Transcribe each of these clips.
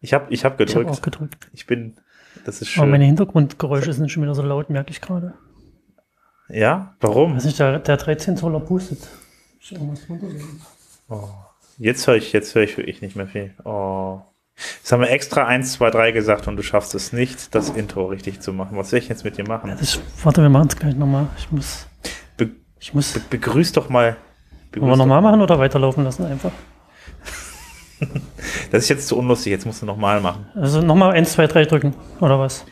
Ich habe ich hab Ich habe gedrückt. auch gedrückt. Ich bin, das ist Aber schön. meine Hintergrundgeräusche sind schon wieder so laut, merke ich gerade. ja, warum? Weiß nicht, der, der 13 Zoller pustet. Ist irgendwas runtergelegen. Jetzt höre ich, jetzt höre ich wirklich nicht mehr viel. Oh. Jetzt haben wir extra 1, 2, 3 gesagt und du schaffst es nicht, das Intro richtig zu machen. Was soll ich jetzt mit dir machen? Das, warte, wir machen es gleich nochmal. Ich muss. Be Ich muss. be begrüß doch mal. Begrüß Wollen wir nochmal machen oder weiterlaufen lassen einfach? Das ist jetzt zu unlustig, jetzt musst du nochmal machen. Also nochmal 1, 2, 3 drücken, oder was?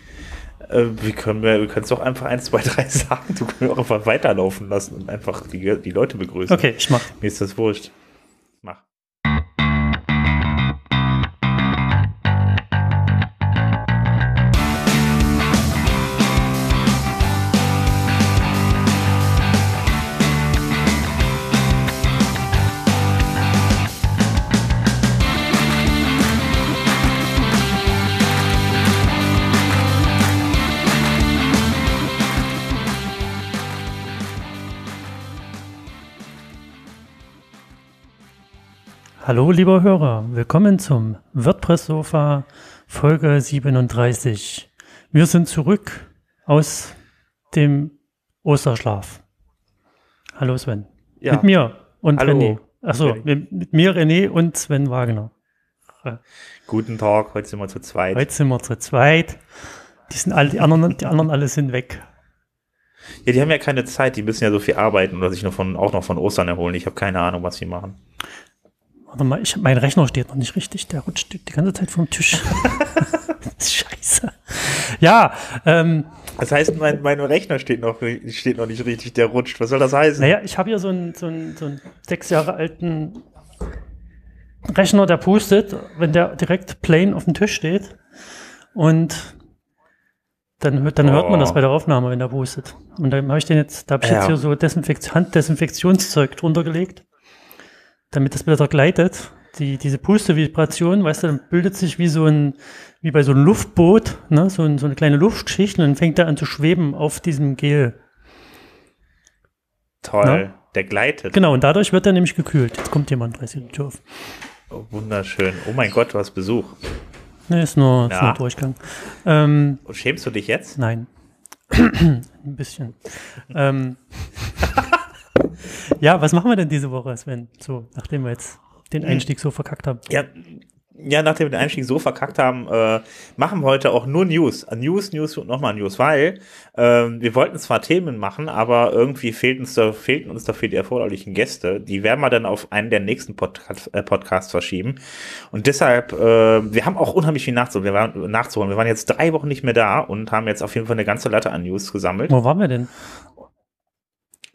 Äh, wie können wir, wir können es doch einfach 1, 2, 3 sagen. Du kannst auch einfach weiterlaufen lassen und einfach die, die Leute begrüßen. Okay, ich mach. Mir ist das wurscht. Hallo, lieber Hörer. Willkommen zum WordPress-Sofa Folge 37. Wir sind zurück aus dem Osterschlaf. Hallo, Sven. Ja. Mit mir und Hallo. René. Achso, mit, mit mir, René und Sven Wagner. Guten Tag, heute sind wir zu zweit. Heute sind wir zu zweit. Die sind alle, die anderen, die anderen alle sind weg. Ja, die haben ja keine Zeit, die müssen ja so viel arbeiten oder sich noch von, auch noch von Ostern erholen. Ich habe keine Ahnung, was sie machen. Warte mal, ich, mein Rechner steht noch nicht richtig. Der rutscht die ganze Zeit vom Tisch. Scheiße. Ja, ähm, Das heißt, mein, mein Rechner steht noch, steht noch nicht richtig, der rutscht. Was soll das heißen? naja, ich habe hier so einen, so, einen, so einen sechs Jahre alten Rechner, der pustet, wenn der direkt plain auf dem Tisch steht. Und dann, hört- dann hört man Oh. das bei der Aufnahme, wenn der pustet. Und dann habe ich den jetzt, da habe ich Ja. jetzt hier so Desinfekt Handdesinfektionszeug drunter gelegt, damit das wieder gleitet. Die, diese Puste-Vibration, weißt du, dann bildet sich wie so ein, wie bei so einem Luftboot, ne, so, ein, so eine kleine Luftschicht und dann fängt er an zu schweben auf diesem Gel. Toll, der gleitet. Genau, und dadurch wird er nämlich gekühlt. Jetzt kommt jemand, reißt die Tür auf. Oh, wunderschön. Oh mein Gott, du hast Besuch. Ne, ist nur, ist Ja. nur Durchgang. Ähm, Und schämst du dich jetzt? nein. Ein bisschen. ähm, ja, was machen wir denn diese Woche, Sven? So, nachdem wir jetzt den Einstieg so verkackt haben. Ja, ja, nachdem wir den Einstieg so verkackt haben, äh, machen wir heute auch nur News. Äh, News, News und nochmal News, weil ähm, wir wollten zwar Themen machen, aber irgendwie fehlten uns, da, fehlten uns dafür die erforderlichen Gäste. Die werden wir dann auf einen der nächsten Podcast, äh, Podcasts verschieben. Und deshalb, äh, wir haben auch unheimlich viel nachzuholen. Wir waren, nachzuholen. Wir waren jetzt drei Wochen nicht mehr da und haben jetzt auf jeden Fall eine ganze Latte an News gesammelt. Wo waren wir denn?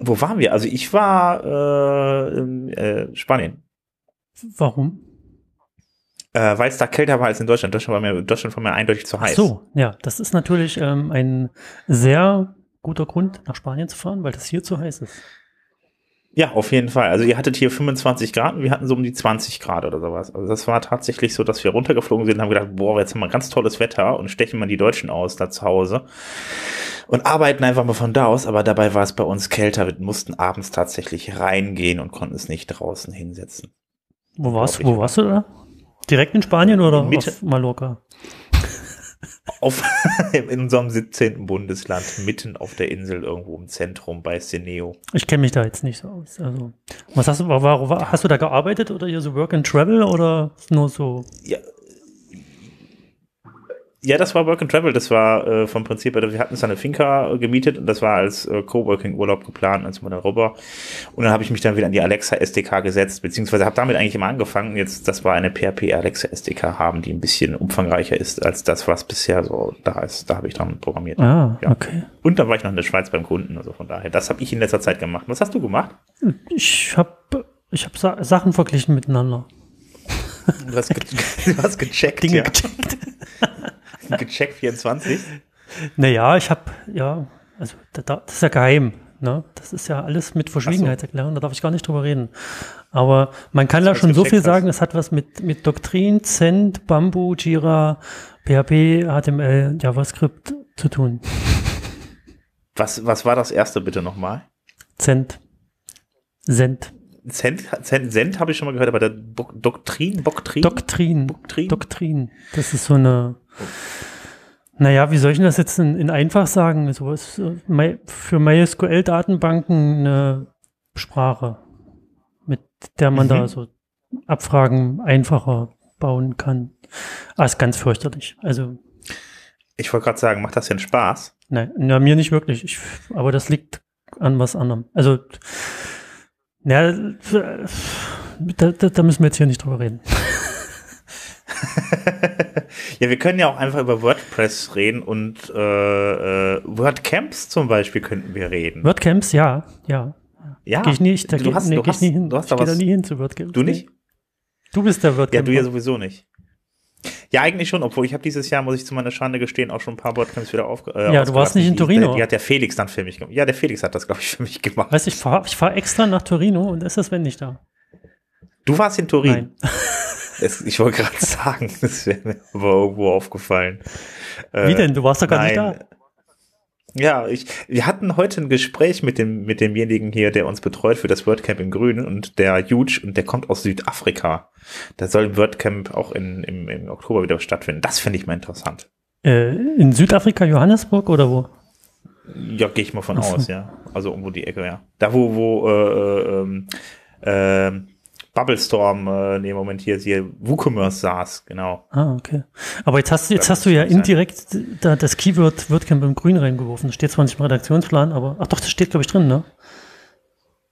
Wo waren wir? Also ich war äh, in äh, Spanien. Warum? Äh, weil es da kälter war als in Deutschland. Deutschland war mir, Deutschland war mir eindeutig zu Ach heiß. so, ja, das ist natürlich ähm, ein sehr guter Grund, nach Spanien zu fahren, weil das hier zu heiß ist. Ja, auf jeden Fall. Also ihr hattet hier 25 Grad und wir hatten so um die 20 Grad oder sowas. Also das war tatsächlich so, dass wir runtergeflogen sind und haben gedacht, boah, jetzt haben wir ganz tolles Wetter und stechen mal die Deutschen aus da zu Hause und arbeiten einfach mal von da aus. Aber dabei war es bei uns kälter. Wir mussten abends tatsächlich reingehen und konnten es nicht draußen hinsetzen. Wo warst, Unglaublich. wo warst du da? Direkt in Spanien oder Mitte. auf Mallorca? Auf, in unserem 17. Bundesland, mitten auf der Insel, irgendwo im Zentrum bei Seneo. Ich kenne mich da jetzt nicht so aus. Also, was hast du, war, war, hast du da gearbeitet oder hier so Work and Travel oder nur so? Ja, ja, das war Work and Travel. Das war äh, vom Prinzip, her, wir hatten uns eine Finca äh, gemietet und das war als äh, Coworking-Urlaub geplant, als dann rüber. Und dann habe ich mich dann wieder an die Alexa SDK gesetzt, beziehungsweise habe damit eigentlich immer angefangen. Jetzt, das war eine PHP Alexa SDK haben, die ein bisschen umfangreicher ist als das, was bisher so da ist. Da habe ich dann programmiert. Ah, Ja. okay. Und dann war ich noch in der Schweiz beim Kunden, also von daher. Das habe ich in letzter Zeit gemacht. Was hast du gemacht? Ich habe ich hab Sa Sachen verglichen miteinander. Du hast, ge du hast gecheckt, Dinge ja. gecheckt. gecheckt 24. Naja, ich habe, ja, also da, da, das ist ja geheim. Ne? Das ist ja alles mit Verschwiegenheitserklärung, da darf ich gar nicht drüber reden. Aber man kann da was schon so viel hast. sagen, es hat was mit, mit Doktrin, Cent, Bamboo, Jira, PHP, HTML, JavaScript zu tun. Was, was war das erste bitte nochmal? Cent. Cent. Cent, Cent, Cent habe ich schon mal gehört, aber der Bo Doktrin, Boktrin? Doktrin. Doktrin? Doktrin. Das ist so eine. Naja, wie soll ich denn das jetzt in, in einfach sagen? So ist äh, für MySQL-Datenbanken eine Sprache, mit der man Mhm. da so Abfragen einfacher bauen kann. Ah, ist ganz fürchterlich. Also, Ich wollte gerade sagen, macht das denn Spaß? nein, na, mir nicht wirklich. Ich, aber das liegt an was anderem. Also, ja, da, da, da müssen wir jetzt hier nicht drüber reden. ja, wir können ja auch einfach über WordPress reden und äh, äh, WordCamps zum Beispiel könnten wir reden. WordCamps, ja, ja. ja, Gehe ich nicht, da du gehe hast, nee, du geh hast, nie hin. du hast ich da gehe da was. nie hin zu WordCamps. Du nicht? Nee. Du bist der Ja, WordCamp. du ja sowieso nicht. Ja, eigentlich schon, obwohl ich habe dieses Jahr, muss ich zu meiner Schande gestehen, auch schon ein paar WordCamps wieder aufge äh, Ja, du warst nicht in Die- Torino. Die hat der Felix dann für mich gemacht. Ja, der Felix hat das, glaube ich, für mich gemacht. Weißt du, ich fahre ich fahr extra nach Torino und ist das wenn nicht da? Du warst in Turin. Nein. Das, ich wollte gerade sagen, das wäre mir aber irgendwo aufgefallen. Äh, Wie denn? Du warst doch gar nicht nein. da. Ja, ich, wir hatten heute ein Gespräch mit dem, mit demjenigen hier, der uns betreut für das WordCamp in Grün und der Huge und der kommt aus Südafrika. Da soll ein WordCamp auch in, im, im Oktober wieder stattfinden. Das finde ich mal interessant. Äh, in Südafrika, Johannesburg oder wo? Ja, gehe ich mal von so. aus, ja. Also irgendwo die Ecke, ja. Da wo, wo, äh, ähm, ähm, Bubblestorm, äh, nee, Moment hier, hier, WooCommerce saß, genau. Ah, okay. Aber jetzt hast du, jetzt Ja, hast du ja indirekt da das Keyword WordCamp im Grün reingeworfen. Das steht zwar nicht im Redaktionsplan, aber ach doch, das steht glaube ich drin, ne?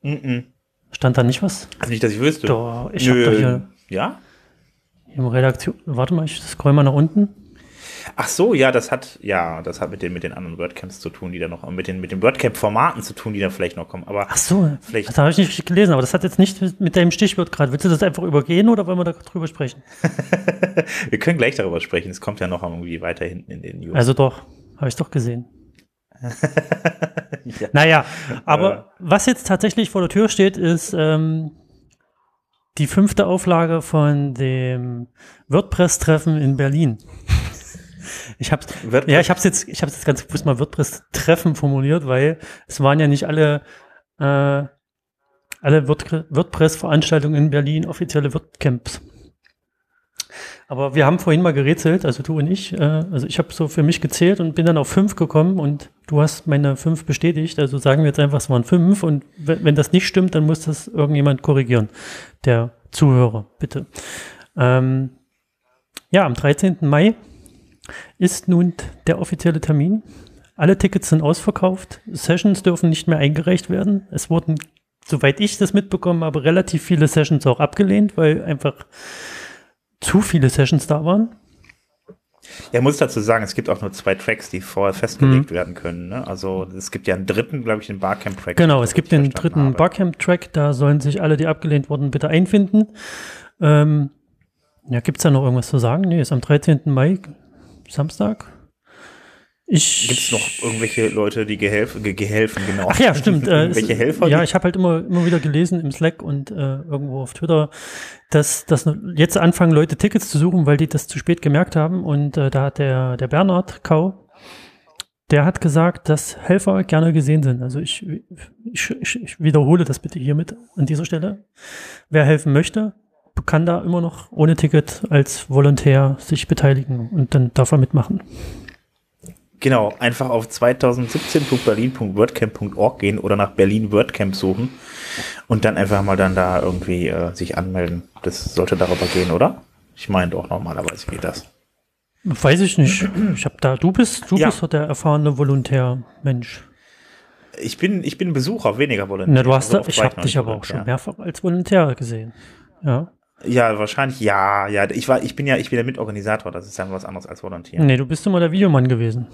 Mhm. Stand da nicht was? Also nicht, dass ich wüsste. Doch, ich habe doch hier Ja? im Redaktion. Warte mal, ich scroll mal nach unten. Ach so, ja, das hat, ja, das hat mit den, mit den anderen WordCamps zu tun, die da noch, mit den, mit den WordCamp-Formaten zu tun, die da vielleicht noch kommen. Aber Ach so, Vielleicht- das habe ich nicht gelesen, aber das hat jetzt nicht mit deinem Stichwort gerade. Willst du das einfach übergehen oder wollen wir da drüber sprechen? wir können gleich darüber sprechen. Es kommt ja noch irgendwie weiter hinten in den News. Also doch, habe ich doch gesehen. ja. Naja, aber Äh. was jetzt tatsächlich vor der Tür steht, ist ähm, die fünfte Auflage von dem WordPress-Treffen in Berlin. Ich hab's, WordPress- ja, ich habe es jetzt, ich habe jetzt ganz bewusst mal WordPress-Treffen formuliert, weil es waren ja nicht alle äh, alle Word WordPress-Veranstaltungen in Berlin offizielle WordCamps. Aber wir haben vorhin mal gerätselt, also du und ich. Äh, also ich habe so für mich gezählt und bin dann auf fünf gekommen und du hast meine fünf bestätigt. Also sagen wir jetzt einfach, es waren fünf und wenn, wenn das nicht stimmt, dann muss das irgendjemand korrigieren. Der Zuhörer, bitte. Ähm, ja, am 13. Mai ist nun der offizielle Termin. Alle Tickets sind ausverkauft. Sessions dürfen nicht mehr eingereicht werden. Es wurden, soweit ich das mitbekommen habe, relativ viele Sessions auch abgelehnt, weil einfach zu viele Sessions da waren. Ja, muss dazu sagen, es gibt auch nur zwei Tracks, die vorher festgelegt Mhm. werden können. Ne? Also es gibt ja einen dritten, glaube ich, den Barcamp-Track. Genau, es gibt den dritten. Barcamp-Track, da sollen sich alle, die abgelehnt wurden, bitte einfinden. Ähm, ja, gibt es da noch irgendwas zu sagen? Nee, ist am 13. Mai, Samstag. Gibt es noch irgendwelche Leute, die gehelfen, ge gehelfen genau? Ach ja, stimmt. Äh, es- Helfer? Ja, ich habe halt immer, immer wieder gelesen im Slack und äh, irgendwo auf Twitter, dass, dass jetzt anfangen Leute Tickets zu suchen, weil die das zu spät gemerkt haben. Und äh, da hat der, der Bernhard Kau, der hat gesagt, dass Helfer gerne gesehen sind. Also ich, ich, ich wiederhole das bitte hiermit an dieser Stelle. Wer helfen möchte, kann da immer noch ohne Ticket als Volontär sich beteiligen und dann darf er mitmachen. Genau, einfach auf 2017.berlin.wordcamp.org gehen oder nach Berlin WordCamp suchen und dann einfach mal dann da irgendwie äh, sich anmelden. Das sollte darüber gehen, oder? Ich meine doch, normalerweise geht das. Weiß ich nicht. Ich habe da, du bist, du Ja. bist doch der erfahrene Volontär-Mensch. Ich bin, ich bin Besucher, weniger Volontär. Na, du hast Also da, ich habe dich aber auch schon mehrfach als Volontär gesehen. Ja. Ja, wahrscheinlich, ja, ja. Ich war, ich bin ja, ich bin der Mitorganisator, das ist dann was anderes als Volontär. Nee, du bist immer der Videomann gewesen.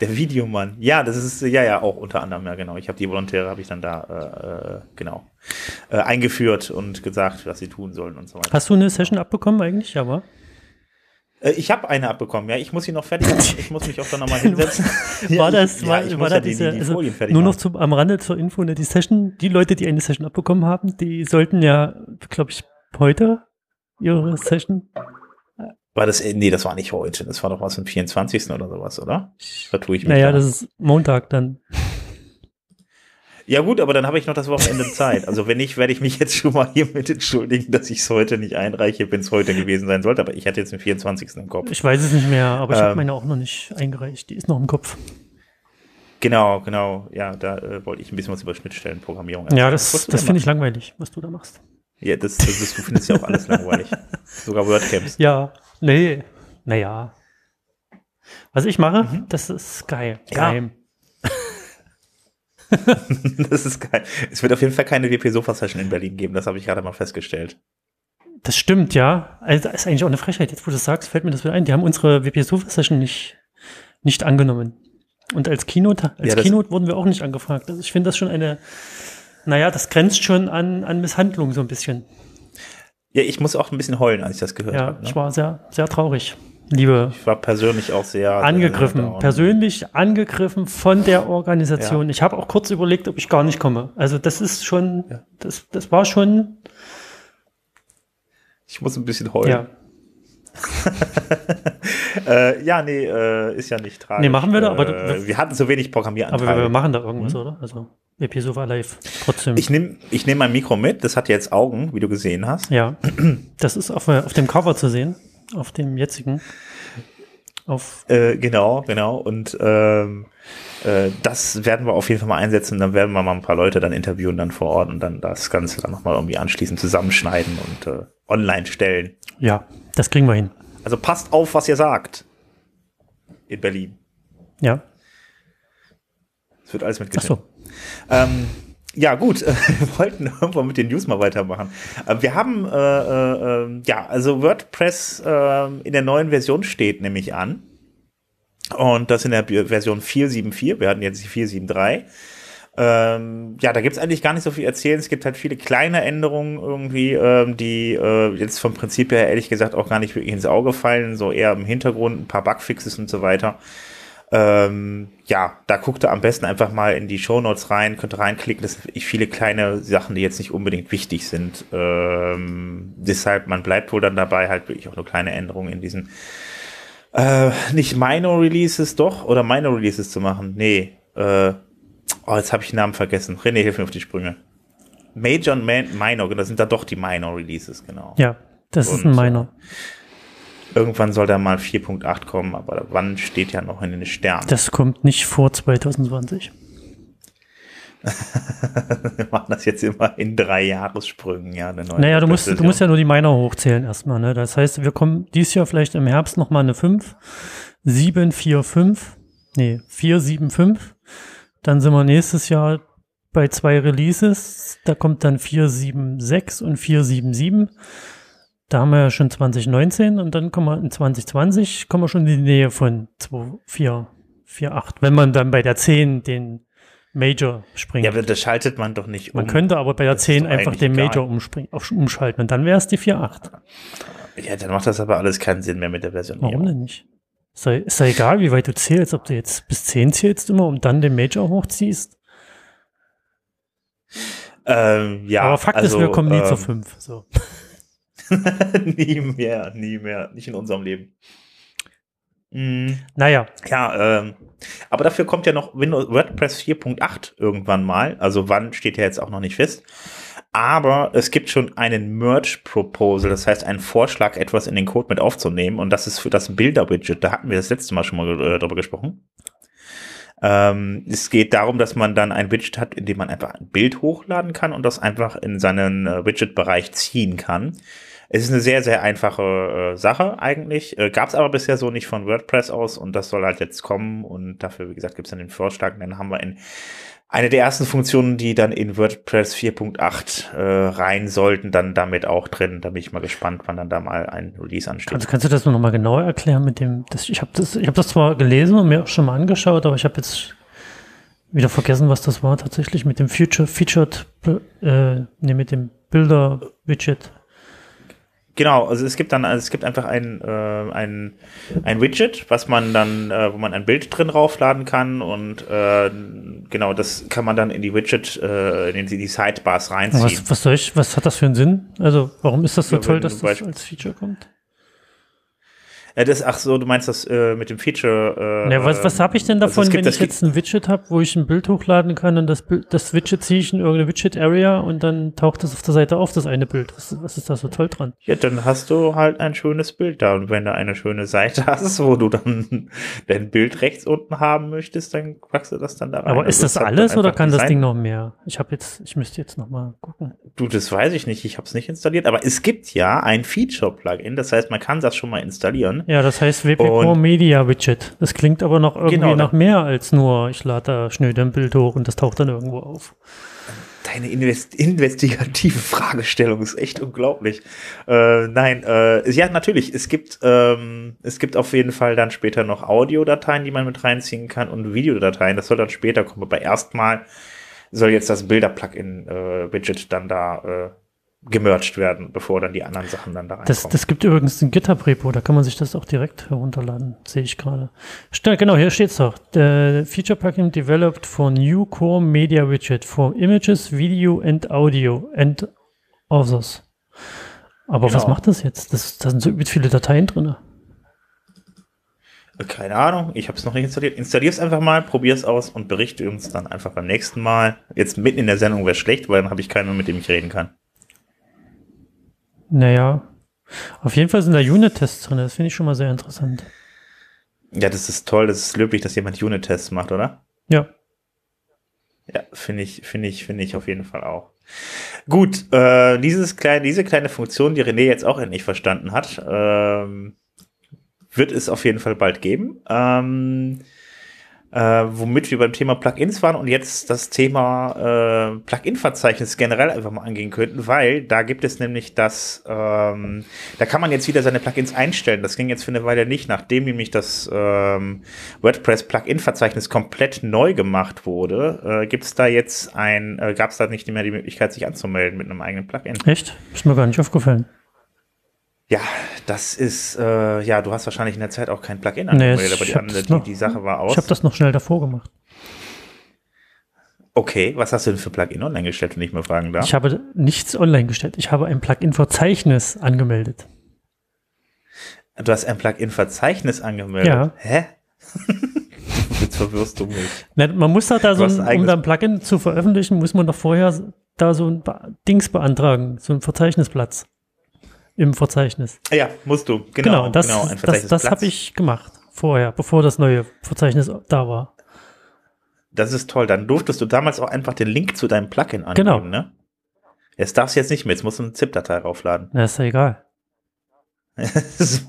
Der Videomann. Ja, das ist, ja, ja, auch unter anderem, ja, genau. Ich habe die Volontäre, habe ich dann da, äh, äh, genau, äh, eingeführt und gesagt, was sie tun sollen und so weiter. Hast du eine Session abbekommen eigentlich? Ja, war? Äh, ich habe eine abbekommen, ja. Ich muss sie noch fertig machen. Ich muss mich auch dann nochmal hinsetzen. war das, war, ja, war muss da ja die, diese, die, die also nur noch zum, am Rande zur Info, ne, die Session, die Leute, die eine Session abbekommen haben, die sollten ja, glaube ich, heute ihre Session. War das, äh, nee, das war nicht heute. Das war doch was am 24. oder sowas, oder? Vertue ich mich. Naja, da. das ist Montag dann. Ja gut, aber dann habe ich noch das Wochenende Zeit. Also wenn nicht, werde ich mich jetzt schon mal hiermit entschuldigen, dass ich es heute nicht einreiche, wenn es heute gewesen sein sollte. Aber ich hatte jetzt den 24. im Kopf. Ich weiß es nicht mehr, aber ich habe Ähm. meine auch noch nicht eingereicht. Die ist noch im Kopf. Genau, genau. Ja, da äh, wollte ich ein bisschen was über Schnittstellenprogrammierung Ja, das, das finde ich langweilig, was du da machst. Ja, das, das, das, du findest ja auch alles langweilig. Sogar WordCamps. Ja, nee, naja. Was ich mache, das ist geil. Mhm. Ja. Das ist geil. Es wird auf jeden Fall keine WP Sofa Session in Berlin geben, das habe ich gerade mal festgestellt. Das stimmt, ja. Also, das ist eigentlich auch eine Frechheit. Jetzt, wo du das sagst, fällt mir das wieder ein. Die haben unsere WP Sofa Session nicht, nicht angenommen. Und als Keynote, als Ja, Keynote wurden wir auch nicht angefragt. Also ich finde das schon eine, naja, das grenzt schon an, an Misshandlung so ein bisschen. Ja, ich muss auch ein bisschen heulen, als ich das gehört Ja, habe. Ne? ich war sehr, sehr traurig. Liebe Ich war persönlich auch sehr angegriffen, sehr persönlich angegriffen von der Organisation. Ich habe auch kurz überlegt, ob ich gar nicht komme. Also das ist schon, Ja. das, das war schon, Ich muss ein bisschen heulen. ja. Äh, ja, nee, äh, ist ja nicht tragisch. Nee, machen wir da, aber äh, wir hatten so wenig Aber Programmieranteil. wir, wir machen da irgendwas, oder? Also WP Sofa Live trotzdem. Mhm. ich nehme ich nehm mein Mikro mit, das hat jetzt Augen, wie du gesehen hast. ja, das ist auf, äh, auf dem Cover zu sehen, auf dem jetzigen. Auf, Äh, genau, genau. Und ähm, äh, das werden wir auf jeden Fall mal einsetzen. Dann werden wir mal ein paar Leute dann interviewen dann vor Ort und dann das Ganze dann nochmal irgendwie anschließend zusammenschneiden und äh, online stellen. ja, das kriegen wir hin. Also passt auf, was ihr sagt. In Berlin. Ja. Es wird alles Ach mitgeschnitten. so. Ähm, ja, gut, wir wollten irgendwann mit den News mal weitermachen. Äh, wir haben, äh, äh, äh, ja, also WordPress äh, in der neuen Version steht nämlich an. Und das in der Version 4.7.4. Wir hatten jetzt die 4.7.3. Ähm, ja, da gibt's eigentlich gar nicht so viel erzählen. Es gibt halt viele kleine Änderungen irgendwie, ähm, die äh, jetzt vom Prinzip her ehrlich gesagt auch gar nicht wirklich ins Auge fallen. So eher im Hintergrund, ein paar Bugfixes und so weiter. Ähm, ja, da guckt ihr am besten einfach mal in die Shownotes rein, könnt reinklicken. Das sind viele kleine Sachen, die jetzt nicht unbedingt wichtig sind. Ähm, deshalb, man bleibt wohl dann dabei, halt wirklich auch nur kleine Änderungen in diesen äh, nicht Minor Releases, doch, oder Minor Releases zu machen. Nee, äh, oh, jetzt habe ich den Namen vergessen. René, hilf mir auf die Sprünge. Major und Minor, das sind da doch die Minor Releases, genau. Ja, das ist Und, ein Minor. Irgendwann soll da mal 4.8 kommen, aber wann steht ja noch in den Sternen. Das kommt nicht vor 2020. Wir machen das jetzt immer in drei Jahressprüngen, ja. eine neue Naja, du musst, du musst ja nur die Minor hochzählen erstmal. Ne? Das heißt, wir kommen dieses Jahr vielleicht im Herbst nochmal eine 5, 7, 4, 5, nee, 4, 7, 5. Dann sind wir nächstes Jahr bei zwei Releases. Da kommt dann 4, 7, 6 und 4, 7, 7. Da haben wir ja schon 2019 und dann kommen wir in 2020 kommen wir schon in die Nähe von 2, 4, 4, 8. Wenn man dann bei der 10 den Major springt. Ja, aber das schaltet man doch nicht Man um. könnte aber bei der Das ist 10 doch einfach den. Major umspringen, umschalten und dann wäre es die 4.8. Ja, dann macht das aber alles keinen Sinn mehr mit der Version. Warum denn nicht? Ist ja, ist ja egal, wie weit du zählst, ob du jetzt bis 10 zählst immer und dann den Major hochziehst. Ähm, ja, aber Fakt also, ist, wir kommen nie ähm, zur 5. So. nie mehr, nie mehr. Nicht in unserem Leben. Mm, Naja, ja, ähm, aber dafür kommt ja noch Windows WordPress 4.8 irgendwann mal. Also wann steht ja jetzt auch noch nicht fest. Aber es gibt schon einen Merge-Proposal, das heißt einen Vorschlag, etwas in den Code mit aufzunehmen. Und das ist für das Bilder-Widget. Da hatten wir das letzte Mal schon mal äh, drüber gesprochen. Ähm, es geht darum, dass man dann ein Widget hat, in dem man einfach ein Bild hochladen kann und das einfach in seinen äh, Widget-Bereich ziehen kann. Es ist eine sehr, sehr einfache äh, Sache eigentlich. Äh, Gab es aber bisher so nicht von WordPress aus und das soll halt jetzt kommen und dafür, wie gesagt, gibt es dann den Vorschlag. Und dann haben wir in eine der ersten Funktionen, die dann in WordPress 4.8 äh, rein sollten, dann damit auch drin. Da bin ich mal gespannt, wann dann da mal ein Release ansteht. also kannst du das noch mal genauer erklären mit dem, das, ich habe das, ich das zwar gelesen und mir auch schon mal angeschaut, aber ich habe jetzt wieder vergessen, was das war tatsächlich mit dem Future Featured, äh, nee, mit dem Bilder-Widget. Genau, also es gibt dann, also es gibt einfach ein, äh, ein, ein Widget, was man dann, äh, wo man ein Bild drin raufladen kann und äh, genau, das kann man dann in die Widget, äh, in die, die Sidebars reinziehen. Was, was soll ich, was hat das für einen Sinn? Also, warum ist das so Ja, toll, dass das als Feature kommt? Ja, das, ach so, du meinst das äh, mit dem Feature. Äh, Ja, was, was habe ich denn also davon, es gibt- wenn das ich jetzt ein Widget habe, wo ich ein Bild hochladen kann und das, das Widget ziehe ich in irgendeine Widget-Area und dann taucht das auf der Seite auf, das eine Bild. Was, was ist da so toll dran? Ja, dann hast du halt ein schönes Bild da. Und wenn du eine schöne Seite hast, wo du dann dein Bild rechts unten haben möchtest, dann packst du das dann da rein. Aber ist Also das hat alles oder kann das Design- Ding noch mehr? Ich habe jetzt, ich müsste jetzt noch mal gucken. Du, das weiß ich nicht. Ich habe es nicht installiert. Aber es gibt ja ein Feature-Plugin. Das heißt, man kann das schon mal installieren. Ja, das heißt WP Core Media Widget. Das klingt aber noch irgendwie Genau, nach mehr als nur, ich lade da schnell ein Bild hoch und das taucht dann irgendwo auf. Deine invest investigative Fragestellung ist echt unglaublich. Äh, nein, äh, ja, natürlich. Es gibt, ähm, es gibt auf jeden Fall dann später noch Audiodateien, die man mit reinziehen kann und Videodateien. Das soll dann später kommen. Aber erstmal soll jetzt das Bilder-Plugin-Widget dann da äh, gemerged werden, bevor dann die anderen Sachen dann da reinkommen. Das, das gibt übrigens ein GitHub-Repo, da kann man sich das auch direkt herunterladen, sehe ich gerade. Genau, hier steht's doch. The Feature Plugin developed for new Core Media Widget for Images, Video and Audio and others. Aber was Genau. macht das jetzt? Das, da sind so übel viele Dateien drin. Keine Ahnung, ich habe es noch nicht installiert. Installier es einfach mal, probier es aus und berichte uns dann einfach beim nächsten Mal. Jetzt mitten in der Sendung wäre schlecht, weil dann habe ich keinen, mit dem ich reden kann. Naja, auf jeden Fall sind da Unit-Tests drin, das finde ich schon mal sehr interessant. Ja, das ist toll, das ist löblich, dass jemand Unit-Tests macht, oder? Ja, Ja, finde ich, finde ich, finde ich auf jeden Fall auch. Gut, äh, dieses kleine, diese kleine Funktion, die René jetzt auch endlich verstanden hat, ähm, wird es auf jeden Fall bald geben. Ähm, äh, womit wir beim Thema Plugins waren und jetzt das Thema äh, Plugin-Verzeichnis generell einfach mal angehen könnten, weil da gibt es nämlich das, ähm, da kann man jetzt wieder seine Plugins einstellen. Das ging jetzt für eine Weile nicht, nachdem nämlich das ähm, WordPress Plugin-Verzeichnis komplett neu gemacht wurde, äh, gibt es da jetzt ein, äh, gab es da nicht mehr die Möglichkeit, sich anzumelden mit einem eigenen Plugin. echt? Ist mir gar nicht aufgefallen. Ja, das ist, äh, ja, du hast wahrscheinlich in der Zeit auch kein Plugin angemeldet, aber die, andere, die, noch- die Sache war aus. Ich habe das noch schnell davor gemacht. Okay, was hast du denn für Plugin online gestellt, wenn ich mal fragen darf? Ich habe nichts online gestellt. Ich habe ein Plugin-Verzeichnis angemeldet. Du hast ein Plugin-Verzeichnis angemeldet. Ja. Hä? Jetzt verwirrst du mich. Na, man muss da Du so, ein, ein um da ein Plugin zu veröffentlichen, muss man doch vorher da so ein Dings beantragen, so ein Verzeichnisplatz im Verzeichnis. Ja, musst du. Genau, Genau, das, genau, das, das habe ich gemacht vorher, bevor das neue Verzeichnis da war. Das ist toll. Dann durftest du damals auch einfach den Link zu deinem Plugin angeben, Genau. ne? Jetzt darfst du jetzt nicht mehr. Jetzt musst du eine ZIP-Datei raufladen. Na, ist ja egal. das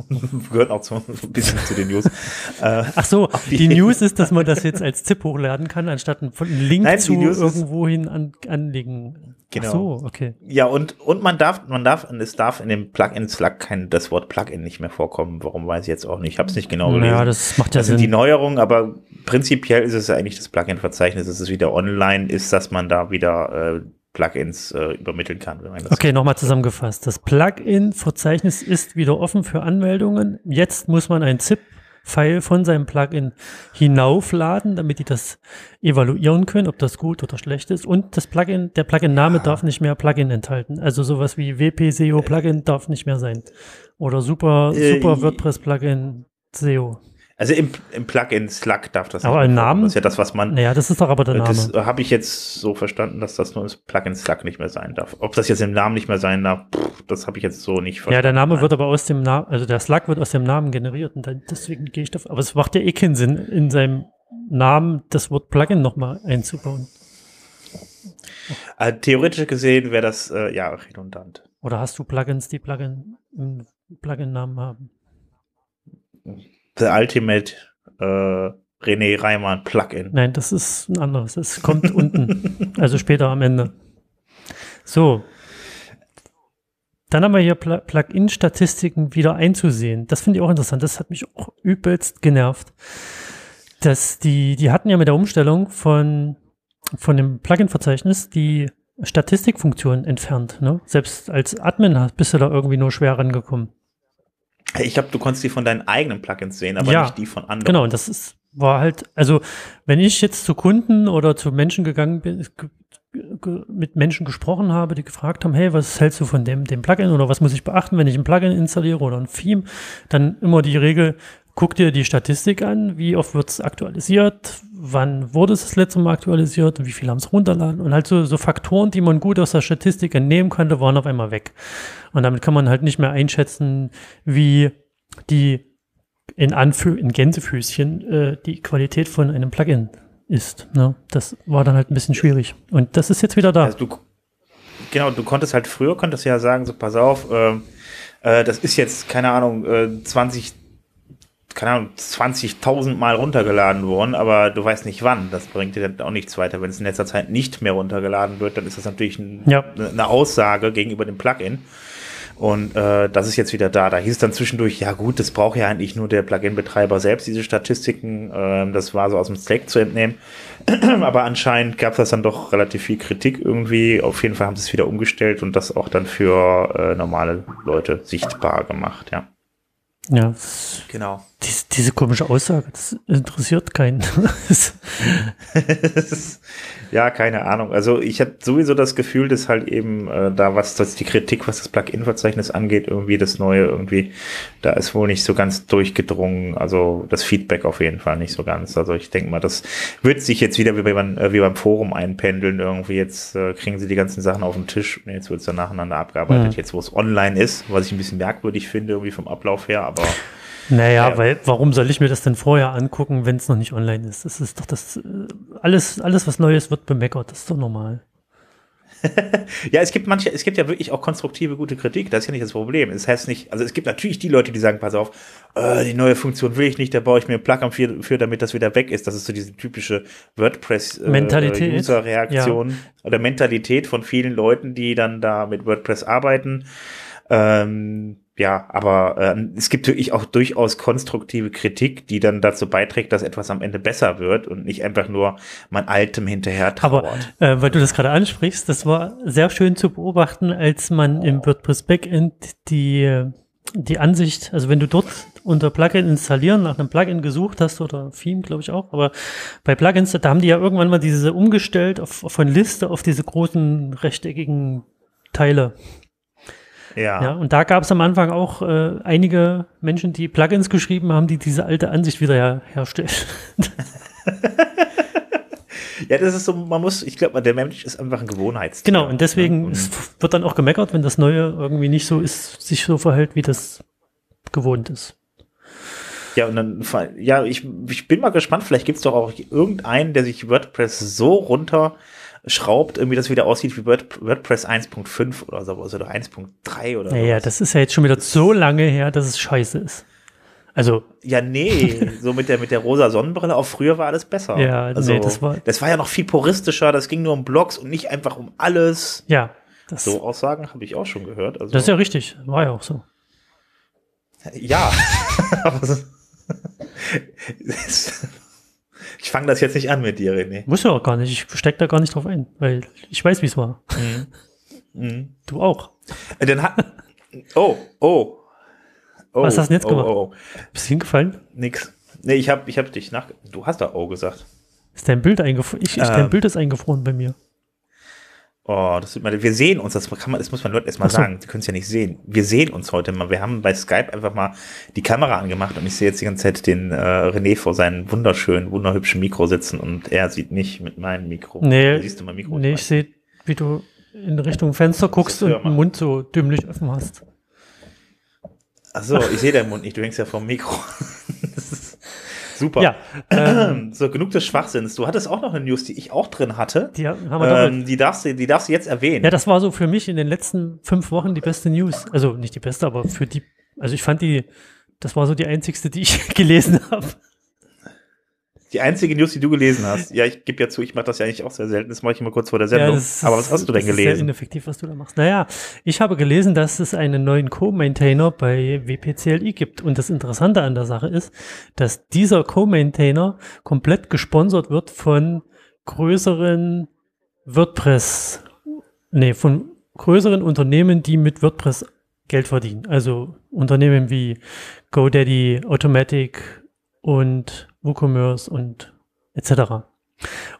gehört auch so ein bisschen zu den News. Äh, Ach so, die- die News ist, dass man das jetzt als ZIP hochladen kann, anstatt einen Link Nein, zu irgendwohin an, anlegen. Genau. Ach so, okay. ja, und, und man darf, man darf, es darf in dem Plugin Slack kein, das Wort Plugin nicht mehr vorkommen. Warum weiß ich jetzt auch nicht. Ich habe es nicht genau gelesen. Ja, das macht ja Das sind die Sinn. Neuerungen, aber prinzipiell ist es ja eigentlich das Plugin-Verzeichnis, dass es wieder online ist, dass man da wieder äh, Plugins äh, übermitteln kann, wenn man das. Okay, nochmal zusammengefasst. Das Plugin-Verzeichnis ist wieder offen für Anmeldungen. Jetzt muss man ein ZIP-File von seinem Plugin hinaufladen, damit die das evaluieren können, ob das gut oder schlecht ist. Und das Plugin, der Plugin-Name darf nicht mehr Plugin enthalten. Also sowas wie WP-SEO Plugin darf nicht mehr sein. Oder super, Äh, super WordPress Plugin SEO. Also im, im Plugin Slack darf das Aber nicht mehr vorkommen. Namen? Das ist ja das, was man. Naja, das ist doch aber der Name. Das habe ich jetzt so verstanden, dass das nur das Plugin Slack nicht mehr sein darf. Ob das jetzt im Namen nicht mehr sein darf, pff, das habe ich jetzt so nicht verstanden. Ja, der Name wird aber aus dem Namen, also der Slack wird aus dem Namen generiert und dann, deswegen gehe ich davon, aber es macht ja eh keinen Sinn, in seinem Namen das Wort Plugin nochmal einzubauen. Äh, theoretisch gesehen wäre das äh, ja redundant. Oder hast du Plugins, die Plugin im Plugin-Namen haben? The Ultimate äh, René Reimann Plugin. Nein, das ist ein anderes. Es kommt unten, also später am Ende. So. Dann haben wir hier Pl Plugin-Statistiken wieder einzusehen. Das finde ich auch interessant. Das hat mich auch übelst genervt. Dass die, die hatten ja mit der Umstellung von, von dem Plugin-Verzeichnis die Statistikfunktion entfernt. Ne? Selbst als Admin bist du da irgendwie nur schwer rangekommen. Ich glaube, du konntest die von deinen eigenen Plugins sehen, aber Ja, nicht die von anderen. Genau, und das ist, war halt, also wenn ich jetzt zu Kunden oder zu Menschen gegangen bin, mit Menschen gesprochen habe, die gefragt haben, hey, was hältst du von dem, dem Plugin oder was muss ich beachten, wenn ich ein Plugin installiere oder ein Theme, dann immer die Regel, guck dir die Statistik an, wie oft wird es aktualisiert, wann wurde es das letzte Mal aktualisiert und wie viele haben es runterladen und halt so, so Faktoren, die man gut aus der Statistik entnehmen konnte, waren auf einmal weg. Und damit kann man halt nicht mehr einschätzen, wie die in Anführ in Gänsefüßchen äh, die Qualität von einem Plugin ist. Ne? Das war dann halt ein bisschen schwierig. Und das ist jetzt wieder da. Also du, genau, du konntest halt früher, konntest ja sagen, so pass auf, äh, äh, das ist jetzt, keine Ahnung, äh, 20 keine Ahnung, 20.000 Mal runtergeladen worden, aber du weißt nicht wann. Das bringt dir dann auch nichts weiter. Wenn es in letzter Zeit nicht mehr runtergeladen wird, dann ist das natürlich ein, ja. eine Aussage gegenüber dem Plugin. Und äh, das ist jetzt wieder da. Da hieß dann zwischendurch, ja gut, das braucht ja eigentlich nur der Plugin-Betreiber selbst, diese Statistiken. Ähm, das war so aus dem Slack zu entnehmen. Aber anscheinend gab es das dann doch relativ viel Kritik irgendwie. Auf jeden Fall haben sie es wieder umgestellt und das auch dann für äh, normale Leute sichtbar gemacht, ja. Ja. Genau. Dies, diese komische Aussage, das interessiert keinen. ja, keine Ahnung. Also ich habe sowieso das Gefühl, dass halt eben äh, da was, dass die Kritik, was das Plugin-Verzeichnis angeht, irgendwie das Neue irgendwie, da ist wohl nicht so ganz durchgedrungen. Also das Feedback auf jeden Fall nicht so ganz. Also ich denke mal, das wird sich jetzt wieder wie beim, äh, wie beim Forum einpendeln. Irgendwie jetzt äh, kriegen sie die ganzen Sachen auf den Tisch und jetzt wird es dann nacheinander abgearbeitet. Ja. Jetzt, wo es online ist, was ich ein bisschen merkwürdig finde, irgendwie vom Ablauf her, aber naja, ja. weil warum soll ich mir das denn vorher angucken, wenn es noch nicht online ist? Das ist doch das, äh, alles, alles, was Neues wird bemeckert, das ist doch normal. ja, es gibt manche, es gibt ja wirklich auch konstruktive, gute Kritik, das ist ja nicht das Problem. Es das heißt nicht, also es gibt natürlich die Leute, die sagen, pass auf, äh, die neue Funktion will ich nicht, da baue ich mir ein Plugin für, für, damit das wieder weg ist. Das ist so diese typische WordPress-User-Reaktion äh, ja. oder Mentalität von vielen Leuten, die dann da mit WordPress arbeiten. Ähm, ja, aber äh, es gibt wirklich auch durchaus konstruktive Kritik, die dann dazu beiträgt, dass etwas am Ende besser wird und nicht einfach nur man Altem hinterher trauert. Aber äh, weil du das gerade ansprichst, das war sehr schön zu beobachten, als man im WordPress Backend die die Ansicht, also wenn du dort unter Plugin installieren nach einem Plugin gesucht hast oder Theme, glaube ich auch, aber bei Plugins, da haben die ja irgendwann mal diese umgestellt auf, von Liste auf diese großen rechteckigen Teile. Ja. ja und da gab es am Anfang auch äh, einige Menschen, die Plugins geschrieben haben, die diese alte Ansicht wieder her herstellen. ja, das ist so, man muss, ich glaube, der Mensch ist einfach ein Gewohnheitstier. Genau, und deswegen ja, und wird dann auch gemeckert, wenn das Neue irgendwie nicht so ist, sich so verhält, wie das gewohnt ist. Ja, und dann, ja, ich, ich bin mal gespannt, vielleicht gibt es doch auch irgendeinen, der sich WordPress so runter schraubt, irgendwie das wieder aussieht wie Word, WordPress 1.5 oder so, also 1.3 oder so. Naja, das ist ja jetzt schon wieder so lange her, dass es scheiße ist. Also. Ja, nee, so mit der, mit der rosa Sonnenbrille, auch früher war alles besser. Ja, also, nee, das war. Das war ja noch viel puristischer, das ging nur um Blogs und nicht einfach um alles. Ja. Das, so Aussagen habe ich auch schon gehört. Also, das ist ja richtig, war ja auch so. Ja. Ich fange das jetzt nicht an mit dir, René. Muss ja auch gar nicht. Ich steck da gar nicht drauf ein, weil ich weiß, wie es war. Mhm. Mhm. Du auch. Äh, dann hat. Oh, oh. oh Was hast du denn jetzt oh, gemacht? Oh, oh. Bist du hingefallen? Nix. Nee, ich habe ich hab dich nach. Du hast da Oh gesagt. Ist dein Bild eingefroren? Ich, ähm, dein Bild ist eingefroren bei mir. Oh, das man, wir sehen uns, das kann man, das muss man Leuten erstmal so. sagen. Sie können es ja nicht sehen. Wir sehen uns heute mal. Wir haben bei Skype einfach mal die Kamera angemacht und ich sehe jetzt die ganze Zeit den äh, René vor seinem wunderschönen, wunderhübschen Mikro sitzen und er sieht mich mit meinem Mikro. Nee, siehst du mein Mikro? Nee, ich sehe, wie du in Richtung Fenster guckst und den Mund so dümmlich offen hast. Ach so, ich sehe deinen Mund nicht, du hängst ja vom Mikro. Super. Ja, ähm, so, genug des Schwachsinns. Du hattest auch noch eine News, die ich auch drin hatte. Die, haben wir ähm, die, darfst du, die darfst du jetzt erwähnen. Ja, das war so für mich in den letzten fünf Wochen die beste News. Also nicht die beste, aber für die, also ich fand die, das war so die einzigste, die ich gelesen habe. Die einzige News, die du gelesen hast. Ja, ich gebe ja zu, ich mache das ja eigentlich auch sehr selten. Das mache ich immer kurz vor der Sendung. Ja, Aber was hast du denn gelesen? Das ist sehr ineffektiv, was du da machst. Naja, ich habe gelesen, dass es einen neuen Co-Maintainer bei WPCLI gibt. Und das Interessante an der Sache ist, dass dieser Co-Maintainer komplett gesponsert wird von größeren WordPress, nee, von größeren Unternehmen, die mit WordPress Geld verdienen. Also Unternehmen wie GoDaddy, Automatic und WooCommerce und etc.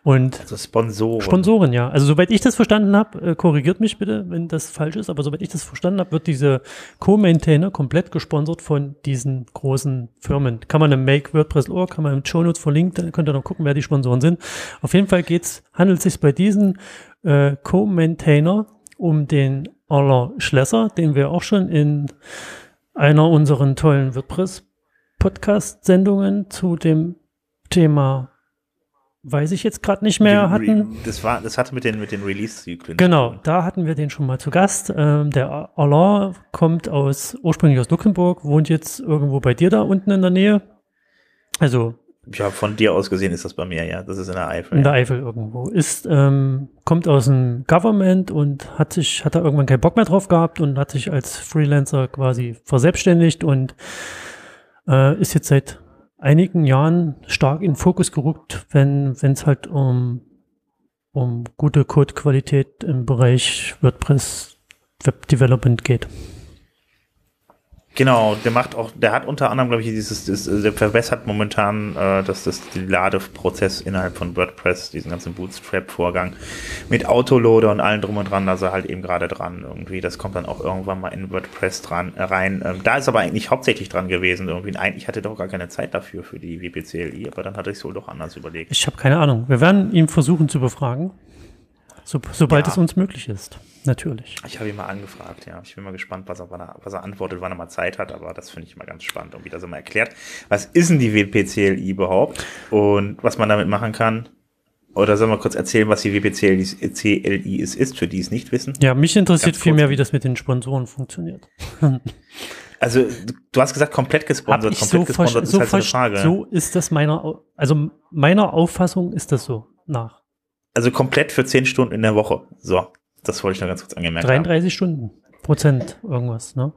Und Also Sponsoren. Sponsoren, ja. Also soweit ich das verstanden habe, äh, korrigiert mich bitte, wenn das falsch ist, aber soweit ich das verstanden habe, wird diese Co-Maintainer komplett gesponsert von diesen großen Firmen. Kann man im Make WordPress.org, kann man im Show Notes verlinkt, dann könnt ihr noch gucken, wer die Sponsoren sind. Auf jeden Fall geht's, handelt es sich bei diesen äh, Co-Maintainer um den Aller Schlesser, den wir auch schon in einer unseren tollen WordPress-Podcast-Sendungen zu dem Thema weiß ich jetzt gerade nicht mehr hatten. Das war, das hatte mit den, mit den Release-Zyklen. Genau, da hatten wir den schon mal zu Gast. Ähm, der Alain kommt aus, ursprünglich aus Luxemburg, wohnt jetzt irgendwo bei dir da unten in der Nähe. Also Ja, von dir aus gesehen ist das bei mir, ja. Das ist in der Eifel. in der ja. Eifel irgendwo. Ist, ähm, kommt aus dem Government und hat sich, hat da irgendwann keinen Bock mehr drauf gehabt und hat sich als Freelancer quasi verselbstständigt und äh, ist jetzt seit einigen Jahren stark in den Fokus gerückt, wenn es halt um, um gute Codequalität im Bereich WordPress Web Development geht. Genau, der macht auch, der hat unter anderem, glaube ich, dieses, das, der verbessert momentan äh, das, das Ladeprozess innerhalb von WordPress, diesen ganzen Bootstrap-Vorgang mit Autoloader und allem drum und dran, da ist er halt eben gerade dran irgendwie. Das kommt dann auch irgendwann mal in WordPress dran äh, rein. Ähm, da ist aber eigentlich hauptsächlich dran gewesen irgendwie. Eigentlich hatte doch gar keine Zeit dafür für die WPCLI, aber dann hat er sich wohl doch anders überlegt. Ich habe keine Ahnung. Wir werden ihn versuchen zu befragen, so, sobald Ja. es uns möglich ist. Natürlich. Ich habe ihn mal angefragt, ja. Ich bin mal gespannt, was er, was er antwortet, wann er mal Zeit hat, aber das finde ich immer ganz spannend und wie das immer erklärt. Was ist denn die WPCLI überhaupt und was man damit machen kann? Oder sollen wir kurz erzählen, was die WPCLI CLI ist, ist, für die es nicht wissen? Ja, mich interessiert viel mehr, wie das mit den Sponsoren funktioniert. Also, du- hast gesagt, komplett gesponsert. Komplett so, gesponsert ist so, halt so eine Frage. so ist das meiner, also meiner Auffassung ist das so nach Also komplett für 10 Stunden in der Woche. So, das wollte ich noch ganz kurz angemerkt haben. 33 Stunden, Prozent irgendwas, ne?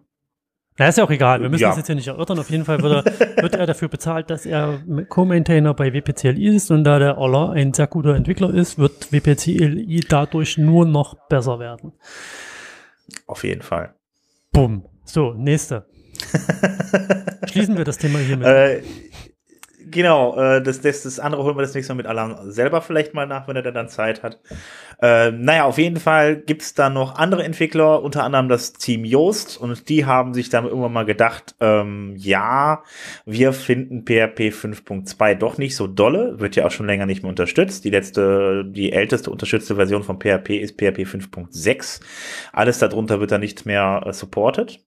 Na, ist ja auch egal. Wir müssen Ja. das jetzt ja nicht erörtern. Auf jeden Fall wird er, wird er dafür bezahlt, dass er Co-Maintainer bei WPCLI ist und da der Aller ein sehr guter Entwickler ist, wird WPCLI dadurch nur noch besser werden. Auf jeden Fall. Bumm. So, nächste. Schließen wir das Thema hiermit. Äh, genau, äh, das, das, das andere holen wir das nächste Mal mit Alan selber vielleicht mal nach, wenn er dann Zeit hat. Äh, naja, auf jeden Fall gibt's da noch andere Entwickler, unter anderem das Team Yoast und die haben sich dann irgendwann mal gedacht, ähm, ja, wir finden PHP 5.2 doch nicht so dolle, wird ja auch schon länger nicht mehr unterstützt. Die letzte, die älteste unterstützte Version von PHP ist PHP 5.6. Alles darunter wird dann nicht mehr äh, supported.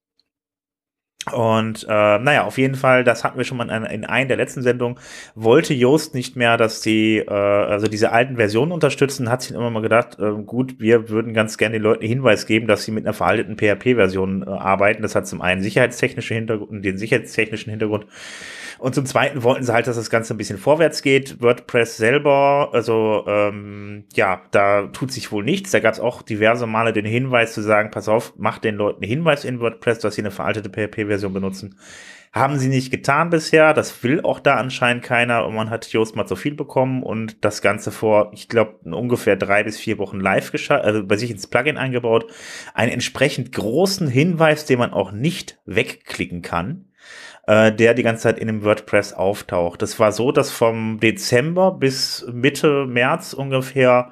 Und äh, naja, auf jeden Fall, das hatten wir schon mal in, einer- in einer der letzten Sendungen, wollte Yoast nicht mehr, dass die, äh, also diese alten Versionen unterstützen, hat sich immer mal gedacht, äh, gut, wir würden ganz gerne den Leuten Hinweis geben, dass sie mit einer veralteten PHP-Version äh, arbeiten. Das hat zum einen sicherheitstechnische Hintergrund, den sicherheitstechnischen Hintergrund. Und zum Zweiten wollten sie halt, dass das Ganze ein bisschen vorwärts geht. WordPress selber, also ähm, ja, da tut sich wohl nichts. Da gab es auch diverse Male den Hinweis zu sagen, pass auf, macht den Leuten Hinweis in WordPress, dass sie eine veraltete PHP-Version benutzen. Haben sie nicht getan bisher. Das will auch da anscheinend keiner. Und man hat Yoast mal zu viel bekommen und das Ganze vor, ich glaube, ungefähr drei bis vier Wochen live geschaltet, also bei sich ins Plugin eingebaut. Einen entsprechend großen Hinweis, den man auch nicht wegklicken kann äh, der die ganze Zeit in dem WordPress auftaucht. Das war so, dass vom Dezember bis Mitte März ungefähr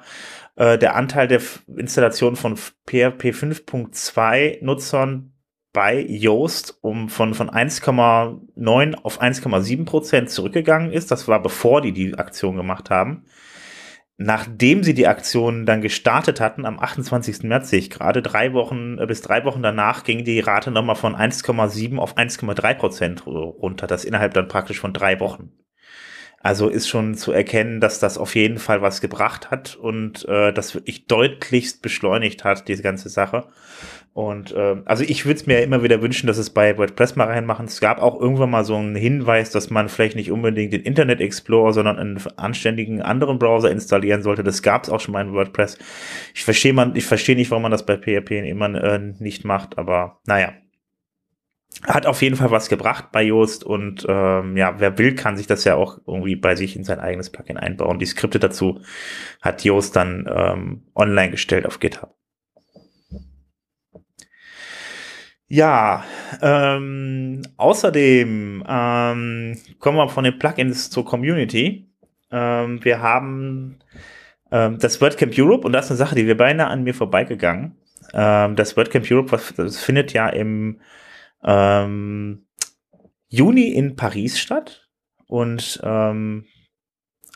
äh, der Anteil der Installation von PHP 5.2 Nutzern bei Yoast um von, von 1,9 auf 1,7 Prozent zurückgegangen ist. Das war bevor die die Aktion gemacht haben. Nachdem sie die Aktion dann gestartet hatten, am 28. März sehe ich gerade, drei Wochen äh, bis drei Wochen danach ging die Rate nochmal von 1,7 auf 1,3 Prozent runter. Das innerhalb dann praktisch von drei Wochen. Also ist schon zu erkennen, dass das auf jeden Fall was gebracht hat und äh, das wirklich deutlichst beschleunigt hat, diese ganze Sache. Und äh, also ich würde es mir immer wieder wünschen, dass es bei WordPress mal reinmachen. Es gab auch irgendwann mal so einen Hinweis, dass man vielleicht nicht unbedingt den Internet Explorer, sondern einen anständigen anderen Browser installieren sollte. Das gab es auch schon mal in WordPress. Ich verstehe man, ich verstehe nicht, warum man das bei PHP immer äh, nicht macht, aber naja. Hat auf jeden Fall was gebracht bei Yoast und ähm, ja, wer will, kann sich das ja auch irgendwie bei sich in sein eigenes Plugin einbauen. Die Skripte dazu hat Yoast dann ähm, online gestellt auf GitHub. Ja, ähm, außerdem ähm, kommen wir von den Plugins zur Community. Ähm, wir haben ähm, das WordCamp Europe und das ist eine Sache, die wir beinahe an mir vorbeigegangen. Ähm, das WordCamp Europe, was, das findet ja im ähm, Juni in Paris statt und ähm,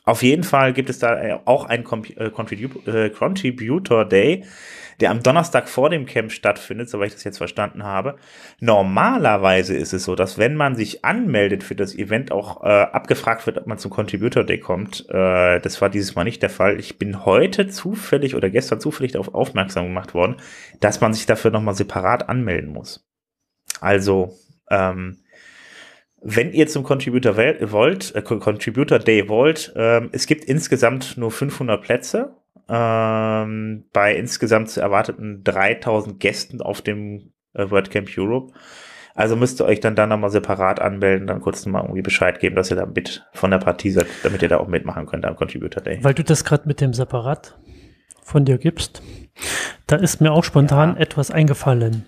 auf jeden Fall gibt es da auch einen äh, äh, Contributor Day, der am Donnerstag vor dem Camp stattfindet, soweit ich das jetzt verstanden habe. Normalerweise ist es so, dass wenn man sich anmeldet für das Event, auch äh, abgefragt wird, ob man zum Contributor Day kommt. Äh, das war dieses Mal nicht der Fall. Ich bin heute zufällig oder gestern zufällig darauf aufmerksam gemacht worden, dass man sich dafür nochmal separat anmelden muss. Also, ähm, wenn ihr zum Contributor wollt, äh, Contributor Day wollt, ähm, es gibt insgesamt nur 500 Plätze ähm, bei insgesamt erwarteten 3000 Gästen auf dem äh, WordCamp Europe. Also müsst ihr euch dann da nochmal separat anmelden, dann kurz nochmal irgendwie Bescheid geben, dass ihr da mit von der Partie seid, damit ihr da auch mitmachen könnt am Contributor Day. Weil du das gerade mit dem Separat von dir gibst, da ist mir auch spontan ja. etwas eingefallen.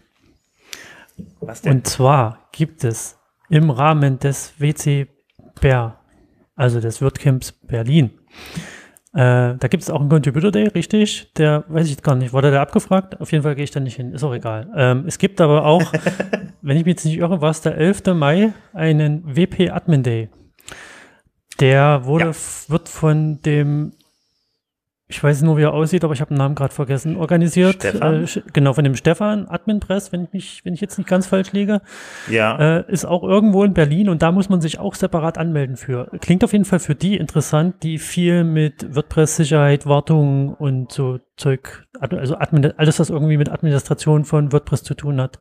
Was denn? Und zwar gibt es im Rahmen des WC Ber, also des WordCamps Berlin. Äh, da gibt es auch einen Contributor Day, richtig? Der weiß ich gar nicht. Wurde der abgefragt? Auf jeden Fall gehe ich da nicht hin. Ist auch egal. Ähm, es gibt aber auch, wenn ich mich jetzt nicht irre, war es der 11. Mai, einen WP Admin Day. Der wurde, ja. wird von dem ich weiß nur, wie er aussieht, aber ich habe den Namen gerade vergessen, organisiert. Stefan? Äh, genau, von dem Stefan, Admin Press, wenn ich mich, wenn ich jetzt nicht ganz falsch liege. Ja. Äh, ist auch irgendwo in Berlin und da muss man sich auch separat anmelden für. Klingt auf jeden Fall für die interessant, die viel mit WordPress-Sicherheit, Wartung und so Zeug, also Admin, alles, was irgendwie mit Administration von WordPress zu tun hat.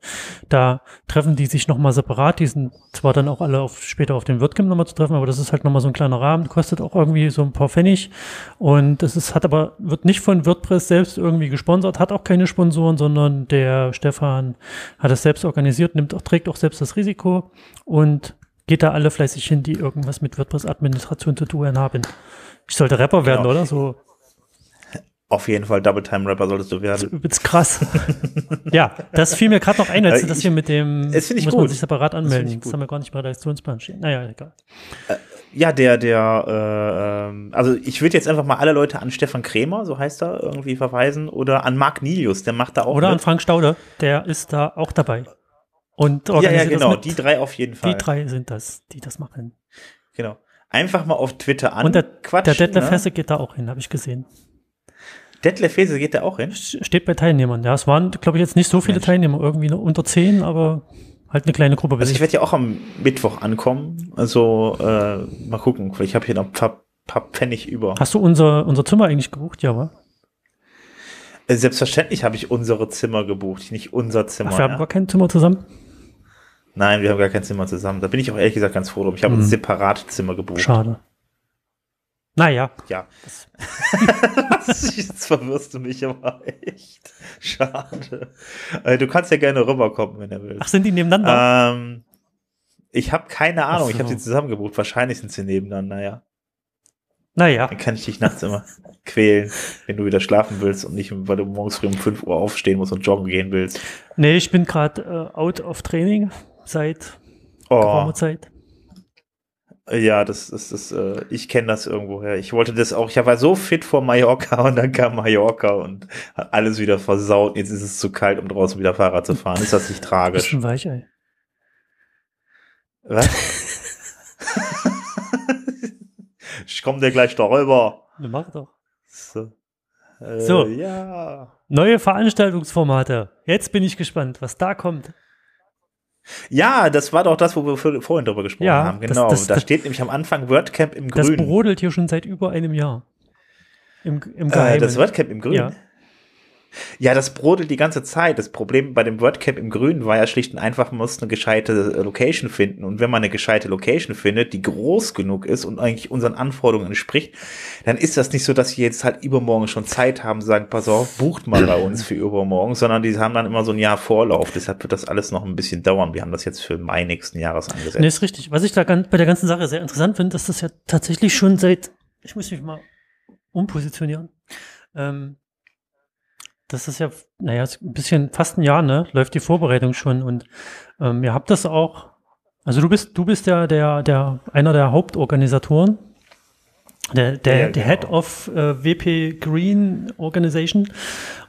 Da treffen die sich nochmal separat. Die sind zwar dann auch alle auf, später auf dem WordCamp nochmal zu treffen, aber das ist halt nochmal so ein kleiner Rahmen, kostet auch irgendwie so ein paar Pfennig. Und das ist, hat aber, wird nicht von WordPress selbst irgendwie gesponsert, hat auch keine Sponsoren, sondern der Stefan hat es selbst organisiert, nimmt auch, trägt auch selbst das Risiko und geht da alle fleißig hin, die irgendwas mit WordPress-Administration zu tun haben. Ich sollte Rapper werden, genau. oder? So auf jeden Fall Double Time Rapper solltest du werden. Übelst krass. ja, das fiel mir gerade noch ein, als äh, das hier mit dem das ich muss gut. man sich separat anmelden. Das, das haben wir gar nicht bei Redaktionsplan stehen. Naja, egal. Äh, ja, der, der, äh, ähm, also ich würde jetzt einfach mal alle Leute an Stefan Krämer, so heißt er, irgendwie verweisen, oder an Marc Nilius, der macht da auch. Oder mit. an Frank Staude, der ist da auch dabei. Und organisiert ja, ja, genau, die drei auf jeden Fall. Die drei sind das, die das machen. Genau. Einfach mal auf Twitter an. Und der, der Detlef ne? Hesse geht da auch hin, habe ich gesehen. Detlef Hese geht da auch hin? Steht bei Teilnehmern. Ja, es waren, glaube ich, jetzt nicht so viele Mensch. Teilnehmer, irgendwie nur unter zehn, aber halt eine kleine Gruppe. Also ich werde ja auch am Mittwoch ankommen. Also äh, mal gucken. Ich habe hier noch ein paar, paar Pfennig über. Hast du unser, unser Zimmer eigentlich gebucht? Ja, wa? Äh, selbstverständlich habe ich unsere Zimmer gebucht, nicht unser Zimmer. Ach, wir ja. haben gar kein Zimmer zusammen? Nein, wir haben gar kein Zimmer zusammen. Da bin ich auch ehrlich gesagt ganz froh drum. Ich habe hm. ein separates Zimmer gebucht. Schade. Naja. Ja. Jetzt verwirrst du mich aber echt. Schade. Äh, du kannst ja gerne rüberkommen, wenn du willst. Ach, sind die nebeneinander? Ähm, ich habe keine Ahnung. So. Ich habe sie zusammengebucht. Wahrscheinlich sind sie nebeneinander, ja. Naja. Dann kann ich dich nachts immer quälen, wenn du wieder schlafen willst und nicht, weil du morgens früh um 5 Uhr aufstehen musst und joggen gehen willst. Nee, ich bin gerade äh, out of Training seit oh. geraumer Zeit. Ja, das ist das, äh, ich kenne das irgendwoher. Ich wollte das auch, ich war so fit vor Mallorca und dann kam Mallorca und hat alles wieder versaut. Jetzt ist es zu kalt, um draußen wieder Fahrrad zu fahren. Ist das nicht tragisch? Bisschen weich, ey. Was? ich komm dir gleich darüber. Mach doch. So. Äh, so. Ja. Neue Veranstaltungsformate. Jetzt bin ich gespannt, was da kommt. Ja, das war doch das, wo wir vorhin drüber gesprochen ja, haben. Genau. Das, das, da steht nämlich am Anfang WordCamp im Grün. Das brodelt hier schon seit über einem Jahr. Im, im Äh, das WordCamp im Grün. Ja. Ja, das brodelt die ganze Zeit. Das Problem bei dem WordCamp im Grünen war ja schlicht und einfach, man muss eine gescheite äh, Location finden. Und wenn man eine gescheite Location findet, die groß genug ist und eigentlich unseren Anforderungen entspricht, dann ist das nicht so, dass sie jetzt halt übermorgen schon Zeit haben, sagen, pass auf, bucht mal bei uns für übermorgen, sondern die haben dann immer so ein Jahr Vorlauf. Deshalb wird das alles noch ein bisschen dauern. Wir haben das jetzt für Mai nächsten Jahres angesetzt. Nee, ist richtig. Was ich da bei der ganzen Sache sehr interessant finde, ist das ja tatsächlich schon seit, ich muss mich mal umpositionieren. Ähm, das ist ja, naja, ein bisschen fast ein Jahr, ne? Läuft die Vorbereitung schon und ähm, ihr habt das auch. Also du bist, du bist ja der, der, einer der Hauptorganisatoren Der, der, Ja, der genau. Head of äh, WP Green Organization.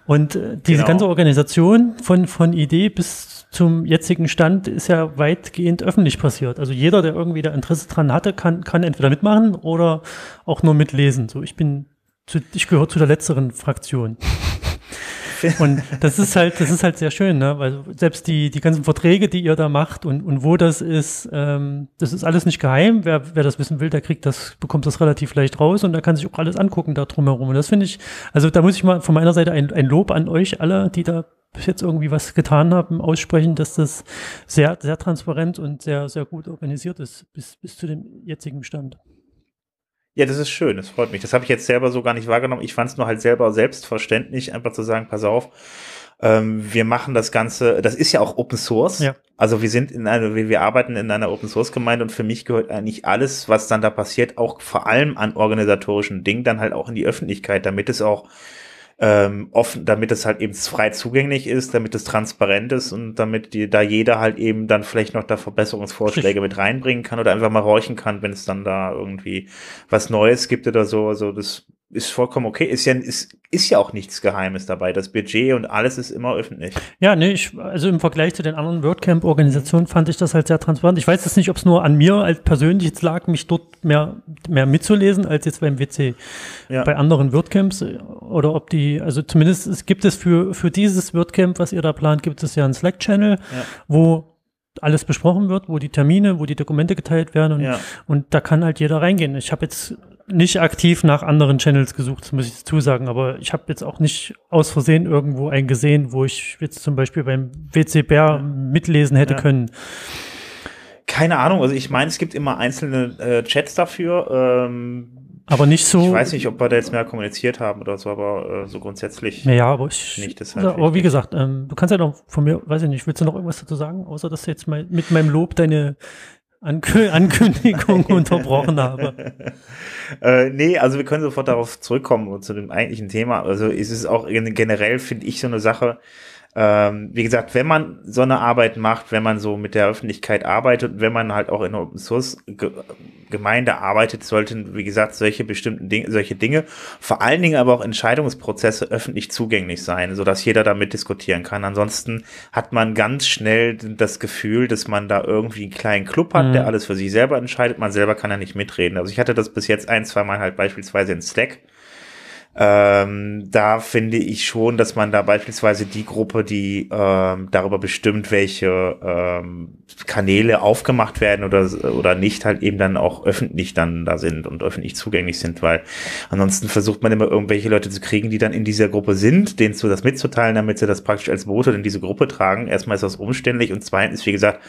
Und äh, diese Genau. ganze Organisation von, von Idee bis zum jetzigen Stand ist ja weitgehend öffentlich passiert. Also jeder, der irgendwie da Interesse dran hatte, kann, kann entweder mitmachen oder auch nur mitlesen. So, ich bin zu, ich gehöre zu der letzteren Fraktion. Und das ist halt, das ist halt sehr schön, ne? Weil selbst die, die ganzen Verträge, die ihr da macht und, und wo das ist, ähm, das ist alles nicht geheim. Wer, wer das wissen will, der kriegt das, bekommt das relativ leicht raus und da kann sich auch alles angucken da drumherum. Und das finde ich, also da muss ich mal von meiner Seite ein, ein Lob an euch alle, die da bis jetzt irgendwie was getan haben, aussprechen, dass das sehr, sehr transparent und sehr, sehr gut organisiert ist, bis, bis zu dem jetzigen Stand. Ja, das ist schön, das freut mich. Das habe ich jetzt selber so gar nicht wahrgenommen. Ich fand es nur halt selber selbstverständlich, einfach zu sagen, pass auf, ähm, wir machen das Ganze, das ist ja auch Open Source. Ja. Also wir sind in einer, wir wir arbeiten in einer Open Source Gemeinde und für mich gehört eigentlich alles, was dann da passiert, auch vor allem an organisatorischen Dingen, dann halt auch in die Öffentlichkeit, damit es auch ähm, offen, damit es halt eben frei zugänglich ist, damit es transparent ist und damit die, da jeder halt eben dann vielleicht noch da Verbesserungsvorschläge mit reinbringen kann oder einfach mal horchen kann, wenn es dann da irgendwie was Neues gibt oder so. Also das ist vollkommen okay. Ist ja, ist, ist ja auch nichts Geheimes dabei. Das Budget und alles ist immer öffentlich. Ja, nee, ich, also im Vergleich zu den anderen WordCamp-Organisationen fand ich das halt sehr transparent. Ich weiß jetzt nicht, ob es nur an mir als persönlich jetzt lag, mich dort mehr, mehr mitzulesen, als jetzt beim WC Ja. bei anderen WordCamps oder ob die, also zumindest es gibt es für, für dieses WordCamp, was ihr da plant, gibt es ja einen Slack-Channel, Ja. wo alles besprochen wird, wo die Termine, wo die Dokumente geteilt werden und, Ja. und da kann halt jeder reingehen. Ich habe jetzt nicht aktiv nach anderen Channels gesucht, das muss ich dazu sagen, aber ich habe jetzt auch nicht aus Versehen irgendwo einen gesehen, wo ich jetzt zum Beispiel beim WC Bär mitlesen hätte Ja. können. Keine Ahnung. Also ich meine, es gibt immer einzelne äh, Chats dafür. Ähm, Aber nicht so. Ich weiß nicht, ob wir da jetzt mehr kommuniziert haben oder so, aber äh, so grundsätzlich. Naja, aber ich. Nicht, das halt aber wie wichtig. gesagt, ähm, du kannst ja noch von mir, weiß ich nicht, willst du noch irgendwas dazu sagen, außer dass du jetzt mal mit meinem Lob deine Ankü Ankündigung unterbrochen habe. Äh, nee, also wir können sofort darauf zurückkommen und zu dem eigentlichen Thema. Also es ist auch gen- generell, finde ich, so eine Sache. Ähm, wie gesagt, wenn man so eine Arbeit macht, wenn man so mit der Öffentlichkeit arbeitet, wenn man halt auch in einer Open Source Ge Gemeinde arbeitet, sollten, wie gesagt, solche bestimmten Dinge, solche Dinge, vor allen Dingen aber auch Entscheidungsprozesse öffentlich zugänglich sein, sodass jeder damit diskutieren kann. Ansonsten hat man ganz schnell das Gefühl, dass man da irgendwie einen kleinen Club hat, Mhm. der alles für sich selber entscheidet. Man selber kann ja nicht mitreden. Also ich hatte das bis jetzt ein, zwei Mal halt beispielsweise in Slack. Ähm, da finde ich schon, dass man da beispielsweise die Gruppe, die ähm, darüber bestimmt, welche ähm, Kanäle aufgemacht werden oder, oder nicht, halt eben dann auch öffentlich dann da sind und öffentlich zugänglich sind, weil ansonsten versucht man immer irgendwelche Leute zu kriegen, die dann in dieser Gruppe sind, denen zu das mitzuteilen, damit sie das praktisch als Bote in diese Gruppe tragen. Erstmal ist das umständlich und zweitens, wie gesagt,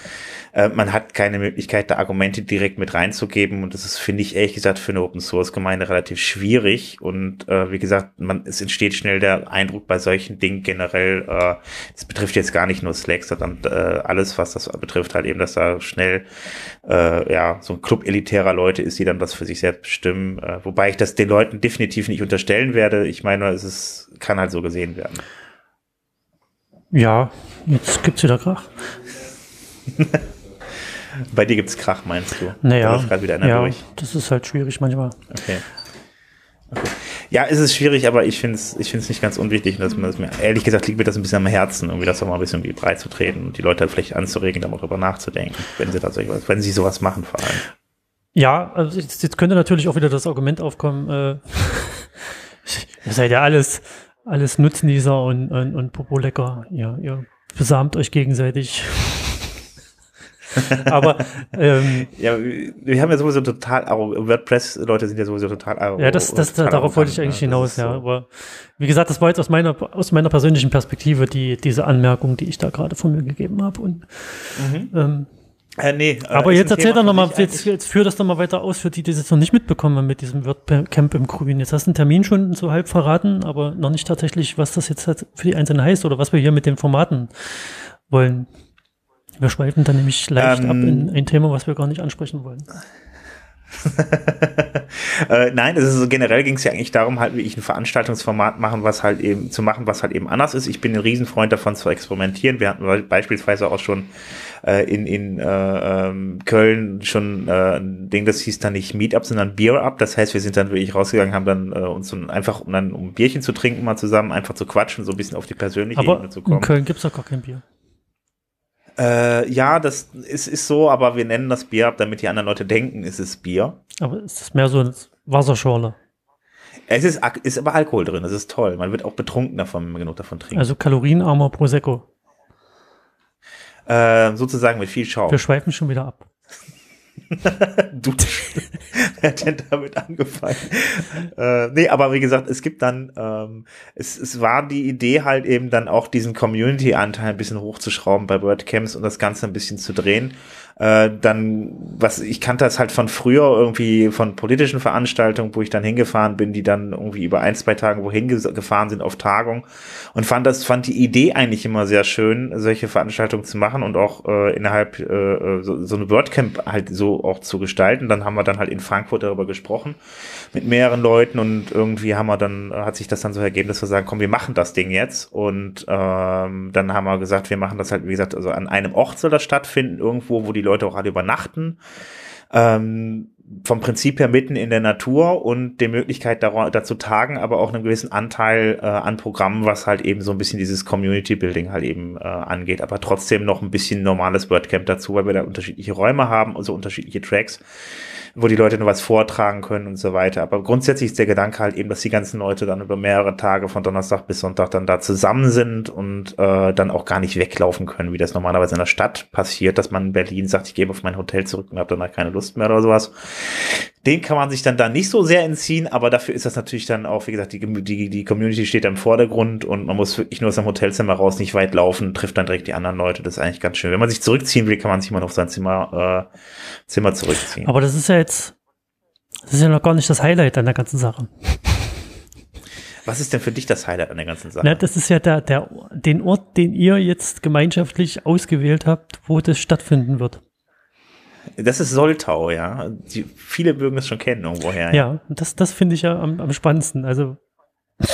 äh, man hat keine Möglichkeit, da Argumente direkt mit reinzugeben und das ist, finde ich, ehrlich gesagt, für eine Open Source Gemeinde relativ schwierig und äh, wie gesagt, man, es entsteht schnell der Eindruck bei solchen Dingen generell, äh, das betrifft jetzt gar nicht nur Slack, sondern äh, alles, was das betrifft, halt eben, dass da schnell äh, ja so ein Club elitärer Leute ist, die dann das für sich selbst bestimmen, äh, wobei ich das den Leuten definitiv nicht unterstellen werde. Ich meine, es ist, kann halt so gesehen werden. Ja, jetzt gibt's wieder Krach. Bei dir gibt's Krach, meinst du? Naja, Da gerade wieder einer ja, durch. das ist halt schwierig manchmal. Okay. okay. Ja, es ist schwierig, aber ich finde es ich find's nicht ganz unwichtig. Dass man das mir, ehrlich gesagt, liegt mir das ein bisschen am Herzen, irgendwie das auch mal ein bisschen breit zu treten und die Leute halt vielleicht anzuregen, da mal drüber nachzudenken, wenn sie tatsächlich was, wenn sie sowas machen vor allem. Ja, also jetzt, jetzt könnte natürlich auch wieder das Argument aufkommen, äh, ihr seid ja alles, alles Nutznießer und, und, und Popolecker. Ja, ihr besamt euch gegenseitig. Aber ähm, Ja, wir haben ja sowieso total, WordPress-Leute sind ja sowieso total ja, das, das, total darauf wollte ich eigentlich ne? hinaus, ja. so. Aber wie gesagt, das war jetzt aus meiner, aus meiner persönlichen Perspektive die, diese Anmerkung, die ich da gerade von mir gegeben habe. Und, ähm, Äh, nee, äh, Aber jetzt erzähl doch nochmal, jetzt, jetzt führ das doch mal weiter aus für die, die das noch nicht mitbekommen haben mit diesem WordCamp im Grün. Jetzt hast du einen Termin schon so halb verraten, aber noch nicht tatsächlich, was das jetzt halt für die Einzelnen heißt oder was wir hier mit den Formaten wollen. Wir schweifen dann nämlich leicht Ähm, ab in ein Thema, was wir gar nicht ansprechen wollen. äh, nein, es ist so, generell ging es ja eigentlich darum, halt wie ich ein Veranstaltungsformat machen, was halt eben zu machen, was halt eben anders ist. Ich bin ein Riesenfreund davon zu experimentieren. Wir hatten beispielsweise auch schon äh, in, in äh, ähm, Köln schon äh, ein Ding, das hieß dann nicht Meetup, sondern Beer Up. Das heißt, wir sind dann wirklich rausgegangen, haben dann äh, uns so einfach, um dann um ein Bierchen zu trinken, mal zusammen, einfach zu quatschen, so ein bisschen auf die persönliche Aber Ebene zu kommen. in Köln gibt's doch gar kein Bier. Äh, ja, das ist, ist so, aber wir nennen das Bier ab, damit die anderen Leute denken, es ist Bier. Aber ist das mehr so eine Wasserschorle? Es ist, ist aber Alkohol drin, das ist toll. Man wird auch betrunken davon, wenn man genug davon trinkt. Also kalorienarmer Prosecco. äh, sozusagen mit viel Schaum. Wir schweifen schon wieder ab. du, wer hat denn damit angefangen? äh, nee, aber wie gesagt, es gibt dann, ähm, es, es war die Idee halt eben dann auch diesen Community-Anteil ein bisschen hochzuschrauben bei WordCamps und das Ganze ein bisschen zu drehen. Äh, dann, was ich kannte das halt von früher irgendwie von politischen Veranstaltungen, wo ich dann hingefahren bin, die dann irgendwie über ein, zwei Tage wohin ge- gefahren sind auf Tagung und fand das, fand die Idee eigentlich immer sehr schön, solche Veranstaltungen zu machen und auch äh, innerhalb äh, so, so eine WordCamp halt so auch zu gestalten. Dann haben wir dann halt in Frankfurt darüber gesprochen mit mehreren Leuten und irgendwie haben wir dann, hat sich das dann so ergeben, dass wir sagen, komm, wir machen das Ding jetzt und ähm, dann haben wir gesagt, wir machen das halt, wie gesagt, also an einem Ort soll das stattfinden, irgendwo, wo die Leute auch alle übernachten. Ähm, vom Prinzip her mitten in der Natur und die Möglichkeit dazu tagen, aber auch einen gewissen Anteil äh, an Programmen, was halt eben so ein bisschen dieses Community Building halt eben äh, angeht, aber trotzdem noch ein bisschen normales WordCamp dazu, weil wir da unterschiedliche Räume haben, also unterschiedliche Tracks, wo die Leute nur was vortragen können und so weiter. Aber grundsätzlich ist der Gedanke halt eben, dass die ganzen Leute dann über mehrere Tage von Donnerstag bis Sonntag dann da zusammen sind und äh, dann auch gar nicht weglaufen können, wie das normalerweise in der Stadt passiert, dass man in Berlin sagt, ich gehe auf mein Hotel zurück und habe danach keine Lust mehr oder sowas. Den kann man sich dann da nicht so sehr entziehen, aber dafür ist das natürlich dann auch, wie gesagt, die, die, die Community steht da im Vordergrund und man muss wirklich nur aus dem Hotelzimmer raus, nicht weit laufen, trifft dann direkt die anderen Leute. Das ist eigentlich ganz schön. Wenn man sich zurückziehen will, kann man sich mal auf sein Zimmer, äh, Zimmer zurückziehen. Aber das ist ja jetzt, das ist ja noch gar nicht das Highlight an der ganzen Sache. Was ist denn für dich das Highlight an der ganzen Sache? Na, das ist ja der, der, den Ort, den ihr jetzt gemeinschaftlich ausgewählt habt, wo das stattfinden wird. Das ist Soltau, ja. Die, viele mögen es schon kennen irgendwoher. Ja, und das, das finde ich ja am, am spannendsten. Also,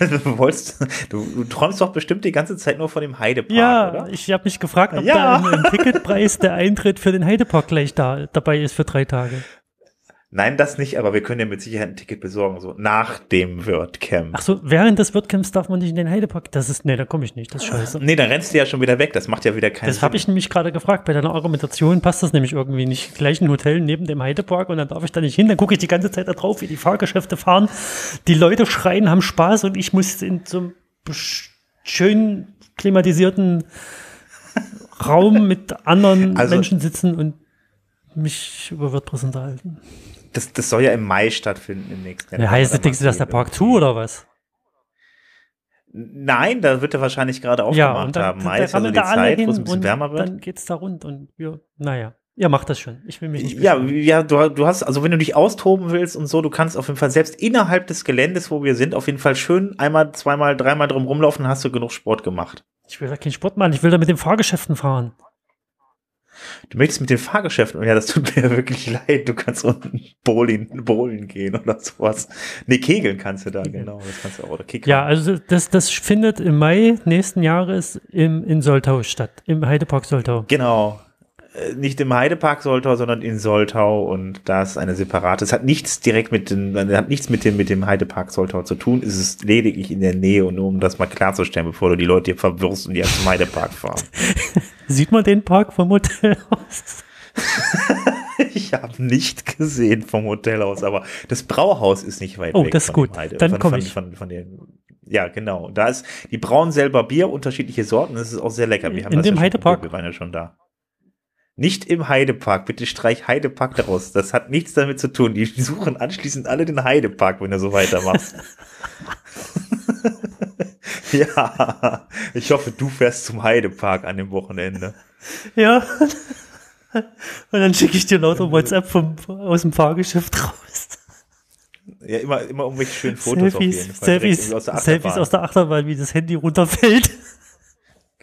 du, wolltest, du, du träumst doch bestimmt die ganze Zeit nur von dem Heidepark, ja, oder? ich habe mich gefragt, ob Ja. da im, im Ticketpreis der Eintritt für den Heidepark gleich da dabei ist für drei Tage. Nein, das nicht, aber wir können ja mit Sicherheit ein Ticket besorgen, so nach dem WordCamp. Ach so, während des WordCamps darf man nicht in den Heidepark. Das ist, nee, da komme ich nicht, das ist scheiße. Nee, dann rennst du ja schon wieder weg. Das macht ja wieder keinen Das habe ich nämlich gerade gefragt. Bei deiner Argumentation passt das nämlich irgendwie nicht. Gleich ein Hotel neben dem Heidepark und dann darf ich da nicht hin. Dann gucke ich die ganze Zeit da drauf, wie die Fahrgeschäfte fahren. Die Leute schreien, haben Spaß und ich muss in so einem schön klimatisierten Raum mit anderen Also- Menschen sitzen und mich über WordPress unterhalten. Das, das soll ja im Mai stattfinden im nächsten Jahr. Ja, heißt, denkst du, dass der Park zu oder was? Nein, da wird er wahrscheinlich gerade Ja, aufgemacht und dann, haben. Mai dann ist ja so rammeln die Zeit, wo es ein bisschen wärmer wird. dann geht's da rund und wir, naja, ihr macht das schon. Ich will mich nicht Ja, beschweren. ja, du, du hast, also wenn du dich austoben willst und so, du kannst auf jeden Fall selbst innerhalb des Geländes, wo wir sind, auf jeden Fall schön einmal, zweimal, dreimal drum rumlaufen, hast du genug Sport gemacht. Ich will da keinen Sport machen, ich will da mit den Fahrgeschäften fahren. Du möchtest mit den Fahrgeschäften, ja, das tut mir wirklich leid, du kannst unten bowlen, bowlen gehen oder sowas. Nee, kegeln kannst du da, genau, das kannst du auch, oder kickern. Ja, also das, das findet im Mai nächsten Jahres im, in Soltau statt, im Heidepark Soltau. Genau. Äh, Nicht im Heidepark Soltau, sondern in Soltau und da ist eine separate. Es hat nichts direkt mit dem, hat nichts mit dem, mit dem Heidepark Soltau zu tun. Es ist lediglich in der Nähe und nur um das mal klarzustellen, bevor du die Leute hier verwirrst und die zum Heidepark fahren. Sieht man den Park vom Hotel aus? ich habe nicht gesehen vom Hotel aus, aber das Brauhaus ist nicht weit Oh, weg. das ist gut. Heide, Dann von, komm von, ich. Von, von, den, ja, genau. Da ist, die brauen selber Bier, unterschiedliche Sorten. Das ist auch sehr lecker. Wir haben In das dem ja Heidepark? Wir waren ja schon da. Nicht im Heidepark. Bitte streich Heidepark daraus. Das hat nichts damit zu tun. Die suchen anschließend alle den Heidepark, wenn du so weitermachst. ja, ich hoffe, du fährst zum Heidepark an dem Wochenende. Ja. Und dann schicke ich dir lauter WhatsApp vom, aus dem Fahrgeschäft raus. Ja, immer, immer irgendwelche schönen Fotos auf jeden Selfies, Fall. Selfies, aus Selfies aus der Achterbahn, wie das Handy runterfällt.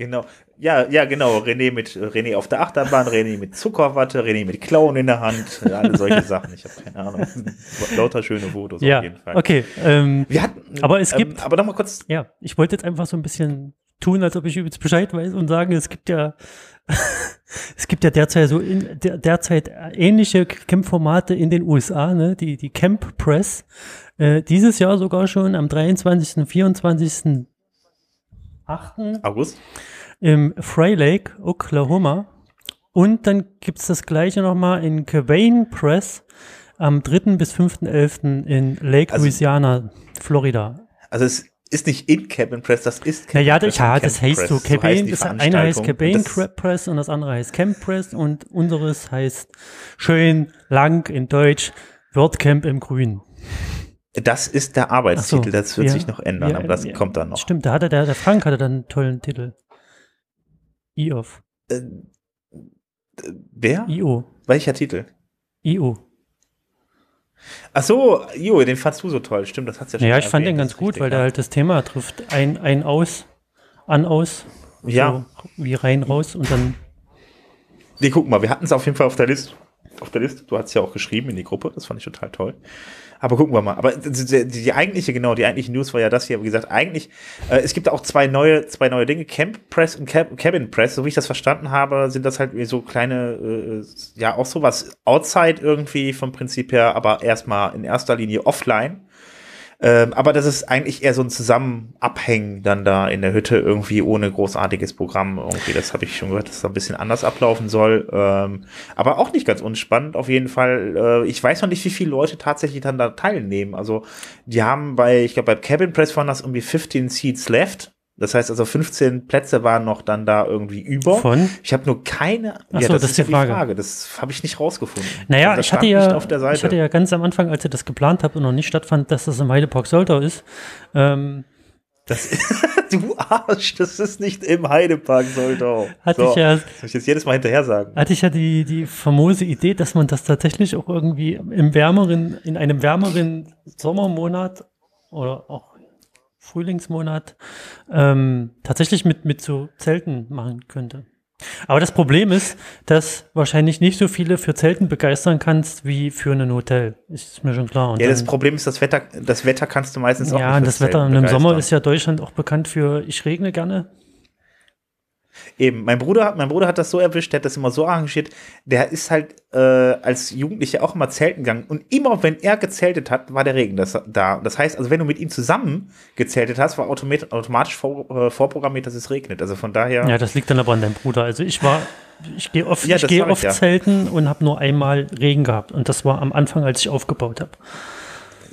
Genau. Ja, ja, genau. René mit René auf der Achterbahn, René mit Zuckerwatte, René mit Klauen in der Hand, ja, alle solche Sachen. Ich habe keine Ahnung. Lauter schöne Fotos ja, auf jeden Fall. okay. Ähm, Wir hatten, Aber es ähm, gibt- aber noch mal kurz. ja, ich wollte jetzt einfach so ein bisschen tun, als ob ich übrigens Bescheid weiß und sagen, es gibt ja, es gibt ja derzeit so in, der, derzeit ähnliche Camp-Formate in den USA, ne? die, die Camp Press. Äh, dieses Jahr sogar schon am 23. 24. 8. August im Fry Lake, Oklahoma. Und dann gibt's das gleiche nochmal in Cabane Press am 3. bis 5.11. in Lake Also- Louisiana, Florida. Also es ist nicht in Cabin Press, das ist Cabin Naja, Press das, ja, und das heißt so, Press. Cabane, die das eine heißt. Cabane Und Press und das andere heißt Camp Press und unseres heißt schön lang in Deutsch WordCamp im Grün. Das ist der Arbeitstitel, so, das wird wir- sich noch ändern, wir- aber das wir- kommt dann noch. Stimmt, da hatte der, der Frank hatte dann einen tollen Titel. IOF. Äh, wer? IO. Welcher Titel? IO. Ach so, Jo, den fandst du so toll. Stimmt, das hat's ja schon Naja, ich fand den ganz gut, weil der ja. halt das Thema trifft. Ein, ein aus, an aus. Ja. So, wie rein raus und dann. Nee, guck mal, wir hatten es auf jeden Fall auf der Liste. Auf der Liste, du hast ja auch geschrieben in die Gruppe, das fand ich total toll. Aber gucken wir mal. Aber die, die, die eigentliche, genau, die eigentliche News war ja das hier, wie gesagt, eigentlich, äh, es gibt auch zwei neue, zwei neue Dinge, Camp Press und Cab Cabin Press, so wie ich das verstanden habe, sind das halt so kleine, äh, ja, auch sowas outside irgendwie vom Prinzip her, aber erstmal in erster Linie offline. Ähm, aber das ist eigentlich eher so ein Zusammenabhängen dann da in der Hütte irgendwie ohne großartiges Programm irgendwie. Das habe ich schon gehört, dass das ein bisschen anders ablaufen soll. Ähm, aber auch nicht ganz unspannend auf jeden Fall. Äh, ich weiß noch nicht, wie viele Leute tatsächlich dann da teilnehmen. Also die haben bei, ich glaube bei Cabin Press waren das irgendwie 15 Seats left. Das heißt also 15 Plätze waren noch dann da irgendwie über. Von? Ich habe nur keine. Ach so, das ist die Frage. Das habe ich nicht rausgefunden. Naja, das ich hatte ja, nicht auf der Seite. ich hatte ja ganz am Anfang, als ihr das geplant habt und noch nicht stattfand, dass das im Heidepark Soltau ist, ähm, Das, du Arsch, das ist nicht im Heidepark Soldau. Hatte so, ich ja- Das muss ich jetzt jedes Mal hinterher sagen. hatte ich ja die, die famose Idee, dass man das tatsächlich auch irgendwie im wärmeren, in einem wärmeren Sommermonat oder auch Frühlingsmonat ähm, tatsächlich mit, mit so Zelten machen könnte. Aber das Problem ist, dass wahrscheinlich nicht so viele für Zelten begeistern kannst wie für ein Hotel. Ist mir schon klar. Und Ja, das Problem ist, das Wetter, das Wetter kannst du meistens auch ja, nicht fürs das Wetter und im Sommer ist ja Deutschland auch bekannt für, ich regne gerne. Eben, mein Bruder, hat- mein Bruder hat das so erwischt, der hat das immer so arrangiert, der ist halt äh, als Jugendlicher auch immer zelten gegangen und immer, wenn er gezeltet hat, war der Regen das, da. Das heißt, also wenn du mit ihm zusammen gezeltet hast, war automat, automatisch vor, äh, vorprogrammiert, dass es regnet. Also von daher, Ja, das liegt dann aber an deinem Bruder. Also ich war, ich gehe oft, Ja, ich gehe sag ich oft ja. zelten und habe nur einmal Regen gehabt. Und das war am Anfang, als ich aufgebaut habe.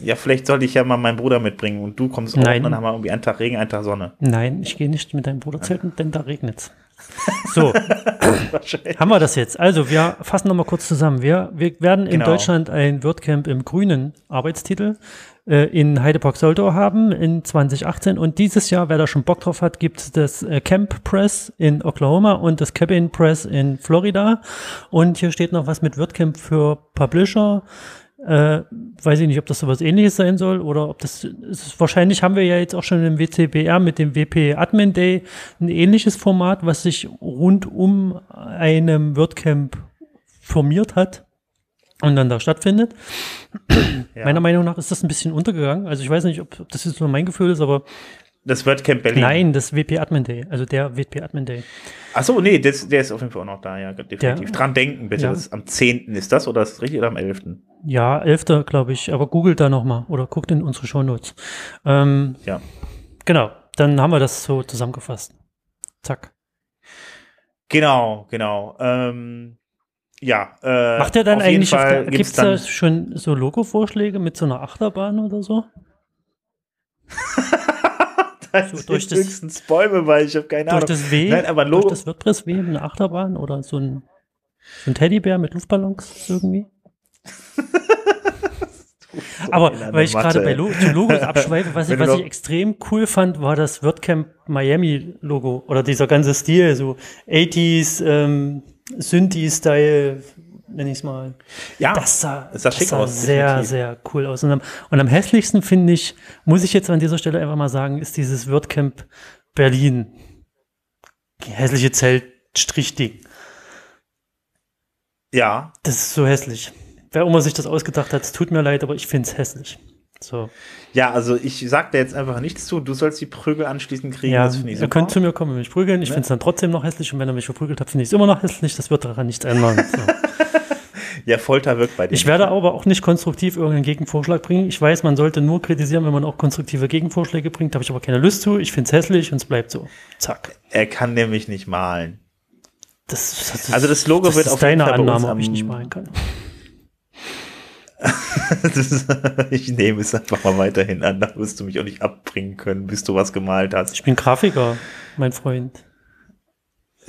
Ja, vielleicht sollte ich ja mal meinen Bruder mitbringen und du kommst auch Nein. und dann haben wir irgendwie einen Tag Regen, einen Tag Sonne. Nein, ich gehe nicht mit deinem Bruder zelten, denn da regnet's. So, haben wir das jetzt. Also, wir fassen nochmal kurz zusammen. Wir, wir werden in Genau. Deutschland ein WordCamp im grünen Arbeitstitel äh, in Heidepark Soldau haben in 2018. Und dieses Jahr, wer da schon Bock drauf hat, gibt es das äh, Camp Press in Oklahoma und das Cabin Press in Florida. Und hier steht noch was mit WordCamp für Publisher. Äh, weiß ich nicht, ob das sowas ähnliches sein soll oder ob das ist, wahrscheinlich haben wir ja jetzt auch schon im WCBR mit dem WP Admin Day ein ähnliches Format, was sich rund um einem WordCamp formiert hat und dann da stattfindet. Ja. Meiner Meinung nach ist das ein bisschen untergegangen. Also ich weiß nicht, ob, ob das jetzt nur mein Gefühl ist, aber Das WordCamp Berlin. nein, das WP Admin Day, also der WP Admin Day. Ach so, nee, das, der ist auf jeden Fall auch noch da, ja, definitiv. Der- Dran denken, bitte. Ja. Am 10. ist das oder ist das richtig oder am 11.? Ja, 11. glaube ich, aber googelt da nochmal oder guckt in unsere Shownotes. Ähm, Ja. Genau, dann haben wir das so zusammengefasst. Zack. Genau, genau. Ähm, ja. Äh, Macht er dann eigentlich, auf Fall der, gibt's gibt's da schon so Logo-Vorschläge mit so einer Achterbahn oder so? so sind durch das- höchstens Bäume, weil ich habe keine Durch Ahnung. das W, Nein, aber durch das WordPress W eine Achterbahn oder so ein, so ein Teddybär mit Luftballons irgendwie? Aber in einer weil ich gerade bei. Lo zu Logos abschweife, was, ich, was ich extrem cool fand, war das WordCamp Miami Logo oder dieser ganze Stil, so 80s, ähm, Synthi-Style, nenne ich es mal. Ja, Das sah, Ah, das sah schick aus, sehr, definitiv. sehr cool aus. Und am, und am hässlichsten finde ich, muss ich jetzt an dieser Stelle einfach mal sagen, ist dieses WordCamp Berlin. Hässliche Zeltstrichding. ja. Das ist so hässlich. Wer immer sich das ausgedacht hat, es tut mir leid, aber ich finde es hässlich. So. Ja, also ich sag dir jetzt einfach nichts zu. Du sollst die Prügel anschließend kriegen. Ja, das ich ihr super. könnt zu mir kommen und mich prügeln. Ich Ne? finde es dann trotzdem noch hässlich und wenn er mich verprügelt hat, finde ich es immer noch hässlich. Das wird daran nichts ändern. So. ja, Folter wirkt bei dir. Ich werde aber auch nicht konstruktiv irgendeinen Gegenvorschlag bringen. Ich weiß, man sollte nur kritisieren, wenn man auch konstruktive Gegenvorschläge bringt. Da habe ich aber keine Lust zu. Ich finde es hässlich und es bleibt so. Zack. Er kann nämlich nicht malen. Das, das, Also das Logo das wird ist auf deine Annahme, ob ich nicht malen kann. Ist, ich nehme es einfach mal weiterhin an. Da wirst du mich auch nicht abbringen können, bis du was gemalt hast. Ich bin Grafiker, mein Freund.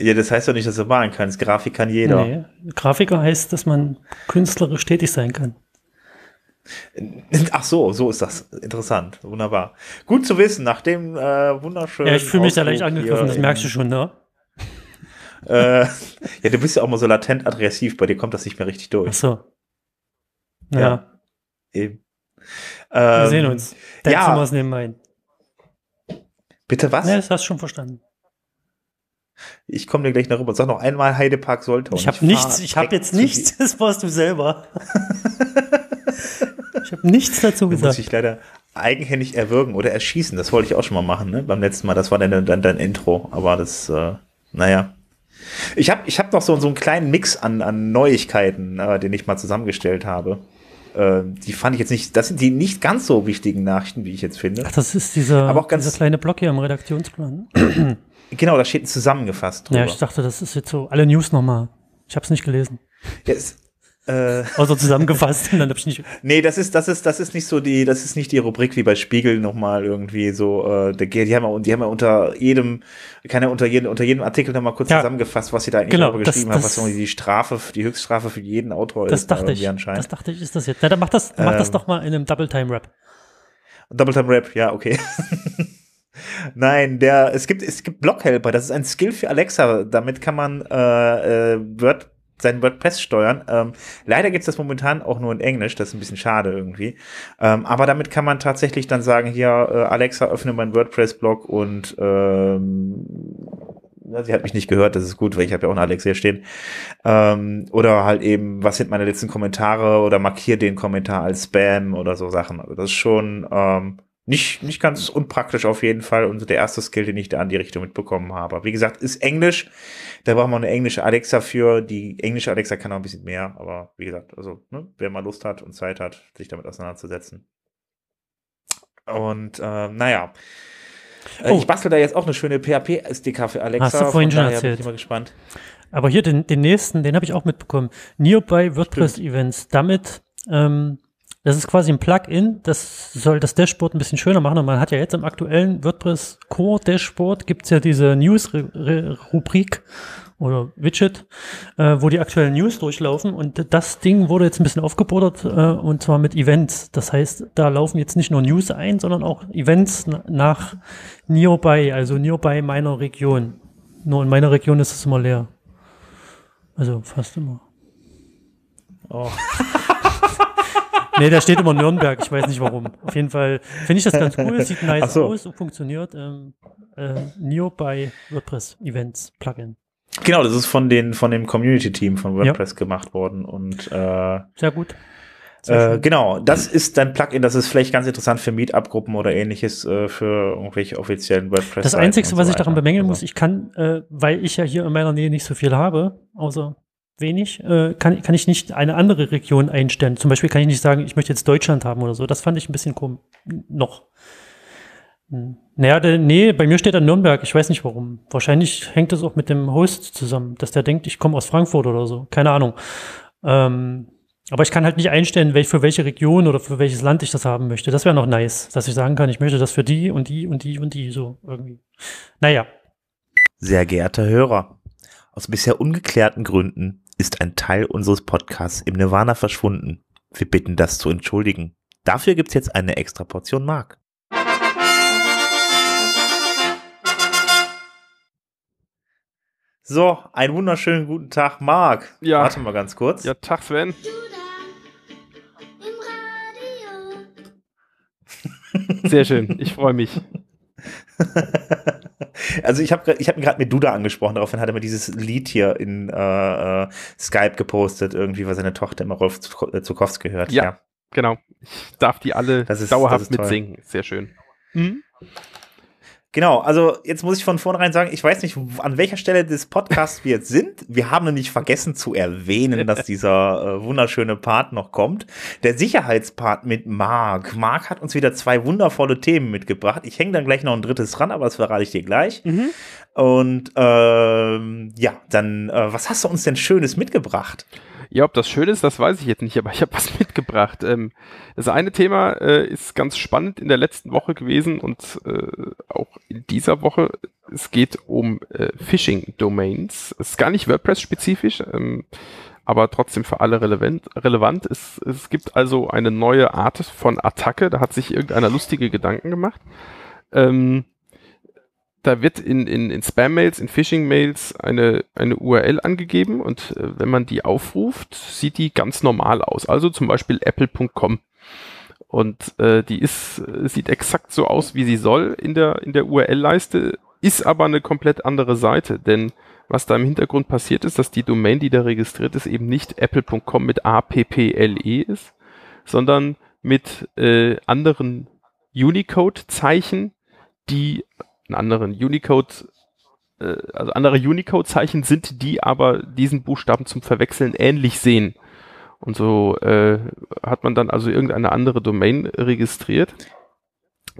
Ja, das heißt doch nicht, dass du malen kannst. Grafik kann jeder. Nee, Grafiker heißt, dass man künstlerisch tätig sein kann. Ach so, so ist das. Interessant. Wunderbar. Gut zu wissen, nach dem äh, wunderschönen. Ja, ich fühle mich da leicht angegriffen, das merkst du schon, ne? Äh, ja, du bist ja auch mal so latent aggressiv, bei dir kommt das nicht mehr richtig Ach durch. so. Ja, Ja. Eben. wir Ähm, sehen uns. Dein ja. Zimmer ist neben mein. Bitte was? Ja, das hast du schon verstanden. Ich komme dir gleich noch rüber. Sag noch einmal Heidepark sollte. Ich habe nichts, ich habe jetzt nichts, das warst du selber. ich habe nichts dazu Du musst gesagt. dich leider eigenhändig erwürgen oder erschießen. Das wollte ich auch schon mal machen, ne? Beim letzten Mal. Das war dein, dein, dein Intro. Aber das, äh, naja. Ich habe ich hab noch so, so einen kleinen Mix an, an Neuigkeiten, äh, den ich mal zusammengestellt habe. Äh, die fand ich jetzt nicht, das sind die nicht ganz so wichtigen Nachrichten, wie ich jetzt finde. Ach, das ist dieser, Aber auch ganz- dieser kleine Block hier im Redaktionsplan. Genau, da steht zusammengefasst drüber. Ja, ich dachte, das ist jetzt so alle News nochmal. Ich habe es nicht gelesen. Ja, es, äh, Außer zusammengefasst dann habe ich nicht. nee, das ist, das ist, das ist nicht so die, das ist nicht die Rubrik wie bei Spiegel nochmal irgendwie so, äh, die, haben ja, die haben ja unter jedem, kann ja unter jedem, unter jedem Artikel nochmal kurz Ja. zusammengefasst, was sie da eigentlich Genau, darüber das- geschrieben haben, das- was irgendwie die Strafe, die Höchststrafe für jeden Autor Das ist. da dachte ich. Anscheinend. Das dachte ich, ist das jetzt. Na, dann mach das, mach das Ähm. doch mal in einem Double Time Rap. Double Time Rap, ja, okay. Nein, der, es gibt, es gibt Blockhelper, das ist ein Skill für Alexa. Damit kann man äh, äh, Word, sein WordPress steuern. Ähm, leider gibt's das momentan auch nur in Englisch, das ist ein bisschen schade irgendwie. Ähm, aber damit kann man tatsächlich dann sagen, hier, äh, Alexa, öffne meinen WordPress-Blog und ähm, ja, sie hat mich nicht gehört, das ist gut, weil ich habe ja auch eine Alexa hier stehen. Ähm, oder halt eben, was sind meine letzten Kommentare oder markier den Kommentar als Spam oder so Sachen. Also das ist schon ähm, nicht, nicht ganz unpraktisch auf jeden Fall und so der erste Skill, den ich da an die Richtung mitbekommen habe. Wie gesagt, ist Englisch. Da braucht man eine englische Alexa für. Die englische Alexa kann auch ein bisschen mehr, aber wie gesagt, also ne, wer mal Lust hat und Zeit hat, sich damit auseinanderzusetzen. Und ähm, naja. Äh, Oh. Ich bastel da jetzt auch eine schöne PHP-SDK für Alexa. Hast du vorhin schon daher Bin erzählt. ich mal gespannt. Aber hier den, den nächsten, den habe ich auch mitbekommen. Nearby WordPress Events. Damit, ähm, das ist quasi ein Plugin, das soll das Dashboard ein bisschen schöner machen. Und man hat ja jetzt im aktuellen WordPress Core Dashboard gibt's ja diese News-Rubrik oder Widget, äh, wo die aktuellen News durchlaufen. Und das Ding wurde jetzt ein bisschen aufgebordert, äh, und zwar mit Events. Das heißt, da laufen jetzt nicht nur News ein, sondern auch Events na- nach Nearby, also Nearby meiner Region. Nur in meiner Region ist es immer leer. Also fast immer. Oh. Nee, da steht immer Nürnberg, ich weiß nicht warum. Auf jeden Fall finde ich das ganz cool, sieht nice so. aus und funktioniert. Ähm, äh, Nearby WordPress Events Plugin. Genau, das ist von den von dem Community-Team von WordPress gemacht worden und äh, Sehr gut. Äh, genau, das ist dein Plugin, das ist vielleicht ganz interessant für Meetup-Gruppen oder ähnliches, äh, für irgendwelche offiziellen WordPress. Das Einzige, was ich daran bemängeln muss, ich kann, äh, weil ich ja hier in meiner Nähe nicht so viel habe, außer wenig, äh, kann, kann ich nicht eine andere Region einstellen. Zum Beispiel kann ich nicht sagen, ich möchte jetzt Deutschland haben oder so. Das fand ich ein bisschen komisch. Noch. Hm. Naja, der, nee, bei mir steht da Nürnberg. Ich weiß nicht warum. Wahrscheinlich hängt das auch mit dem Host zusammen, dass der denkt, ich komme aus Frankfurt oder so. Keine Ahnung. Ähm, aber ich kann halt nicht einstellen, welch, für welche Region oder für welches Land ich das haben möchte. Das wäre noch nice, dass ich sagen kann, ich möchte das für die und die und die und die so irgendwie. Naja, Sehr geehrter Hörer, aus bisher ungeklärten Gründen ist ein Teil unseres Podcasts im Nirvana verschwunden. Wir bitten das zu entschuldigen. Dafür gibt's jetzt eine extra Portion Mark. So, einen wunderschönen guten Tag, Marc. Ja. Warte mal ganz kurz. Ja, Tag Sven. Sehr schön. Ich freue mich. Also ich habe ich hab ihn gerade mit Duda angesprochen, daraufhin hat er mir dieses Lied hier in äh, äh, Skype gepostet, irgendwie, weil seine Tochter immer Rolf äh, Zukowski hört. Ja. genau. Ich darf die alle Das ist- dauerhaft das ist toll. mitsingen. Sehr schön. Genau, also jetzt muss ich von vornherein sagen, ich weiß nicht, an welcher Stelle des Podcasts wir jetzt sind. Wir haben nämlich vergessen zu erwähnen, dass dieser äh, wunderschöne Part noch kommt. Der Sicherheitspart mit Marc. Marc hat uns wieder zwei wundervolle Themen mitgebracht. Ich hänge dann gleich noch ein drittes ran, aber das verrate ich dir gleich. Und ähm, ja, dann, äh, was hast du uns denn Schönes mitgebracht? Ja, ob das schön ist, das weiß ich jetzt nicht, aber ich habe was mitgebracht. Ähm, das eine Thema äh, ist ganz spannend in der letzten Woche gewesen und äh, auch in dieser Woche. Es geht um äh, Phishing-Domains. Ist gar nicht WordPress-spezifisch, ähm, aber trotzdem für alle relevant. relevant. Es, es gibt also eine neue Art von Attacke. Da hat sich irgendeiner lustige Gedanken gemacht. Ähm, da wird in, in, in Spam-Mails, in Phishing-Mails eine, eine URL angegeben und äh, wenn man die aufruft, sieht die ganz normal aus. Also zum Beispiel apple.com. Und äh, die ist, äh, sieht exakt so aus, wie sie soll in der, in der URL-Leiste, ist aber eine komplett andere Seite, denn was da im Hintergrund passiert ist, dass die Domain, die da registriert ist, eben nicht apple.com mit A-P-P-L-E ist, sondern mit äh, anderen Unicode-Zeichen, die einen anderen Unicode, äh, also andere Unicode-Zeichen sind, die aber diesen Buchstaben zum Verwechseln ähnlich sehen. Und so äh, hat man dann also irgendeine andere Domain registriert.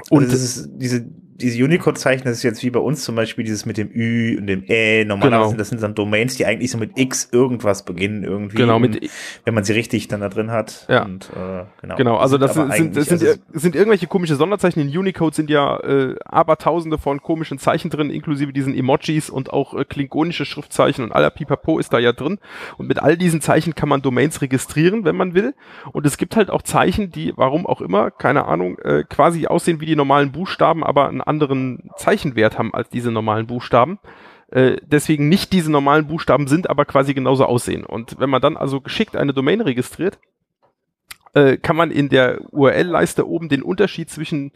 Und Also ist diese, diese Unicode-Zeichen, das ist jetzt wie bei uns zum Beispiel dieses mit dem Ü und dem Ä. Normalerweise Genau. sind das sind dann Domains, die eigentlich so mit X irgendwas beginnen irgendwie. genau mit wenn man sie richtig dann da drin hat. Ja. Und, äh, genau. Genau, also das aber sind, das sind, also sind irgendwelche komische Sonderzeichen. In Unicode sind ja äh, abertausende von komischen Zeichen drin, inklusive diesen Emojis und auch äh, klingonische Schriftzeichen und aller Pipapo ist da ja drin. Und mit all diesen Zeichen kann man Domains registrieren, wenn man will. Und es gibt halt auch Zeichen, die, warum auch immer, keine Ahnung, äh, quasi aussehen wie die normalen Buchstaben, aber einen anderen Zeichenwert haben als diese normalen Buchstaben. Äh, deswegen nicht diese normalen Buchstaben sind, aber quasi genauso aussehen. Und wenn man dann also geschickt eine Domain registriert, äh, kann man in der URL-Leiste oben den Unterschied zwischen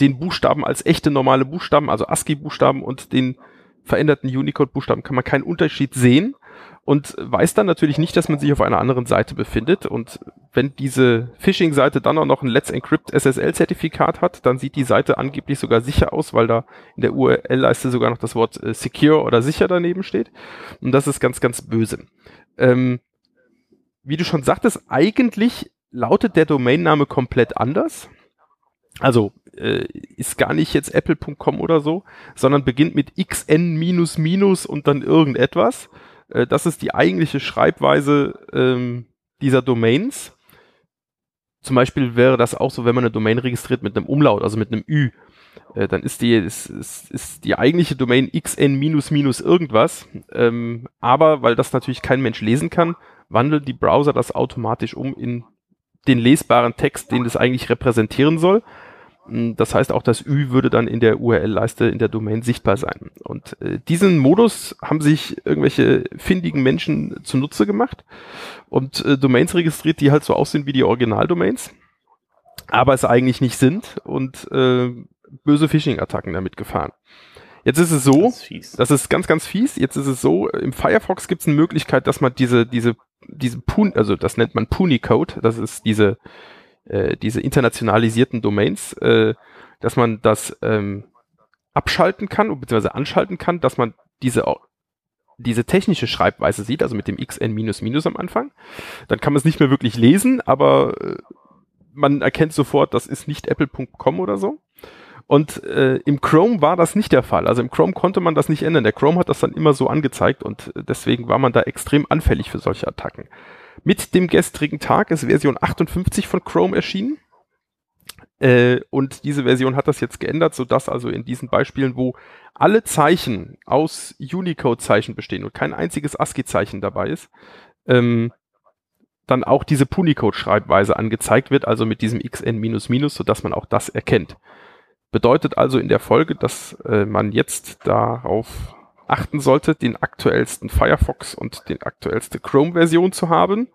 den Buchstaben als echte normale Buchstaben, also ASCII-Buchstaben und den veränderten Unicode-Buchstaben, kann man keinen Unterschied sehen und weiß dann natürlich nicht, dass man sich auf einer anderen Seite befindet. Und wenn diese Phishing-Seite dann auch noch ein Let's Encrypt SSL-Zertifikat hat, dann sieht die Seite angeblich sogar sicher aus, weil da in der URL-Leiste sogar noch das Wort äh, secure oder sicher daneben steht. Und das ist ganz, ganz böse. Ähm, wie du schon sagtest, eigentlich lautet der Domainname komplett anders. Also äh, ist gar nicht jetzt apple.com oder so, sondern beginnt mit xn und dann irgendetwas. Äh, das ist die eigentliche Schreibweise ähm, dieser Domains. Zum Beispiel wäre das auch so, wenn man eine Domain registriert mit einem Umlaut, also mit einem Ü. Äh, dann ist die, ist, ist, ist die eigentliche Domain xn minus minus irgendwas. Ähm, aber weil das natürlich kein Mensch lesen kann, wandelt die Browser das automatisch um in den lesbaren Text, den das eigentlich repräsentieren soll. Das heißt, auch das Ü würde dann in der URL-Leiste in der Domain sichtbar sein. Und äh, diesen Modus haben sich irgendwelche findigen Menschen zunutze gemacht und äh, Domains registriert, die halt so aussehen wie die Originaldomains, aber es eigentlich nicht sind und äh, böse Phishing-Attacken damit gefahren. Jetzt ist es so, Das ist das ist ganz, ganz fies. Jetzt ist es so, im Firefox gibt es eine Möglichkeit, dass man diese, diese, diese Pun, also das nennt man Punicode, das ist diese, äh, diese internationalisierten Domains, äh, dass man das ähm, abschalten kann, beziehungsweise anschalten kann, dass man diese diese technische Schreibweise sieht, also mit dem xn minus minus am Anfang. Dann kann man es nicht mehr wirklich lesen, aber äh, man erkennt sofort, das ist nicht apple.com oder so. Und äh, im Chrome war das nicht der Fall. Also im Chrome konnte man das nicht ändern. Der Chrome hat das dann immer so angezeigt und äh, deswegen war man da extrem anfällig für solche Attacken. Mit dem gestrigen Tag ist Version 58 von Chrome erschienen. Äh, und diese Version hat das jetzt geändert, sodass also in diesen Beispielen, wo alle Zeichen aus Unicode-Zeichen bestehen und kein einziges ASCII-Zeichen dabei ist, ähm, dann auch diese Punicode-Schreibweise angezeigt wird, also mit diesem xn-, sodass man auch das erkennt. Bedeutet also in der Folge, dass äh, man jetzt darauf achten sollte, den aktuellsten Firefox und die aktuellste Chrome-Version zu haben,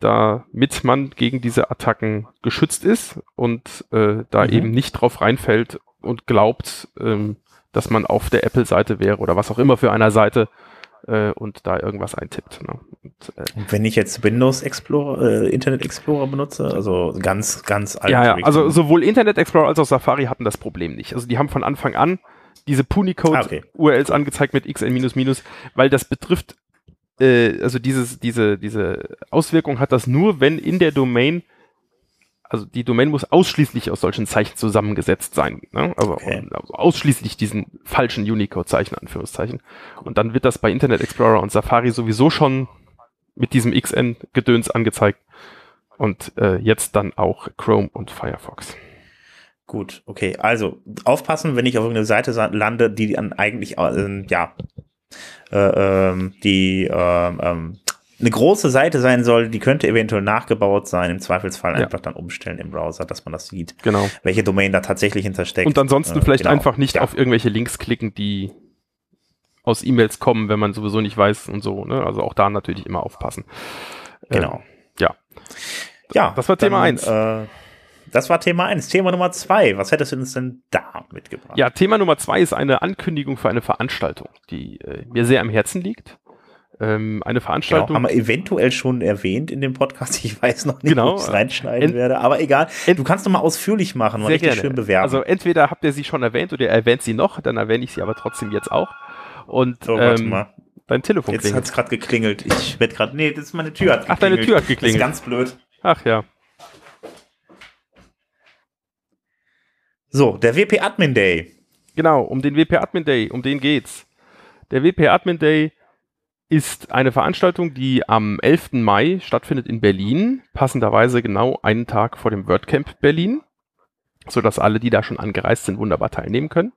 damit man gegen diese Attacken geschützt ist und äh, da Mhm. eben nicht drauf reinfällt und glaubt, ähm, dass man auf der Apple-Seite wäre oder was auch immer für einer Seite, äh, und da irgendwas eintippt. Ne? Und, äh, und wenn ich jetzt Windows Explorer, äh, Internet Explorer benutze, also ganz, ganz alt. Ja, ja, also sowohl Internet Explorer als auch Safari hatten das Problem nicht. Also die haben von Anfang an diese Punicode-URLs ah, okay. angezeigt mit xn-, weil das betrifft, äh, also dieses, diese, diese Auswirkung hat das nur, wenn in der Domain also die Domain muss ausschließlich aus solchen Zeichen zusammengesetzt sein. Ne? Also, okay. also, ausschließlich diesen falschen Unicode-Zeichen, Anführungszeichen. Und dann wird das bei Internet Explorer und Safari sowieso schon mit diesem XN-Gedöns angezeigt. Und äh, jetzt dann auch Chrome und Firefox. Gut, okay. Also aufpassen, wenn ich auf irgendeine Seite lande, die dann eigentlich, äh, ja, äh, ähm, die äh, ähm, eine große Seite sein soll, die könnte eventuell nachgebaut sein, im Zweifelsfall ja. einfach dann umstellen im Browser, dass man das sieht, genau. welche Domain da tatsächlich hintersteckt. Und ansonsten äh, vielleicht genau. einfach nicht ja. auf irgendwelche Links klicken, die aus E-Mails kommen, wenn man sowieso nicht weiß und so. Ne? Also auch da natürlich immer aufpassen. Genau. Äh, ja. Ja. Das war Thema dann, eins. Äh, das war Thema eins. Thema Nummer zwei. Was hättest du uns denn da mitgebracht? Ja, Thema Nummer zwei ist eine Ankündigung für eine Veranstaltung, die äh, mir sehr am Herzen liegt ähm, eine Veranstaltung. Genau, haben wir eventuell schon erwähnt in dem Podcast. Ich weiß noch nicht, genau, ob ich es reinschneiden ent, werde, aber egal. Du kannst noch mal ausführlich machen und richtig gerne. schön bewerben. Also entweder habt ihr sie schon erwähnt oder ihr erwähnt sie noch, dann erwähne ich sie aber trotzdem jetzt auch. Und so, warte ähm, mal. dein Telefon Jetzt hat es gerade geklingelt. Ich werde gerade, nee, das ist meine Tür hat Ach, deine Tür hat geklingelt. Das ist ganz blöd. Ach ja. So, der WP Admin Day. Genau, um den WP Admin Day, um den geht's. Der WP Admin Day ist eine Veranstaltung, die am 11. Mai stattfindet in Berlin, passenderweise genau einen Tag vor dem WordCamp Berlin, sodass alle, die da schon angereist sind, wunderbar teilnehmen können.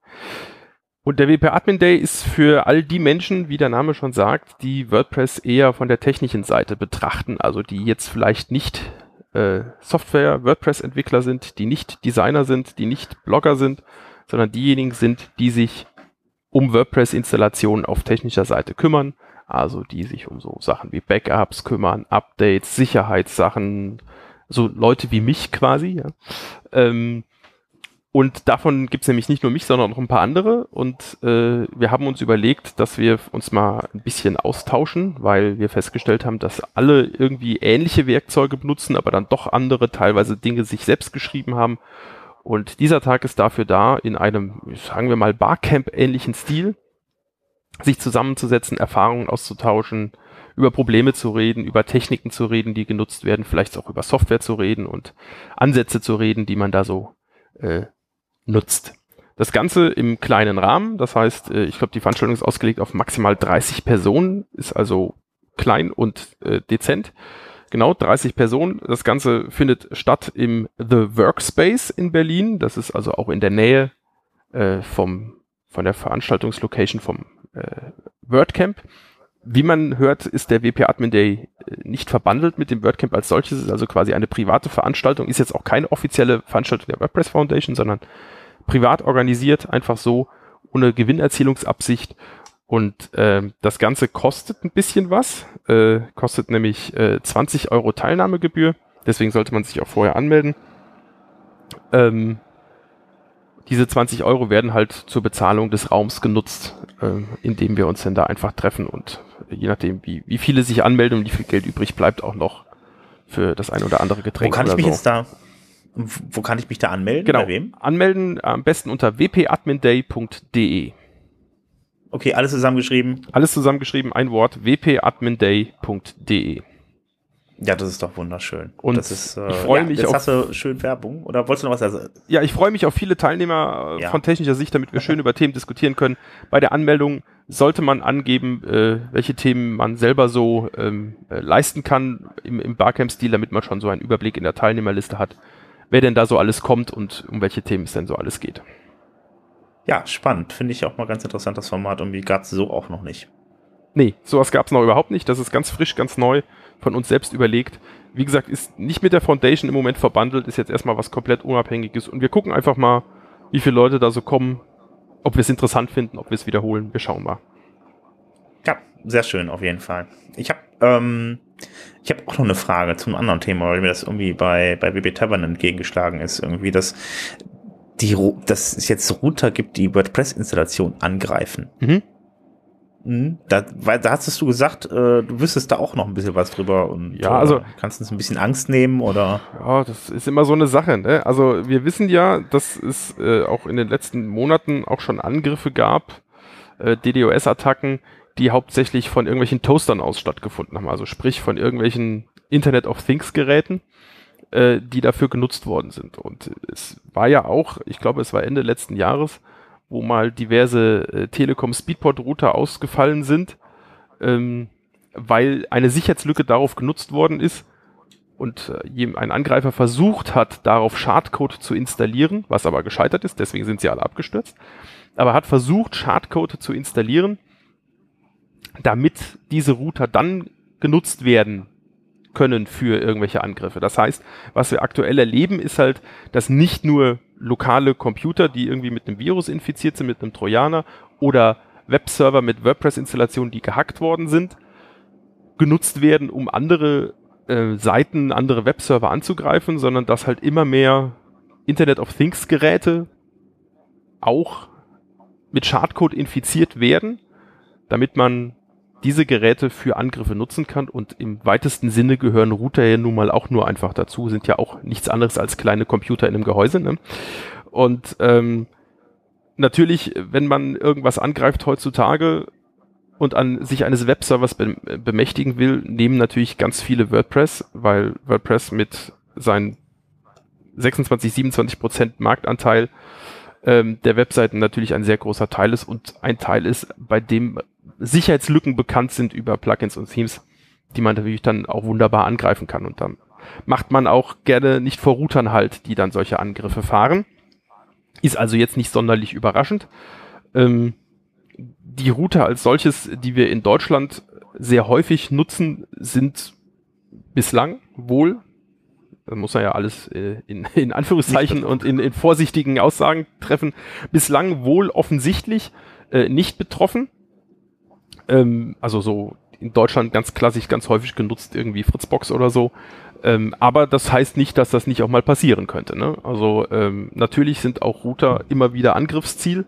Und der WP Admin Day ist für all die Menschen, wie der Name schon sagt, die WordPress eher von der technischen Seite betrachten, also die jetzt vielleicht nicht äh, Software WordPress Entwickler sind, die nicht Designer sind, die nicht Blogger sind, sondern diejenigen sind, die sich um WordPress Installationen auf technischer Seite kümmern also die sich um so Sachen wie Backups kümmern, Updates, Sicherheitssachen, so Leute wie mich quasi. Ja. Ähm, und davon gibt's nämlich nicht nur mich, sondern noch ein paar andere. Und äh, wir haben uns überlegt, dass wir uns mal ein bisschen austauschen, weil wir festgestellt haben, dass alle irgendwie ähnliche Werkzeuge benutzen, aber dann doch andere teilweise Dinge sich selbst geschrieben haben. Und dieser Tag ist dafür da, in einem, sagen wir mal, Barcamp-ähnlichen Stil, sich zusammenzusetzen, Erfahrungen auszutauschen, über Probleme zu reden, über Techniken zu reden, die genutzt werden, vielleicht auch über Software zu reden und Ansätze zu reden, die man da so äh, nutzt. Das Ganze im kleinen Rahmen, das heißt, äh, ich glaube, die Veranstaltung ist ausgelegt auf maximal 30 Personen, ist also klein und äh, dezent. Genau, 30 Personen. Das Ganze findet statt im The Workspace in Berlin. Das ist also auch in der Nähe äh, vom, von der Veranstaltungslocation vom äh, WordCamp. Wie man hört, ist der WP Admin Day äh, nicht verbandelt mit dem WordCamp als solches. Es ist also quasi eine private Veranstaltung, ist jetzt auch keine offizielle Veranstaltung der WordPress Foundation, sondern privat organisiert, einfach so, ohne Gewinnerzielungsabsicht. Und äh, das Ganze kostet ein bisschen was, äh, kostet nämlich äh, 20 Euro Teilnahmegebühr. Deswegen sollte man sich auch vorher anmelden. Ähm, diese 20 Euro werden halt zur Bezahlung des Raums genutzt, äh, in dem wir uns dann da einfach treffen und je nachdem, wie, wie viele sich anmelden und wie viel Geld übrig bleibt, auch noch für das ein oder andere Getränk. Wo kann ich mich so. jetzt da, wo kann ich mich da anmelden? Genau. Bei wem? Anmelden am besten unter wpadminday.de. Okay, alles zusammengeschrieben. Alles zusammengeschrieben, ein Wort, wpadminday.de. Ja, das ist doch wunderschön. Und das ist, äh, ich freue ja, mich jetzt auf. Hast du schön Werbung? Oder wolltest du noch was sagen? Ja, ich freue mich auf viele Teilnehmer äh, ja. von technischer Sicht, damit wir schön über Themen diskutieren können. Bei der Anmeldung sollte man angeben, äh, welche Themen man selber so ähm, äh, leisten kann im, im Barcamp-Stil, damit man schon so einen Überblick in der Teilnehmerliste hat, wer denn da so alles kommt und um welche Themen es denn so alles geht. Ja, spannend. Finde ich auch mal ganz interessant, das Format. Irgendwie gab es so auch noch nicht. Nee, sowas gab es noch überhaupt nicht. Das ist ganz frisch, ganz neu von uns selbst überlegt. Wie gesagt, ist nicht mit der Foundation im Moment verbandelt, ist jetzt erstmal was komplett Unabhängiges und wir gucken einfach mal, wie viele Leute da so kommen, ob wir es interessant finden, ob wir es wiederholen. Wir schauen mal. Ja, sehr schön auf jeden Fall. Ich habe ähm, ich habe auch noch eine Frage zum anderen Thema, weil mir das irgendwie bei bei WB Tavern entgegengeschlagen ist, irgendwie dass die dass es jetzt Router gibt, die WordPress Installation angreifen. Mhm Mhm. Da, weil, da hast du gesagt, äh, du wüsstest da auch noch ein bisschen was drüber und Ja, also- äh, kannst uns ein bisschen Angst nehmen oder Ja, das ist immer so eine Sache. Ne? Also wir wissen ja, dass es äh, auch in den letzten Monaten auch schon Angriffe gab, äh, DDoS-Attacken, die hauptsächlich von irgendwelchen Toastern aus stattgefunden haben. Also sprich von irgendwelchen Internet of Things Geräten, äh, die dafür genutzt worden sind. Und es war ja auch, ich glaube, es war Ende letzten Jahres, wo mal diverse äh, Telekom Speedport Router ausgefallen sind, ähm, weil eine Sicherheitslücke darauf genutzt worden ist, und äh, ein Angreifer versucht hat, darauf Schadcode zu installieren, was aber gescheitert ist, deswegen sind sie alle abgestürzt, aber hat versucht, Schadcode zu installieren, damit diese Router dann genutzt werden können für irgendwelche Angriffe. Das heißt, was wir aktuell erleben, ist halt, dass nicht nur lokale Computer, die irgendwie mit einem Virus infiziert sind, mit einem Trojaner oder Webserver mit WordPress-Installationen, die gehackt worden sind, genutzt werden, um andere äh, Seiten, andere Webserver anzugreifen, sondern dass halt immer mehr Internet of Things Geräte auch mit Schadcode infiziert werden, damit man diese Geräte für Angriffe nutzen kann und im weitesten Sinne gehören Router ja nun mal auch nur einfach dazu, sind ja auch nichts anderes als kleine Computer in einem Gehäuse. Ne? Und ähm, natürlich, wenn man irgendwas angreift heutzutage, und an sich eines Webservers be bemächtigen will, nehmen natürlich ganz viele WordPress, weil WordPress mit seinen 26, 27 Prozent Marktanteil ähm, der Webseiten natürlich ein sehr großer Teil ist und ein Teil ist, bei dem Sicherheitslücken bekannt sind über Plugins und Themes, die man natürlich dann auch wunderbar angreifen kann. Und dann macht man auch gerne nicht vor Routern halt, die dann solche Angriffe fahren. Ist also jetzt nicht sonderlich überraschend. Ähm, die Router als solches, die wir in Deutschland sehr häufig nutzen, sind bislang wohl, muss man ja alles äh, in, in Anführungszeichen und in, in vorsichtigen Aussagen treffen, bislang wohl offensichtlich äh, nicht betroffen. Ähm, also so in Deutschland ganz klassisch, ganz häufig genutzt, irgendwie Fritzbox oder so. Ähm, aber das heißt nicht, dass das nicht auch mal passieren könnte. Ne? Also ähm, natürlich sind auch Router immer wieder Angriffsziel.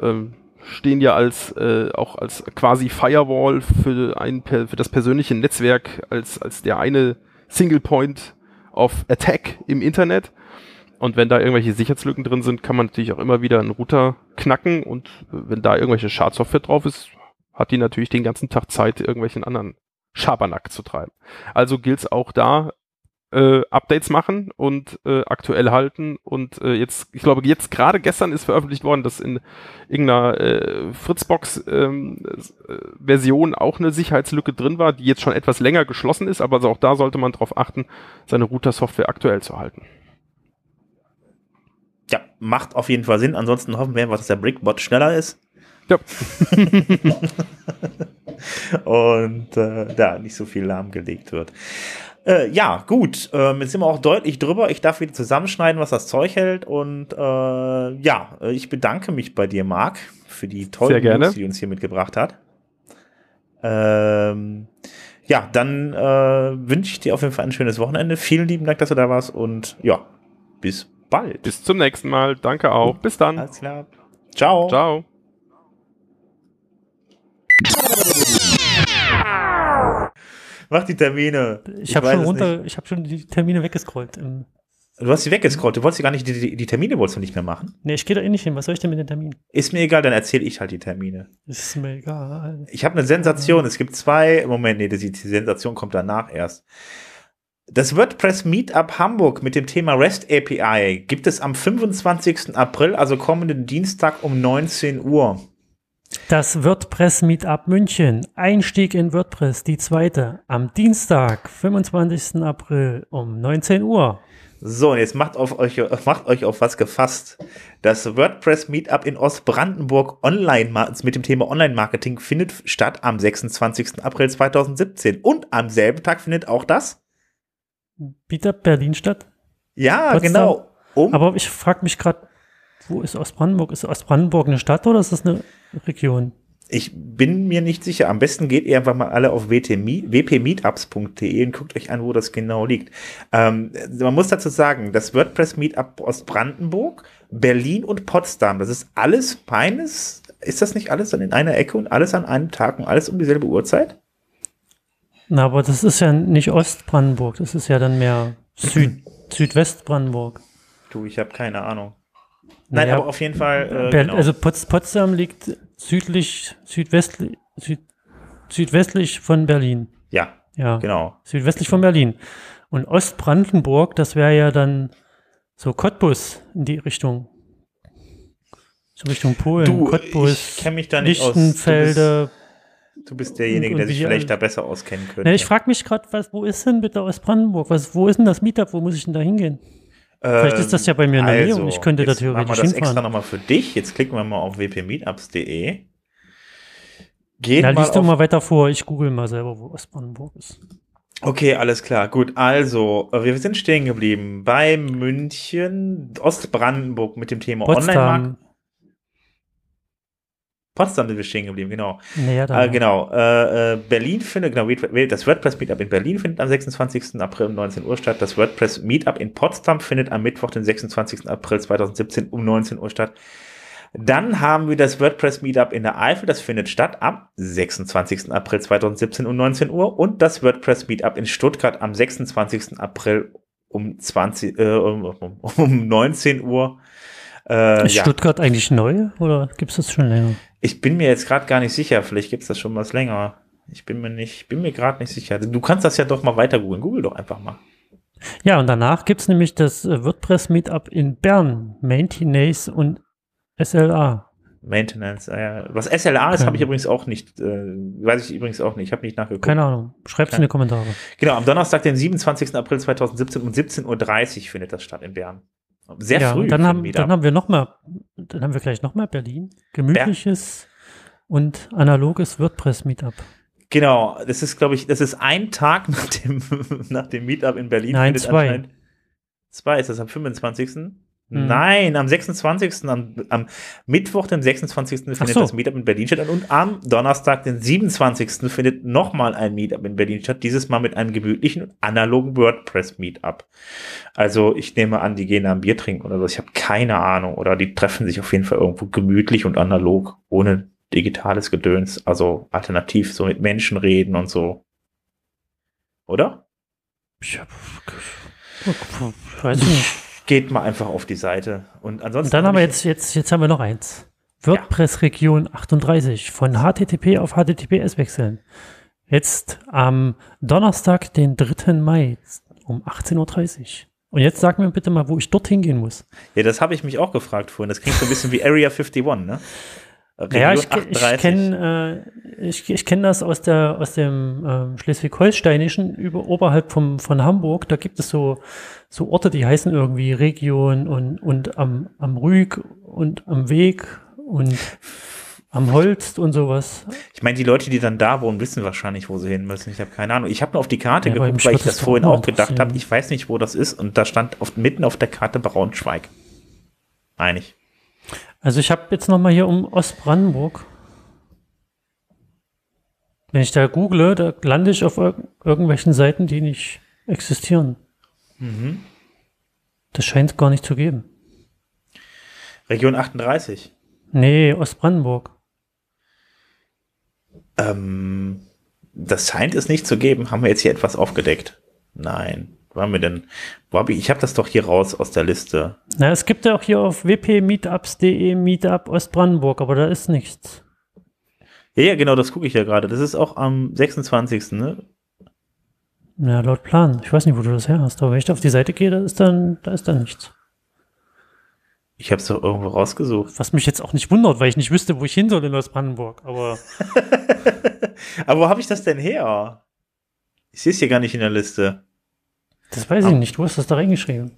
Ähm, stehen ja als äh, auch als quasi Firewall für ein für das persönliche Netzwerk als als der eine Single Point of Attack im Internet. Und wenn da irgendwelche Sicherheitslücken drin sind, kann man natürlich auch immer wieder einen Router knacken und wenn da irgendwelche Schadsoftware drauf ist, hat die natürlich den ganzen Tag Zeit, irgendwelchen anderen Schabernack zu treiben. Also gilt es auch da, äh, Updates machen und äh, aktuell halten. Und äh, jetzt, ich glaube, jetzt gerade gestern ist veröffentlicht worden, dass in irgendeiner äh, Fritzbox-Version auch eine Sicherheitslücke drin war, die jetzt schon etwas länger geschlossen ist, aber also auch da sollte man darauf achten, seine Router-Software aktuell zu halten. ja, macht auf jeden Fall Sinn. Ansonsten hoffen wir dass der Brickbot schneller ist Ja, und äh, da nicht so viel lahmgelegt wird. Äh, ja, gut. Ähm, jetzt sind wir auch deutlich drüber. Ich darf wieder zusammenschneiden, was das Zeug hält. Und äh, ja, äh, ich bedanke mich bei dir, Marc, für die tollen. News, die du uns hier mitgebracht hat. Ähm, ja, dann äh, wünsche ich dir auf jeden Fall ein schönes Wochenende. Vielen lieben Dank, dass du da warst. Und ja, bis bald. bis zum nächsten Mal. Danke auch. Bis dann. Alles klar. Ciao. Ciao. Mach die Termine. Ich, habe weiß schon runter, ich habe schon die Termine weggescrollt. Du hast sie weggescrollt. Du wolltest sie gar nicht, die, die, die Termine wolltest du nicht mehr machen. nee, ich gehe da eh nicht hin. Was soll ich denn mit den Terminen? Ist mir egal, dann erzähle ich halt die Termine. Ist mir egal. Ich habe eine Sensation. Es gibt zwei. Moment, nee, die, die Sensation kommt danach erst. Das WordPress Meetup Hamburg mit dem Thema REST API gibt es am 25. April, also kommenden Dienstag um 19 Uhr. Das WordPress Meetup München. Einstieg in WordPress, die zweite. Am Dienstag, 25. April um 19 Uhr. So, und jetzt macht, auf euch, macht euch auf was gefasst. Das WordPress Meetup in Ostbrandenburg online mit dem Thema Online-Marketing findet statt am 26. April 2017. Und am selben Tag findet auch das? Meetup Berlin statt. Ja, Potsdam. genau. Um, Aber ich frage mich gerade, wo ist Ostbrandenburg? Ist Ostbrandenburg eine Stadt oder ist das eine Region? ich bin mir nicht sicher. Am besten geht ihr einfach mal alle auf wpmeetups.de und guckt euch an, wo das genau liegt. Ähm, man muss dazu sagen, das WordPress Meetup Ostbrandenburg, Berlin und Potsdam, das ist alles meines ist das nicht alles dann in einer Ecke und alles an einem Tag und alles um dieselbe Uhrzeit? Na, aber das ist ja nicht Ostbrandenburg, das ist ja dann mehr Süd, Südwestbrandenburg. Du, ich habe keine Ahnung. Nein, Naja, aber auf jeden Fall. Äh, genau. Also Pots Potsdam liegt südlich, südwestlich, süd, südwestlich von Berlin. ja, Ja, genau. südwestlich von Berlin. Und Ostbrandenburg, das wäre ja dann so Cottbus in die Richtung. So Richtung Polen, Du, Cottbus, ich kenn mich da nicht. Lichtenfelde. Du bist derjenige, Und- der und sich vielleicht alle- da besser auskennen könnte. Na, ich frage mich gerade, wo ist denn bitte Ostbrandenburg? Was, wo ist denn das Meetup? Wo muss ich denn da hingehen? Vielleicht ist das ja bei mir in der Nähe und ich könnte da also, theoretisch Machen wir das extra nochmal für dich. Jetzt klicken wir mal auf wpmeetups.de. Geht Na, mal liest du mal weiter vor. Ich google mal selber, wo Ostbrandenburg ist. Okay, alles klar. Gut, also, äh, wir sind stehen geblieben bei München, Ostbrandenburg mit dem Thema Online-Markt. Potsdam. Sind wir stehen geblieben, genau. Naja. Äh, genau. Äh, äh, Berlin findet, genau, das WordPress Meetup in Berlin findet am 26. April um 19 Uhr statt. Das WordPress Meetup in Potsdam findet am Mittwoch, den 26. April 2017 um 19 Uhr statt. Dann haben wir das WordPress Meetup in der Eifel, das findet statt am 26. April 2017 um 19 Uhr und das WordPress Meetup in Stuttgart am 26. April um 20 äh, um, um 19 Uhr. Äh, ist ja. Stuttgart eigentlich neu oder gibt es das schon länger? Ich bin mir jetzt gerade gar nicht sicher, vielleicht gibt's das schon was länger. Ich bin mir nicht, bin mir gerade nicht sicher. Du kannst das ja doch mal weiter googeln. Google doch einfach mal. Ja, und danach gibt es nämlich das äh, WordPress Meetup in Bern, Maintenance und SLA. Maintenance. Äh, was SLA ist, habe ich übrigens auch nicht, äh, weiß ich übrigens auch nicht. Ich habe nicht nachgeguckt. Keine Ahnung. Schreibt es in die Kommentare. Genau, am Donnerstag, den 27. April 2017 um 17.30 Uhr findet das statt in Bern. Sehr ja, früh. dann haben, dann haben wir noch mal, dann haben wir gleich noch mal Berlin. Gemütliches und analoges WordPress Meetup. Genau, das ist, glaube ich, das ist ein Tag nach dem, nach dem Meetup in Berlin. Nein, zwei. Zwei ist das am 25. Nein, am 26. Am, am Mittwoch, den 26. findet so. das Meetup in Berlin statt und am Donnerstag, den 27. findet nochmal ein Meetup in Berlin statt, dieses Mal mit einem gemütlichen und analogen WordPress-Meetup. Also ich nehme an, die gehen da ein Bier trinken oder so, ich habe keine Ahnung. Oder die treffen sich auf jeden Fall irgendwo gemütlich und analog, ohne digitales Gedöns, also alternativ so mit Menschen reden und so. Oder? Ich, hab, ich weiß nicht. Geht mal einfach auf die Seite. Und ansonsten. Und dann haben wir jetzt, jetzt, jetzt haben wir noch eins. WordPress Region 38 von HTTP auf HTTPS wechseln. Jetzt am Donnerstag, den 3. Mai um 18.30 Uhr. Und jetzt sag mir bitte mal, wo ich dorthin gehen muss. ja, das habe ich mich auch gefragt vorhin. Das klingt so ein bisschen wie Area 51, ne? Ja, Region ich, ke- ich kenne äh, ich, ich kenn das aus, der, aus dem ähm, Schleswig-Holsteinischen über, oberhalb vom, von Hamburg. Da gibt es so, so Orte, die heißen irgendwie Region und, und am, am Rüg und am Weg und am Holst und sowas. Ich meine, die Leute, die dann da wohnen, wissen wahrscheinlich, wo sie hin müssen. Ich habe keine Ahnung. Ich habe nur auf die Karte Ja, geguckt, weil ich das vorhin auch gedacht habe. Ich weiß nicht, wo das ist. Und da stand auf, mitten auf der Karte Braunschweig. Einig. Also ich habe jetzt noch mal hier um Ostbrandenburg. Wenn ich da google, da lande ich auf irg irgendwelchen Seiten, die nicht existieren. Mhm. Das scheint es gar nicht zu geben. Region 38. Nee, Ostbrandenburg. Ähm, das scheint es nicht zu geben. Haben wir jetzt hier etwas aufgedeckt? Nein. Wo haben wir denn? Wo hab ich ich habe das doch hier raus aus der Liste. Na, es gibt ja auch hier auf wpmeetups.de Meetup Ostbrandenburg, aber da ist nichts. Ja, ja, genau, das gucke ich ja gerade. Das ist auch am 26. Ne? Ja, laut Plan. Ich weiß nicht, wo du das her hast, aber wenn ich da auf die Seite gehe, da ist dann, da ist dann nichts. Ich habe es doch irgendwo rausgesucht. Was mich jetzt auch nicht wundert, weil ich nicht wüsste, wo ich hin soll in Ostbrandenburg. Aber Aber wo habe ich das denn her? Ich sehe es hier gar nicht in der Liste. Das weiß ich nicht. Du hast das da reingeschrieben.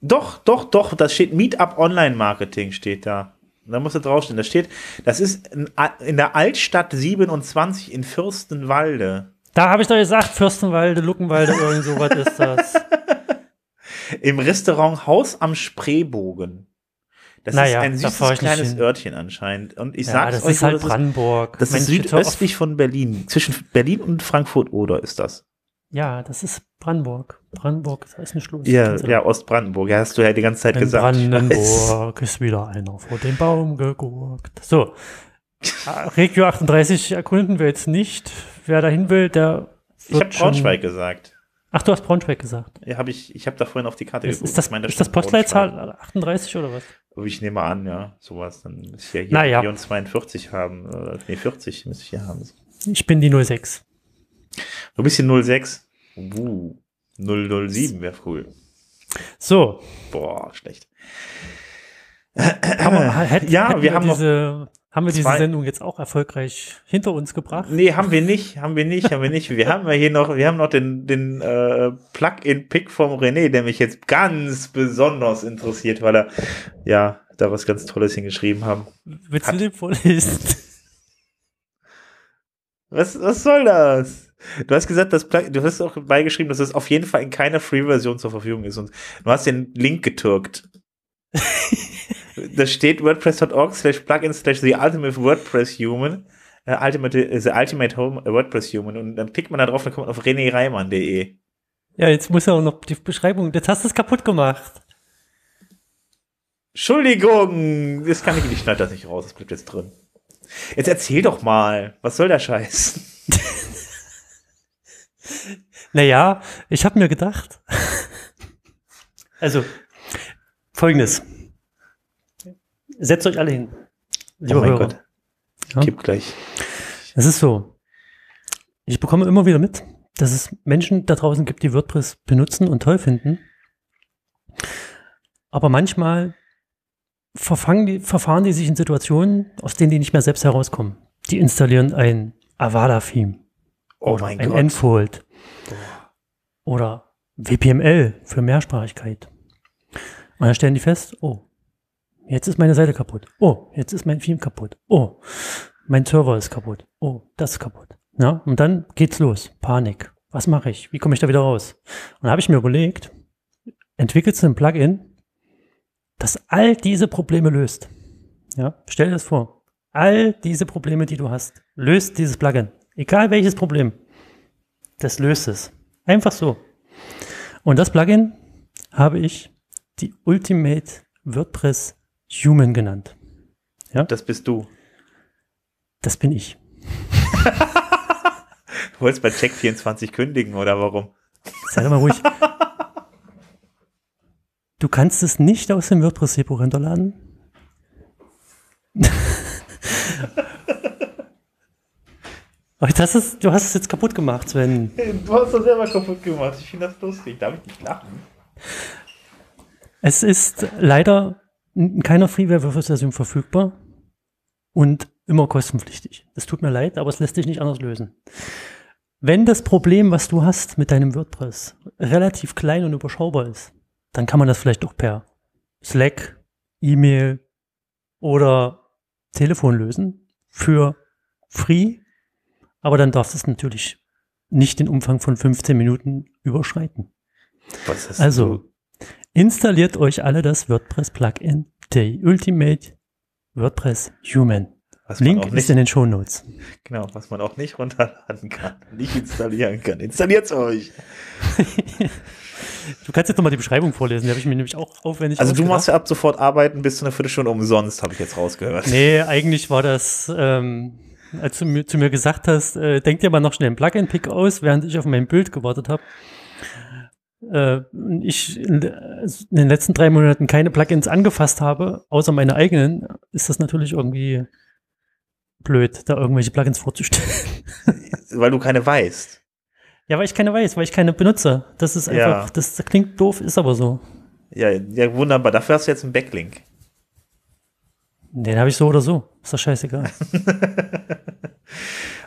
Doch, doch, doch, das steht Meetup Online Marketing steht da. Da muss es draufstehen. Da steht, das ist in, der Altstadt 27 in Fürstenwalde. Da habe ich doch gesagt, Fürstenwalde, Luckenwalde, irgend sowas ist das. Im Restaurant Haus am Spreebogen. Das Naja, ist ein süßes kleines. Örtchen anscheinend. Und ich ja, sag's das euch, ist halt das ist, Brandenburg. das ist Mensch, ja oft- südöstlich von Berlin. Zwischen Berlin und Frankfurt oder ist das? Ja, das ist Brandenburg. Brandenburg, ist nicht los. Ja, ja, Ostbrandenburg. Ja, hast du ja die ganze Zeit In gesagt. Brandenburg ist wieder einer vor dem Baum geguckt. So, Regio 38 erkunden wir jetzt nicht. Wer dahin will, der. Ich habe Braunschweig gesagt. Ach, du hast Braunschweig gesagt. Ja, habe ich, ich habe da vorhin auf die Karte Ist, ist das, meine, ist das Postleitzahl 38 oder was? Ich nehme an, ja, sowas. Dann müsste ich ja hier Naja. Region 42 haben. Oder, nee, 40 müsste ich hier haben. Ich bin die 06. Du bist hier 06. Uh, 007 wäre cool. So, Boah, schlecht. haben wir, hätten, Ja, hätten wir haben noch diese, haben wir diese zwei- Sendung jetzt auch erfolgreich hinter uns gebracht? Nee, haben wir nicht, haben wir nicht, haben wir nicht. Wir haben ja hier noch, wir haben noch den, den äh, Plug-in-Pick vom René, der mich jetzt ganz besonders interessiert, weil er ja da was ganz Tolles hingeschrieben haben. Willst Hat- du den vorlesen? Was, was soll das? Du hast gesagt, das Plug du hast auch beigeschrieben, dass es auf jeden Fall in keiner Free-Version zur Verfügung ist und du hast den Link getürkt. da steht wordpress.org slash plugin slash the ultimate WordPress human, äh, ultimate, äh, the ultimate home äh, WordPress human und dann klickt man da drauf, dann kommt man auf renéreimann.de. Ja, jetzt muss er auch noch die Beschreibung. Jetzt hast du es kaputt gemacht. Entschuldigung, das kann ich, ich schneide das nicht raus, das bleibt jetzt drin. Jetzt erzähl doch mal, was soll der Scheiß? Naja, ich habe mir gedacht. Also, folgendes. Setzt euch alle hin. Lieber oh mein Hörer. Gott, Ja? gib gleich. Es ist so. Ich bekomme immer wieder mit, dass es Menschen da draußen gibt, die WordPress benutzen und toll finden. Aber manchmal die, verfahren die sich in Situationen, aus denen die nicht mehr selbst herauskommen. Die installieren ein Avada-Theme Oh oder mein ein Gott. Enfold oder WPML für Mehrsprachigkeit. Und dann stellen die fest, oh, jetzt ist meine Seite kaputt. Oh, jetzt ist mein Theme kaputt. Oh, mein Server ist kaputt. Oh, das ist kaputt. Ja, und dann geht's los. Panik. Was mache ich? Wie komme ich da wieder raus? Und dann habe ich mir überlegt, entwickelst du ein Plugin, das all diese Probleme löst. Ja, stell dir das vor. All diese Probleme, die du hast, löst dieses Plugin. Egal welches Problem. Das löst es. Einfach so. Und das Plugin habe ich die Ultimate WordPress Human genannt. Das bist du. Das bin ich. Du wolltest bei Check24 kündigen oder warum? Sei doch mal ruhig. Du kannst es nicht aus dem WordPress-Repo runterladen. Das ist, du hast es jetzt kaputt gemacht, Sven. Du hast das selber kaputt gemacht. Ich finde das lustig. Darf ich nicht lachen? Es ist leider in keiner Freeware-Version verfügbar und immer kostenpflichtig. Es tut mir leid, aber es lässt sich nicht anders lösen. Wenn das Problem, was du hast mit deinem WordPress, relativ klein und überschaubar ist, dann kann man das vielleicht auch per Slack, E-Mail oder Telefon lösen für free. Aber dann darf es natürlich nicht den Umfang von 15 Minuten überschreiten. Also, du? installiert euch alle das WordPress-Plugin The Ultimate WordPress Human. Was man Link auch ist nicht, in den Shownotes. genau, was man auch nicht runterladen kann, nicht installieren kann. Installiert's euch. Du kannst jetzt nochmal die Beschreibung vorlesen, die habe ich mir nämlich auch aufwendig Also du machst ja ab sofort arbeiten bis zu einer Viertelstunde umsonst, habe ich jetzt rausgehört. Nee, eigentlich war das, ähm, als du mir, zu mir gesagt hast, äh, denk dir mal noch schnell einen Plugin-Pick aus, während ich auf mein Bild gewartet habe. Äh, ich in, in den letzten drei Monaten keine Plugins angefasst habe, außer meine eigenen, ist das natürlich irgendwie blöd, da irgendwelche Plugins vorzustellen. Weil du keine weißt. Ja, weil ich keine weiß, weil ich keine benutze. Das ist Ja. einfach, das klingt doof, ist aber so. Ja, ja, wunderbar. Dafür hast du jetzt einen Backlink. Den habe ich so oder so. Ist doch scheißegal.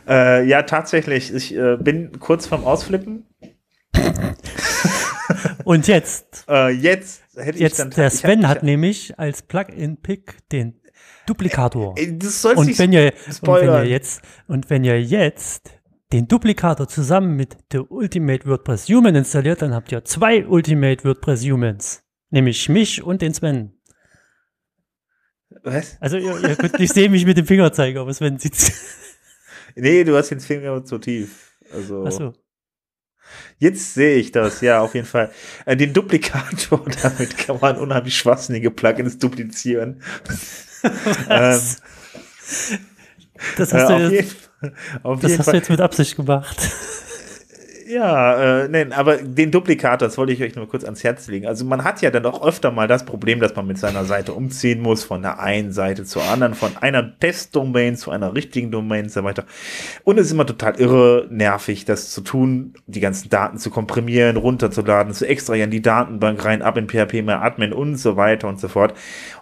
Äh, ja, tatsächlich. Ich äh, bin kurz vorm Ausflippen. Und jetzt, Äh, jetzt hätte ich jetzt dann. der ich Sven ich, hat nämlich als Plugin-Pick den Duplikator. Ey, Das sollst Und wenn, ihr, und wenn spoilern. ihr jetzt, und wenn ihr jetzt den Duplikator zusammen mit der Ultimate WordPress Human installiert, dann habt ihr zwei Ultimate WordPress Humans. Nämlich mich und den Sven. Was? Also ihr, ihr könnt nicht sehen, wie ich mit dem Finger zeige, aber Sven sieht Nee, du hast den Finger zu tief. Also Achso. Jetzt sehe ich das, ja, auf jeden Fall. Äh, den Duplikator, damit kann man unheimlich schwachsinnige Plugins duplizieren. ähm, Das hast, Äh, du, auf jetzt, jeden, auf das hast Fall. du jetzt mit Absicht gemacht. Ja, äh, nein, aber den Duplikator, das wollte ich euch nur kurz ans Herz legen. Also man hat ja dann auch öfter mal das Problem, dass man mit seiner Seite umziehen muss, von der einen Seite zur anderen, von einer Testdomain zu einer richtigen Domain und so weiter. Und es ist immer total irre nervig, das zu tun, die ganzen Daten zu komprimieren, runterzuladen, zu extrahieren, die Datenbank rein, ab in PHP, mehr Admin und so weiter und so fort.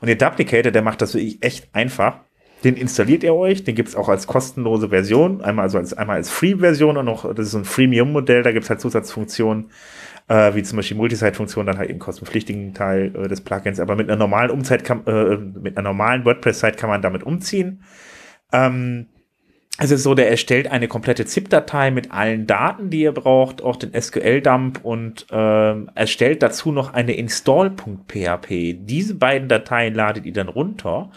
Und der Duplicator, der macht das wirklich echt einfach. Den installiert ihr euch, den gibt's auch als kostenlose Version, einmal also als einmal als Free-Version und noch, das ist so ein Freemium-Modell, da gibt's halt Zusatzfunktionen, äh, wie zum Beispiel Multisite-Funktion, dann halt eben kostenpflichtigen Teil äh, des Plugins, aber mit einer normalen Umzeit kann, äh, mit einer normalen WordPress-Site kann man damit umziehen. Ähm, es ist so, der erstellt eine komplette ZIP-Datei mit allen Daten, die ihr braucht, auch den SQL-Dump und ähm, erstellt dazu noch eine install.php. Diese beiden Dateien ladet ihr dann runter.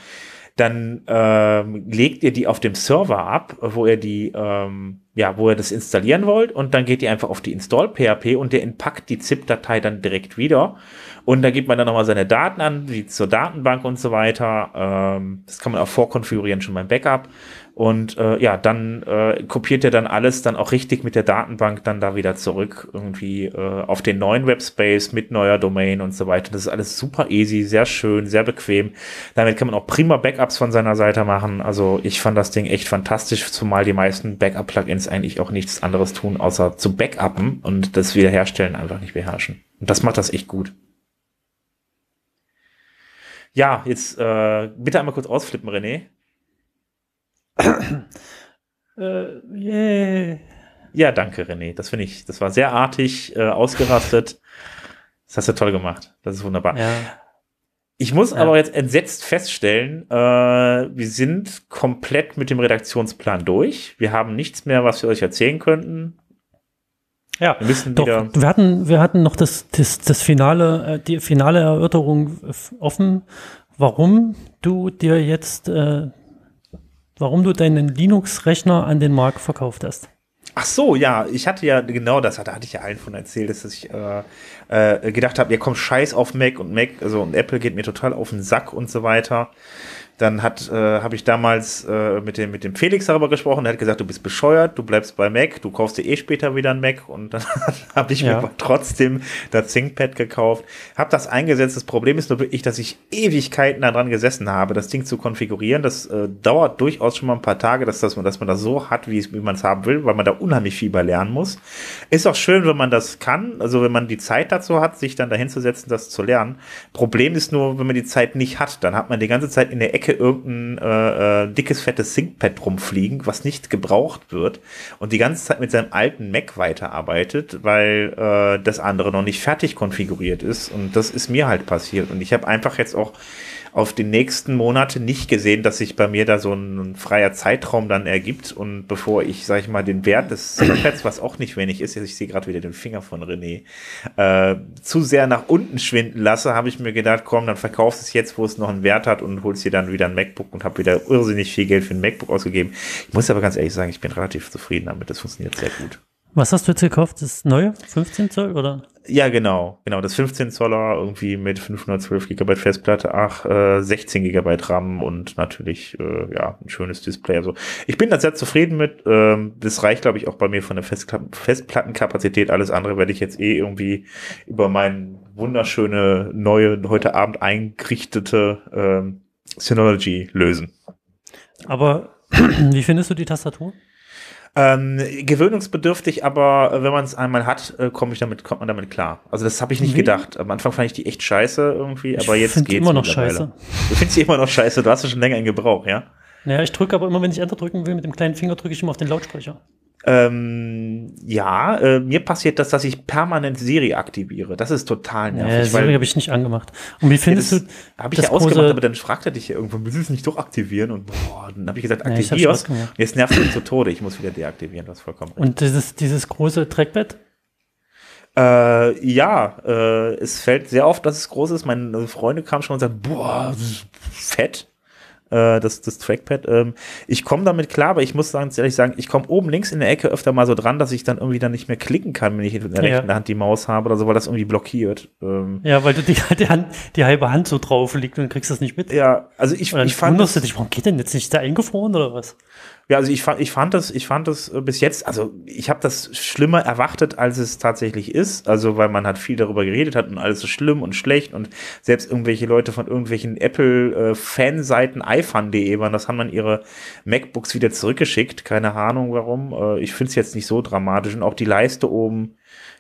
Dann ähm, legt ihr die auf dem Server ab, wo ihr die, ähm, ja, wo ihr das installieren wollt, und dann geht ihr einfach auf die Install.php und der entpackt die ZIP-Datei dann direkt wieder. Und da gibt man dann nochmal seine Daten an, wie zur Datenbank und so weiter. Ähm, das kann man auch vorkonfigurieren schon beim Backup. Und äh, ja, dann äh, kopiert er dann alles dann auch richtig mit der Datenbank dann da wieder zurück, irgendwie äh, auf den neuen Webspace mit neuer Domain und so weiter. Das ist alles super easy, sehr schön, sehr bequem. Damit kann man auch prima Backups von seiner Seite machen. Also ich fand das Ding echt fantastisch, zumal die meisten Backup-Plugins eigentlich auch nichts anderes tun, außer zu backuppen und das Wiederherstellen einfach nicht beherrschen. Und das macht das echt gut. Ja, jetzt äh, bitte einmal kurz ausflippen, René. Äh, yeah. Ja, danke, René. Das finde ich, das war sehr artig, äh, ausgerastet. Das hast du toll gemacht. Das ist wunderbar. Ja. Ich muss Ja. aber jetzt entsetzt feststellen, äh, wir sind komplett mit dem Redaktionsplan durch. Wir haben nichts mehr, was wir euch erzählen könnten. Ja, Wir müssen doch, wieder. wir hatten, wir hatten noch das, das, das finale, äh, die finale Erörterung offen, warum du dir jetzt, äh, warum du deinen Linux-Rechner an den Markt verkauft hast. Ach so, ja, ich hatte ja genau das, da hatte ich ja allen von erzählt, dass ich äh, äh, gedacht habe, ja komm, scheiß auf Mac und Mac, also und Apple geht mir total auf den Sack und so weiter. Dann hat, äh, habe ich damals äh, mit dem mit dem Felix darüber gesprochen. Der hat gesagt, du bist bescheuert, du bleibst bei Mac, du kaufst dir eh später wieder ein Mac. Und dann habe ich Ja. mir trotzdem das ThinkPad gekauft, habe das eingesetzt. Das Problem ist nur wirklich, dass ich Ewigkeiten daran gesessen habe, das Ding zu konfigurieren. Das äh, dauert durchaus schon mal ein paar Tage, dass, dass man dass man das so hat, wie, wie man es haben will, weil man da unheimlich viel bei lernen muss. Ist auch schön, wenn man das kann, also wenn man die Zeit dazu hat, sich dann dahin zu setzen, das zu lernen. Problem ist nur, wenn man die Zeit nicht hat, dann hat man die ganze Zeit in der Ecke irgendein äh, äh, dickes, fettes ThinkPad rumfliegen, was nicht gebraucht wird und die ganze Zeit mit seinem alten Mac weiterarbeitet, weil äh, das andere noch nicht fertig konfiguriert ist. Und das ist mir halt passiert. Und ich habe einfach jetzt auch auf die nächsten Monate nicht gesehen, dass sich bei mir da so ein, freier Zeitraum dann ergibt. Und bevor ich, sag ich mal, den Wert des ThinkPads, was auch nicht wenig ist, ich sehe gerade wieder den Finger von René, äh, zu sehr nach unten schwinden lasse, habe ich mir gedacht, komm, dann verkaufst es jetzt, wo es noch einen Wert hat und holst dir dann wieder ein MacBook und habe wieder irrsinnig viel Geld für ein MacBook ausgegeben. Ich muss aber ganz ehrlich sagen, ich bin relativ zufrieden damit. Das funktioniert sehr gut. Was hast du jetzt gekauft? Das neue? 15 Zoll oder? Ja, genau, genau. Das 15 Zoller irgendwie mit 512 Gigabyte Festplatte, ach, äh, 16 Gigabyte RAM und natürlich, äh, ja, ein schönes Display. Also ich bin da sehr zufrieden mit. Ähm, das reicht, glaube ich, auch bei mir von der Festkla Festplattenkapazität. Alles andere werde ich jetzt eh irgendwie über mein wunderschöne neue, heute Abend eingerichtete ähm, Synology lösen. Aber wie findest du die Tastatur? Ähm, gewöhnungsbedürftig, aber äh, wenn man es einmal hat, äh, komme ich damit, kommt man damit klar. Also das habe ich nicht Wie? gedacht. Am Anfang fand ich die echt scheiße irgendwie, aber ich jetzt geht's immer noch scheiße. Du findest sie immer noch scheiße, du hast sie schon länger in Gebrauch, ja? Naja, ich drücke aber immer, wenn ich Enter drücken will, mit dem kleinen Finger drücke ich immer auf den Lautsprecher. Ähm, ja, äh, mir passiert das, dass ich permanent Siri aktiviere. Das ist total Ja, nervig. Siri habe ich nicht angemacht. Und wie findest das du habe ich ja ausgemacht, große- aber dann fragt er dich ja irgendwann, willst du es nicht doch aktivieren? Und boah, dann habe ich gesagt, Ja, ich. Jetzt nervt es zu Tode, ich muss wieder deaktivieren, das ist vollkommen recht. Und dieses, dieses große Trackpad? Äh, ja, äh, es fällt sehr oft, dass es groß ist. Meine Freunde kamen schon und sagten, boah, das ist fett. Äh, das, das Trackpad. Ähm, ich komme damit klar, aber ich muss ganz ehrlich sagen, ich komme oben links in der Ecke öfter mal so dran, dass ich dann irgendwie dann nicht mehr klicken kann, wenn ich in der Ja. rechten Hand die Maus habe oder so, weil das irgendwie blockiert. Ähm, Ja, weil du die, die, Hand, die halbe Hand so drauf liegt und kriegst das nicht mit. ja, also ich, ich fand wunderst du das, dich, warum geht denn jetzt nicht da eingefroren oder was? Ja, also ich fand, ich fand das, ich fand das äh, bis jetzt, also ich habe das schlimmer erwartet, als es tatsächlich ist. Also weil man hat viel darüber geredet hat und alles so schlimm und schlecht und selbst irgendwelche Leute von irgendwelchen Apple-Fanseiten, iFun.de waren, das haben dann ihre MacBooks wieder zurückgeschickt. Keine Ahnung warum. Äh, ich finde es jetzt nicht so dramatisch und auch die Leiste oben,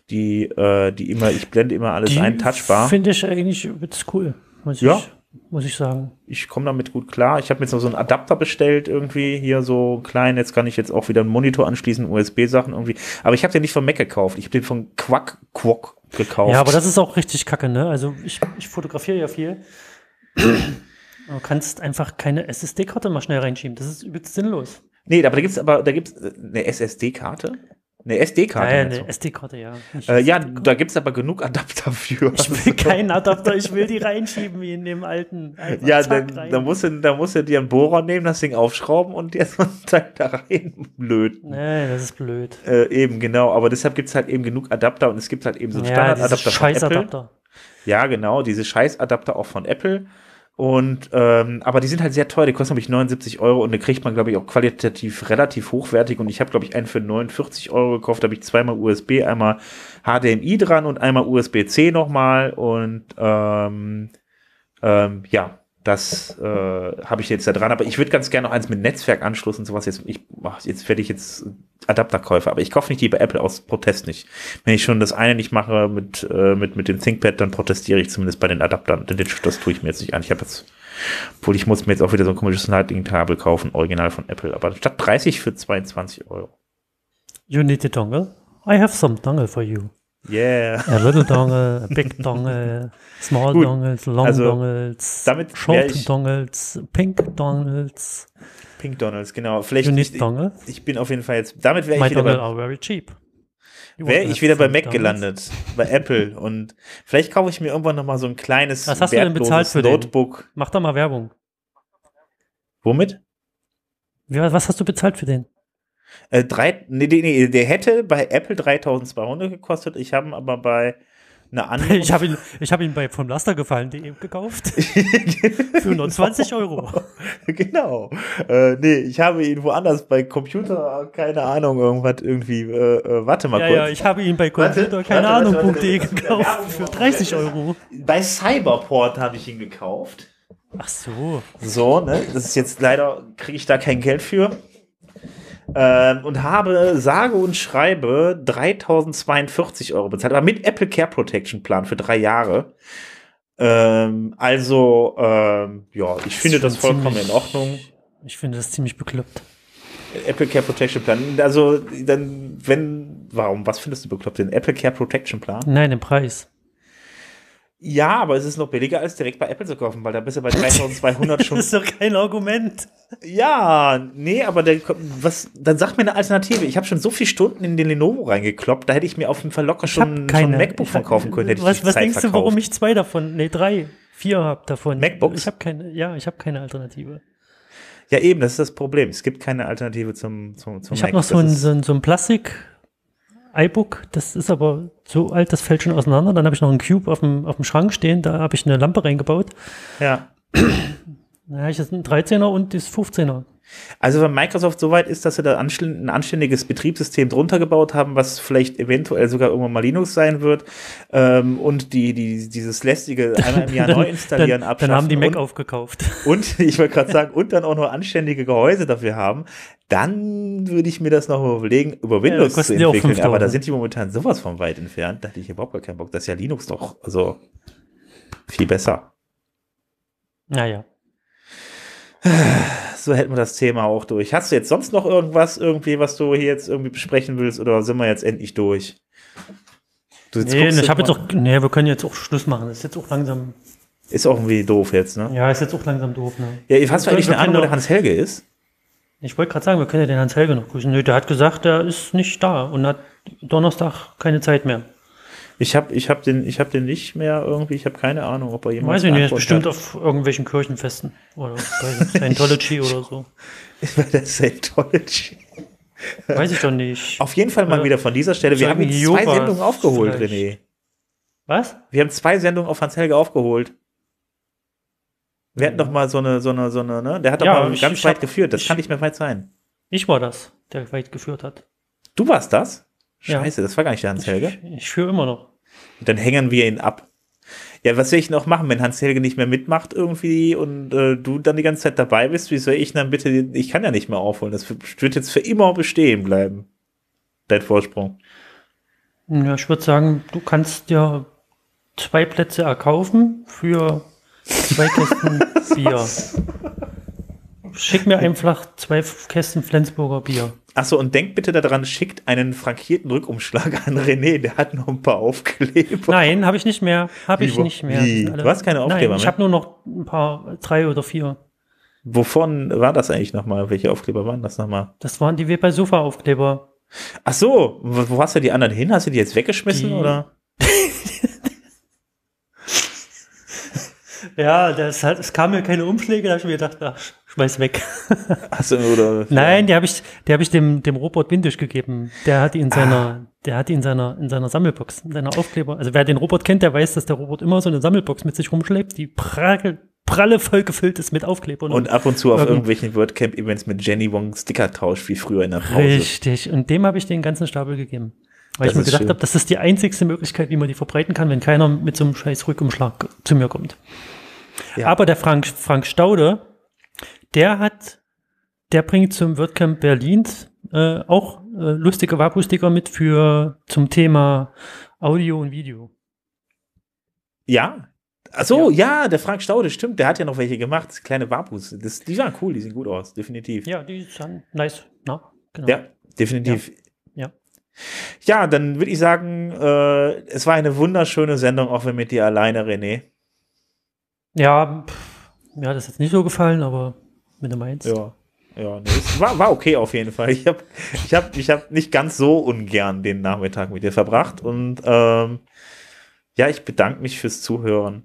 die, äh, die immer, ich blende immer alles ein, touchbar. Finde ich eigentlich jetzt cool, muss Ja. ich, muss ich sagen. ich komme damit gut klar. Ich habe mir jetzt noch so einen Adapter bestellt, irgendwie hier so klein. Jetzt kann ich jetzt auch wieder einen Monitor anschließen, USB-Sachen irgendwie. Aber ich habe den nicht von Mac gekauft. Ich habe den von Quack Quack gekauft. Ja, aber das ist auch richtig kacke, ne? Also ich, ich fotografiere ja viel. Du kannst einfach keine SSD-Karte mal schnell reinschieben. Das ist übelst sinnlos. nee, aber da gibt's aber da gibt's äh, eine SSD-Karte, eine SD-Karte. Ja, eine? SD-Karte, ja. Äh, ja, da gibt's aber genug Adapter für. Ich will keinen Adapter, ich will die reinschieben wie in dem alten. Einfach ja, dann, dann musst du, dann musst du dir einen Bohrer nehmen, das Ding aufschrauben und dir so ein Teil da reinlöten. Nee, das ist blöd. Äh, eben, genau. Aber deshalb gibt's halt eben genug Adapter und es gibt halt eben so einen Ja, Standardadapter von Apple. Scheißadapter. Ja, genau, diese Scheißadapter auch von Apple. Und ähm, aber die sind halt sehr teuer, die kosten, glaube ich, 79 Euro und da kriegt man, glaube ich, auch qualitativ relativ hochwertig. Und ich habe, glaube ich, einen für 49 Euro gekauft, da habe ich zweimal USB, einmal HDMI dran und einmal USB-C nochmal. Und ähm, ähm, ja, das äh, habe ich jetzt da dran. Aber ich würde ganz gerne noch eins mit Netzwerkanschluss und sowas. Jetzt, ich, jetzt werde ich jetzt Adapterkäufer, aber ich kaufe nicht die bei Apple aus Protest nicht. Wenn ich schon das eine nicht mache mit, äh, mit, mit dem ThinkPad, dann protestiere ich zumindest bei den Adaptern. Das tue ich mir jetzt nicht an. Ich habe jetzt, obwohl ich muss mir jetzt auch wieder so ein komisches Lightning-Kabel kaufen, original von Apple. Aber statt 30 für 22 Euro. You need a dongle? I have some dongle for you. Yeah. A little dongle, a big dongle, small Gut, dongles, long also dongles, damit short dongles, pink dongles. Pink Donalds, genau. Vielleicht, You ich, dongle? ich bin auf jeden Fall jetzt, damit wäre ich wieder bei, are very cheap. Wäre ich wieder bei Mac dongles? gelandet, bei Apple. Und vielleicht kaufe ich mir irgendwann noch mal so ein kleines, Was hast du denn bezahlt für den? Notebook. Mach doch mal Werbung. Womit? Wie, was hast du bezahlt für den? Äh, drei, nee, nee, der hätte bei Apple 3200 gekostet. Ich habe ihn aber bei einer anderen. Ich habe ihn, ich hab ihn bei vom Laster gefallen.de gekauft. Für nur 20 Euro. genau. Äh, nee, ich habe ihn woanders bei Computer, keine Ahnung, irgendwas irgendwie. Äh, äh, warte mal Ja, kurz. ja, ich habe ihn bei Computer, keine warte, Ahnung, warte, warte, .de das ist wieder gekauft. Für für 30 uns. Euro. Bei Cyberport habe ich ihn gekauft. Ach so. So, ne? Das ist jetzt leider, kriege ich da kein Geld für. Ähm, und habe sage und schreibe 3042 Euro bezahlt, aber mit Apple Care Protection Plan für drei Jahre. Ähm, also, ähm, ja, ich finde ist das vollkommen ziemlich- in Ordnung. Ich finde das ziemlich bekloppt. Apple Care Protection Plan. Also, dann, wenn, warum, was findest du bekloppt? Den Apple Care Protection Plan? Nein, den Preis. Ja, aber es ist noch billiger, als direkt bei Apple zu kaufen, weil da bist du bei 3200 Das schon ist doch kein Argument. Ja, nee, aber der, was, dann sag mir eine Alternative. Ich habe schon so viele Stunden in den Lenovo reingekloppt, da hätte ich mir auf jeden Fall locker Ich hab schon, schon keine. ein MacBook Ich von kaufen können. Hätte was ich was Zeit denkst du, verkauft. warum ich zwei davon, nee, drei, vier hab davon? MacBooks? Ich habe keine, ja, ich habe keine Alternative. Ja, eben, das ist das Problem. Es gibt keine Alternative zum, zum, zum Ich habe noch so Das ein, so ein, so ein Plastik iBook, das ist aber so alt, das fällt schon auseinander. Dann habe ich noch einen Cube auf dem, auf dem Schrank stehen, da habe ich eine Lampe reingebaut. Ja. Da habe ich jetzt einen 13er und das 15er. Also wenn Microsoft so weit ist, dass sie da ein anständiges Betriebssystem drunter gebaut haben, was vielleicht eventuell sogar irgendwann mal Linux sein wird, ähm, und die, die, dieses lästige einmal im Jahr neu installieren, dann, abschaffen dann haben die Mac und, aufgekauft. und ich wollte gerade sagen, und dann auch noch anständige Gehäuse dafür haben, dann würde ich mir das noch überlegen, über Windows zu die auch entwickeln. Aber da 5000. sind die momentan sowas von weit entfernt, da hätte ich überhaupt gar keinen Bock. Das ist ja Linux doch, also viel besser. Naja. So hätten wir das Thema auch durch. Hast du jetzt sonst noch irgendwas, irgendwie, was du hier jetzt irgendwie besprechen willst, oder sind wir jetzt endlich durch? Du Nee, ich habe jetzt auch, nee, wir können jetzt auch Schluss machen. Das ist jetzt auch langsam, Ist auch irgendwie doof jetzt, ne? ja, ist jetzt auch langsam doof, ne? Ja, hast du eigentlich eine Ahnung, wo der Hans Helge ist? Ich wollte gerade sagen, wir können ja den Hans Helge noch grüßen. Nö, der hat gesagt, der ist nicht da und hat Donnerstag keine Zeit mehr. Ich habe ich hab den, ich hab den nicht mehr irgendwie, ich habe keine Ahnung, ob er jemand. Weiß ich nicht, bestimmt hat. auf irgendwelchen Kirchenfesten oder bei Scientology oder so. Bei der Scientology. Weiß ich doch nicht. Auf jeden Fall mal äh, wieder von dieser Stelle. Wir haben jetzt zwei Sendungen aufgeholt, vielleicht. René. Was? Wir haben zwei Sendungen auf Hans Helge aufgeholt. Wir hatten doch mal so eine, so eine, so eine, ne? Der hat doch ja, mal ich, ganz ich weit hab, geführt. Das ich, kann nicht mehr weit sein. Ich war das, der weit geführt hat. Du warst das? Scheiße, ja. das war gar nicht der Hans Helge. Ich, ich führe immer noch. Dann hängen wir ihn ab. Ja, was soll ich noch machen, wenn Hans Helge nicht mehr mitmacht irgendwie und äh, du dann die ganze Zeit dabei bist? Wie soll ich dann bitte, ich kann ja nicht mehr aufholen. Das wird jetzt für immer bestehen bleiben. Dein Vorsprung. Ja, ich würde sagen, du kannst dir zwei Plätze erkaufen für zwei Kästen Bier. Schick mir einfach zwei Kästen Flensburger Bier. Achso, und denkt bitte daran, schickt einen frankierten Rückumschlag an René, der hat noch ein paar Aufkleber. Nein, habe ich nicht mehr. Habe ich nicht mehr. Du hast keine Aufkleber Nein, ich habe nur noch ein paar, drei oder vier. Wovon war das eigentlich nochmal? Welche Aufkleber waren das nochmal? Das waren die Wir bei Sofa Aufkleber. Ach so, wo hast du die anderen hin? Hast du die jetzt weggeschmissen die, oder? Ja, das hat, es kam mir keine Umschläge, da habe ich mir gedacht, ach, schmeiß weg. Hast du, oder? Nein, die habe ich, die habe ich dem, dem Robot Windisch gegeben. Der hat die in seiner, ah. der hat die in seiner, in seiner Sammelbox, in seiner Aufkleber. Also wer den Robot kennt, der weiß, dass der Robot immer so eine Sammelbox mit sich rumschleppt, die prall, pralle voll gefüllt ist mit Aufklebern. Und, und ab und zu auf irgendwelchen WordCamp-Events mit Jenny Wong Sticker tauscht, wie früher in der Pause. Richtig. Und dem habe ich den ganzen Stapel gegeben. Weil das ich mir gedacht habe, das ist die einzigste Möglichkeit, wie man die verbreiten kann, wenn keiner mit so einem scheiß Rückumschlag zu mir kommt. Ja. Aber der Frank, Frank Staude, der hat, der bringt zum WordCamp Berlin äh, auch äh, lustige Wapu-Sticker mit für zum Thema Audio und Video. Ja. Achso, ja. ja. der Frank Staude, stimmt, der hat ja noch welche gemacht, kleine Wapus. Das, die waren cool, die sehen gut aus, definitiv. Ja, die sind nice. Na, genau. Ja, definitiv. Ja. Ja, ja dann würde ich sagen, äh, es war eine wunderschöne Sendung, auch wenn mit dir alleine, René. Ja, pff, mir hat das jetzt nicht so gefallen, aber wenn du meinst. Ja. Ja, nee, war, war okay auf jeden Fall. Ich habe ich hab, ich hab nicht ganz so ungern den Nachmittag mit dir verbracht und ähm, ja, ich bedanke mich fürs Zuhören.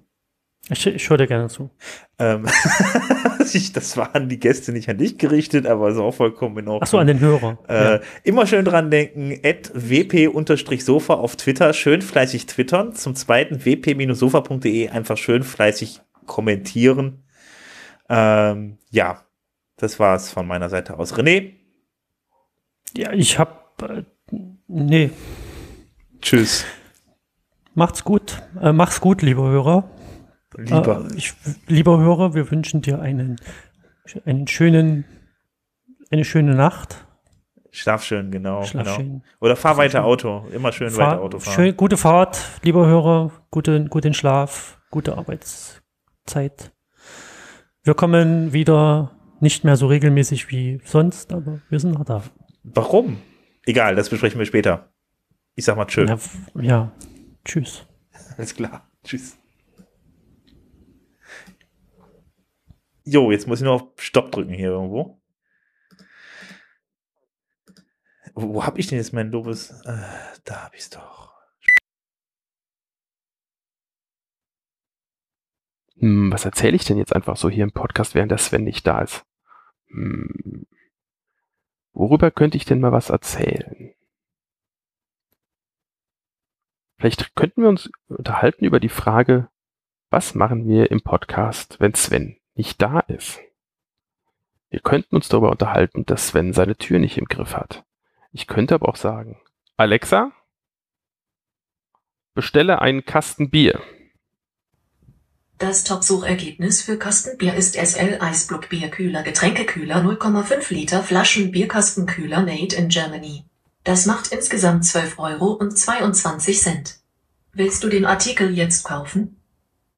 Ich, ich höre dir gerne zu. Ähm, das war an die Gäste nicht an dich gerichtet, aber ist auch vollkommen in Ordnung. Ach so, an den Hörer. Äh, ja. Immer schön dran denken, at wp-sofa auf Twitter, schön fleißig twittern. Zum zweiten wp-sofa.de, einfach schön fleißig kommentieren. Ähm, ja, das war es von meiner Seite aus. René? Ja, ich hab. Äh, nee. Tschüss. Macht's gut. Äh, mach's gut, lieber Hörer. Lieber. Äh, ich, lieber Hörer, wir wünschen dir einen, einen schönen, eine schöne Nacht. Schlaf schön, genau. Schlaf genau. Schön. Oder fahr weiter schön. Auto. Immer schön fahr, weiter Auto fahren. Schön, gute Fahrt, lieber Hörer. Gute, guten Schlaf, gute Arbeits. Zeit. Wir kommen wieder nicht mehr so regelmäßig wie sonst, aber wir sind noch da. Warum? Egal, das besprechen wir später. Ich sag mal tschüss. Ja, ja, tschüss. Alles klar. Tschüss. Jo, jetzt muss ich nur auf Stopp drücken hier irgendwo. Wo hab ich denn jetzt mein doofes? Äh, da hab ich's doch. Hm, was erzähle ich denn jetzt einfach so hier im Podcast, während der Sven nicht da ist? Hm, worüber könnte ich denn mal was erzählen? Vielleicht könnten wir uns unterhalten über die Frage, was machen wir im Podcast, wenn Sven nicht da ist? Wir könnten uns darüber unterhalten, dass Sven seine Tür nicht im Griff hat. Ich könnte aber auch sagen, Alexa, bestelle einen Kasten Bier. Das Top-Suchergebnis für Kastenbier ist SL Eisblock Bierkühler Getränkekühler 0,5 Liter Flaschen Bierkastenkühler made in Germany. Das macht insgesamt 12 Euro und 22 Cent. Willst du den Artikel jetzt kaufen?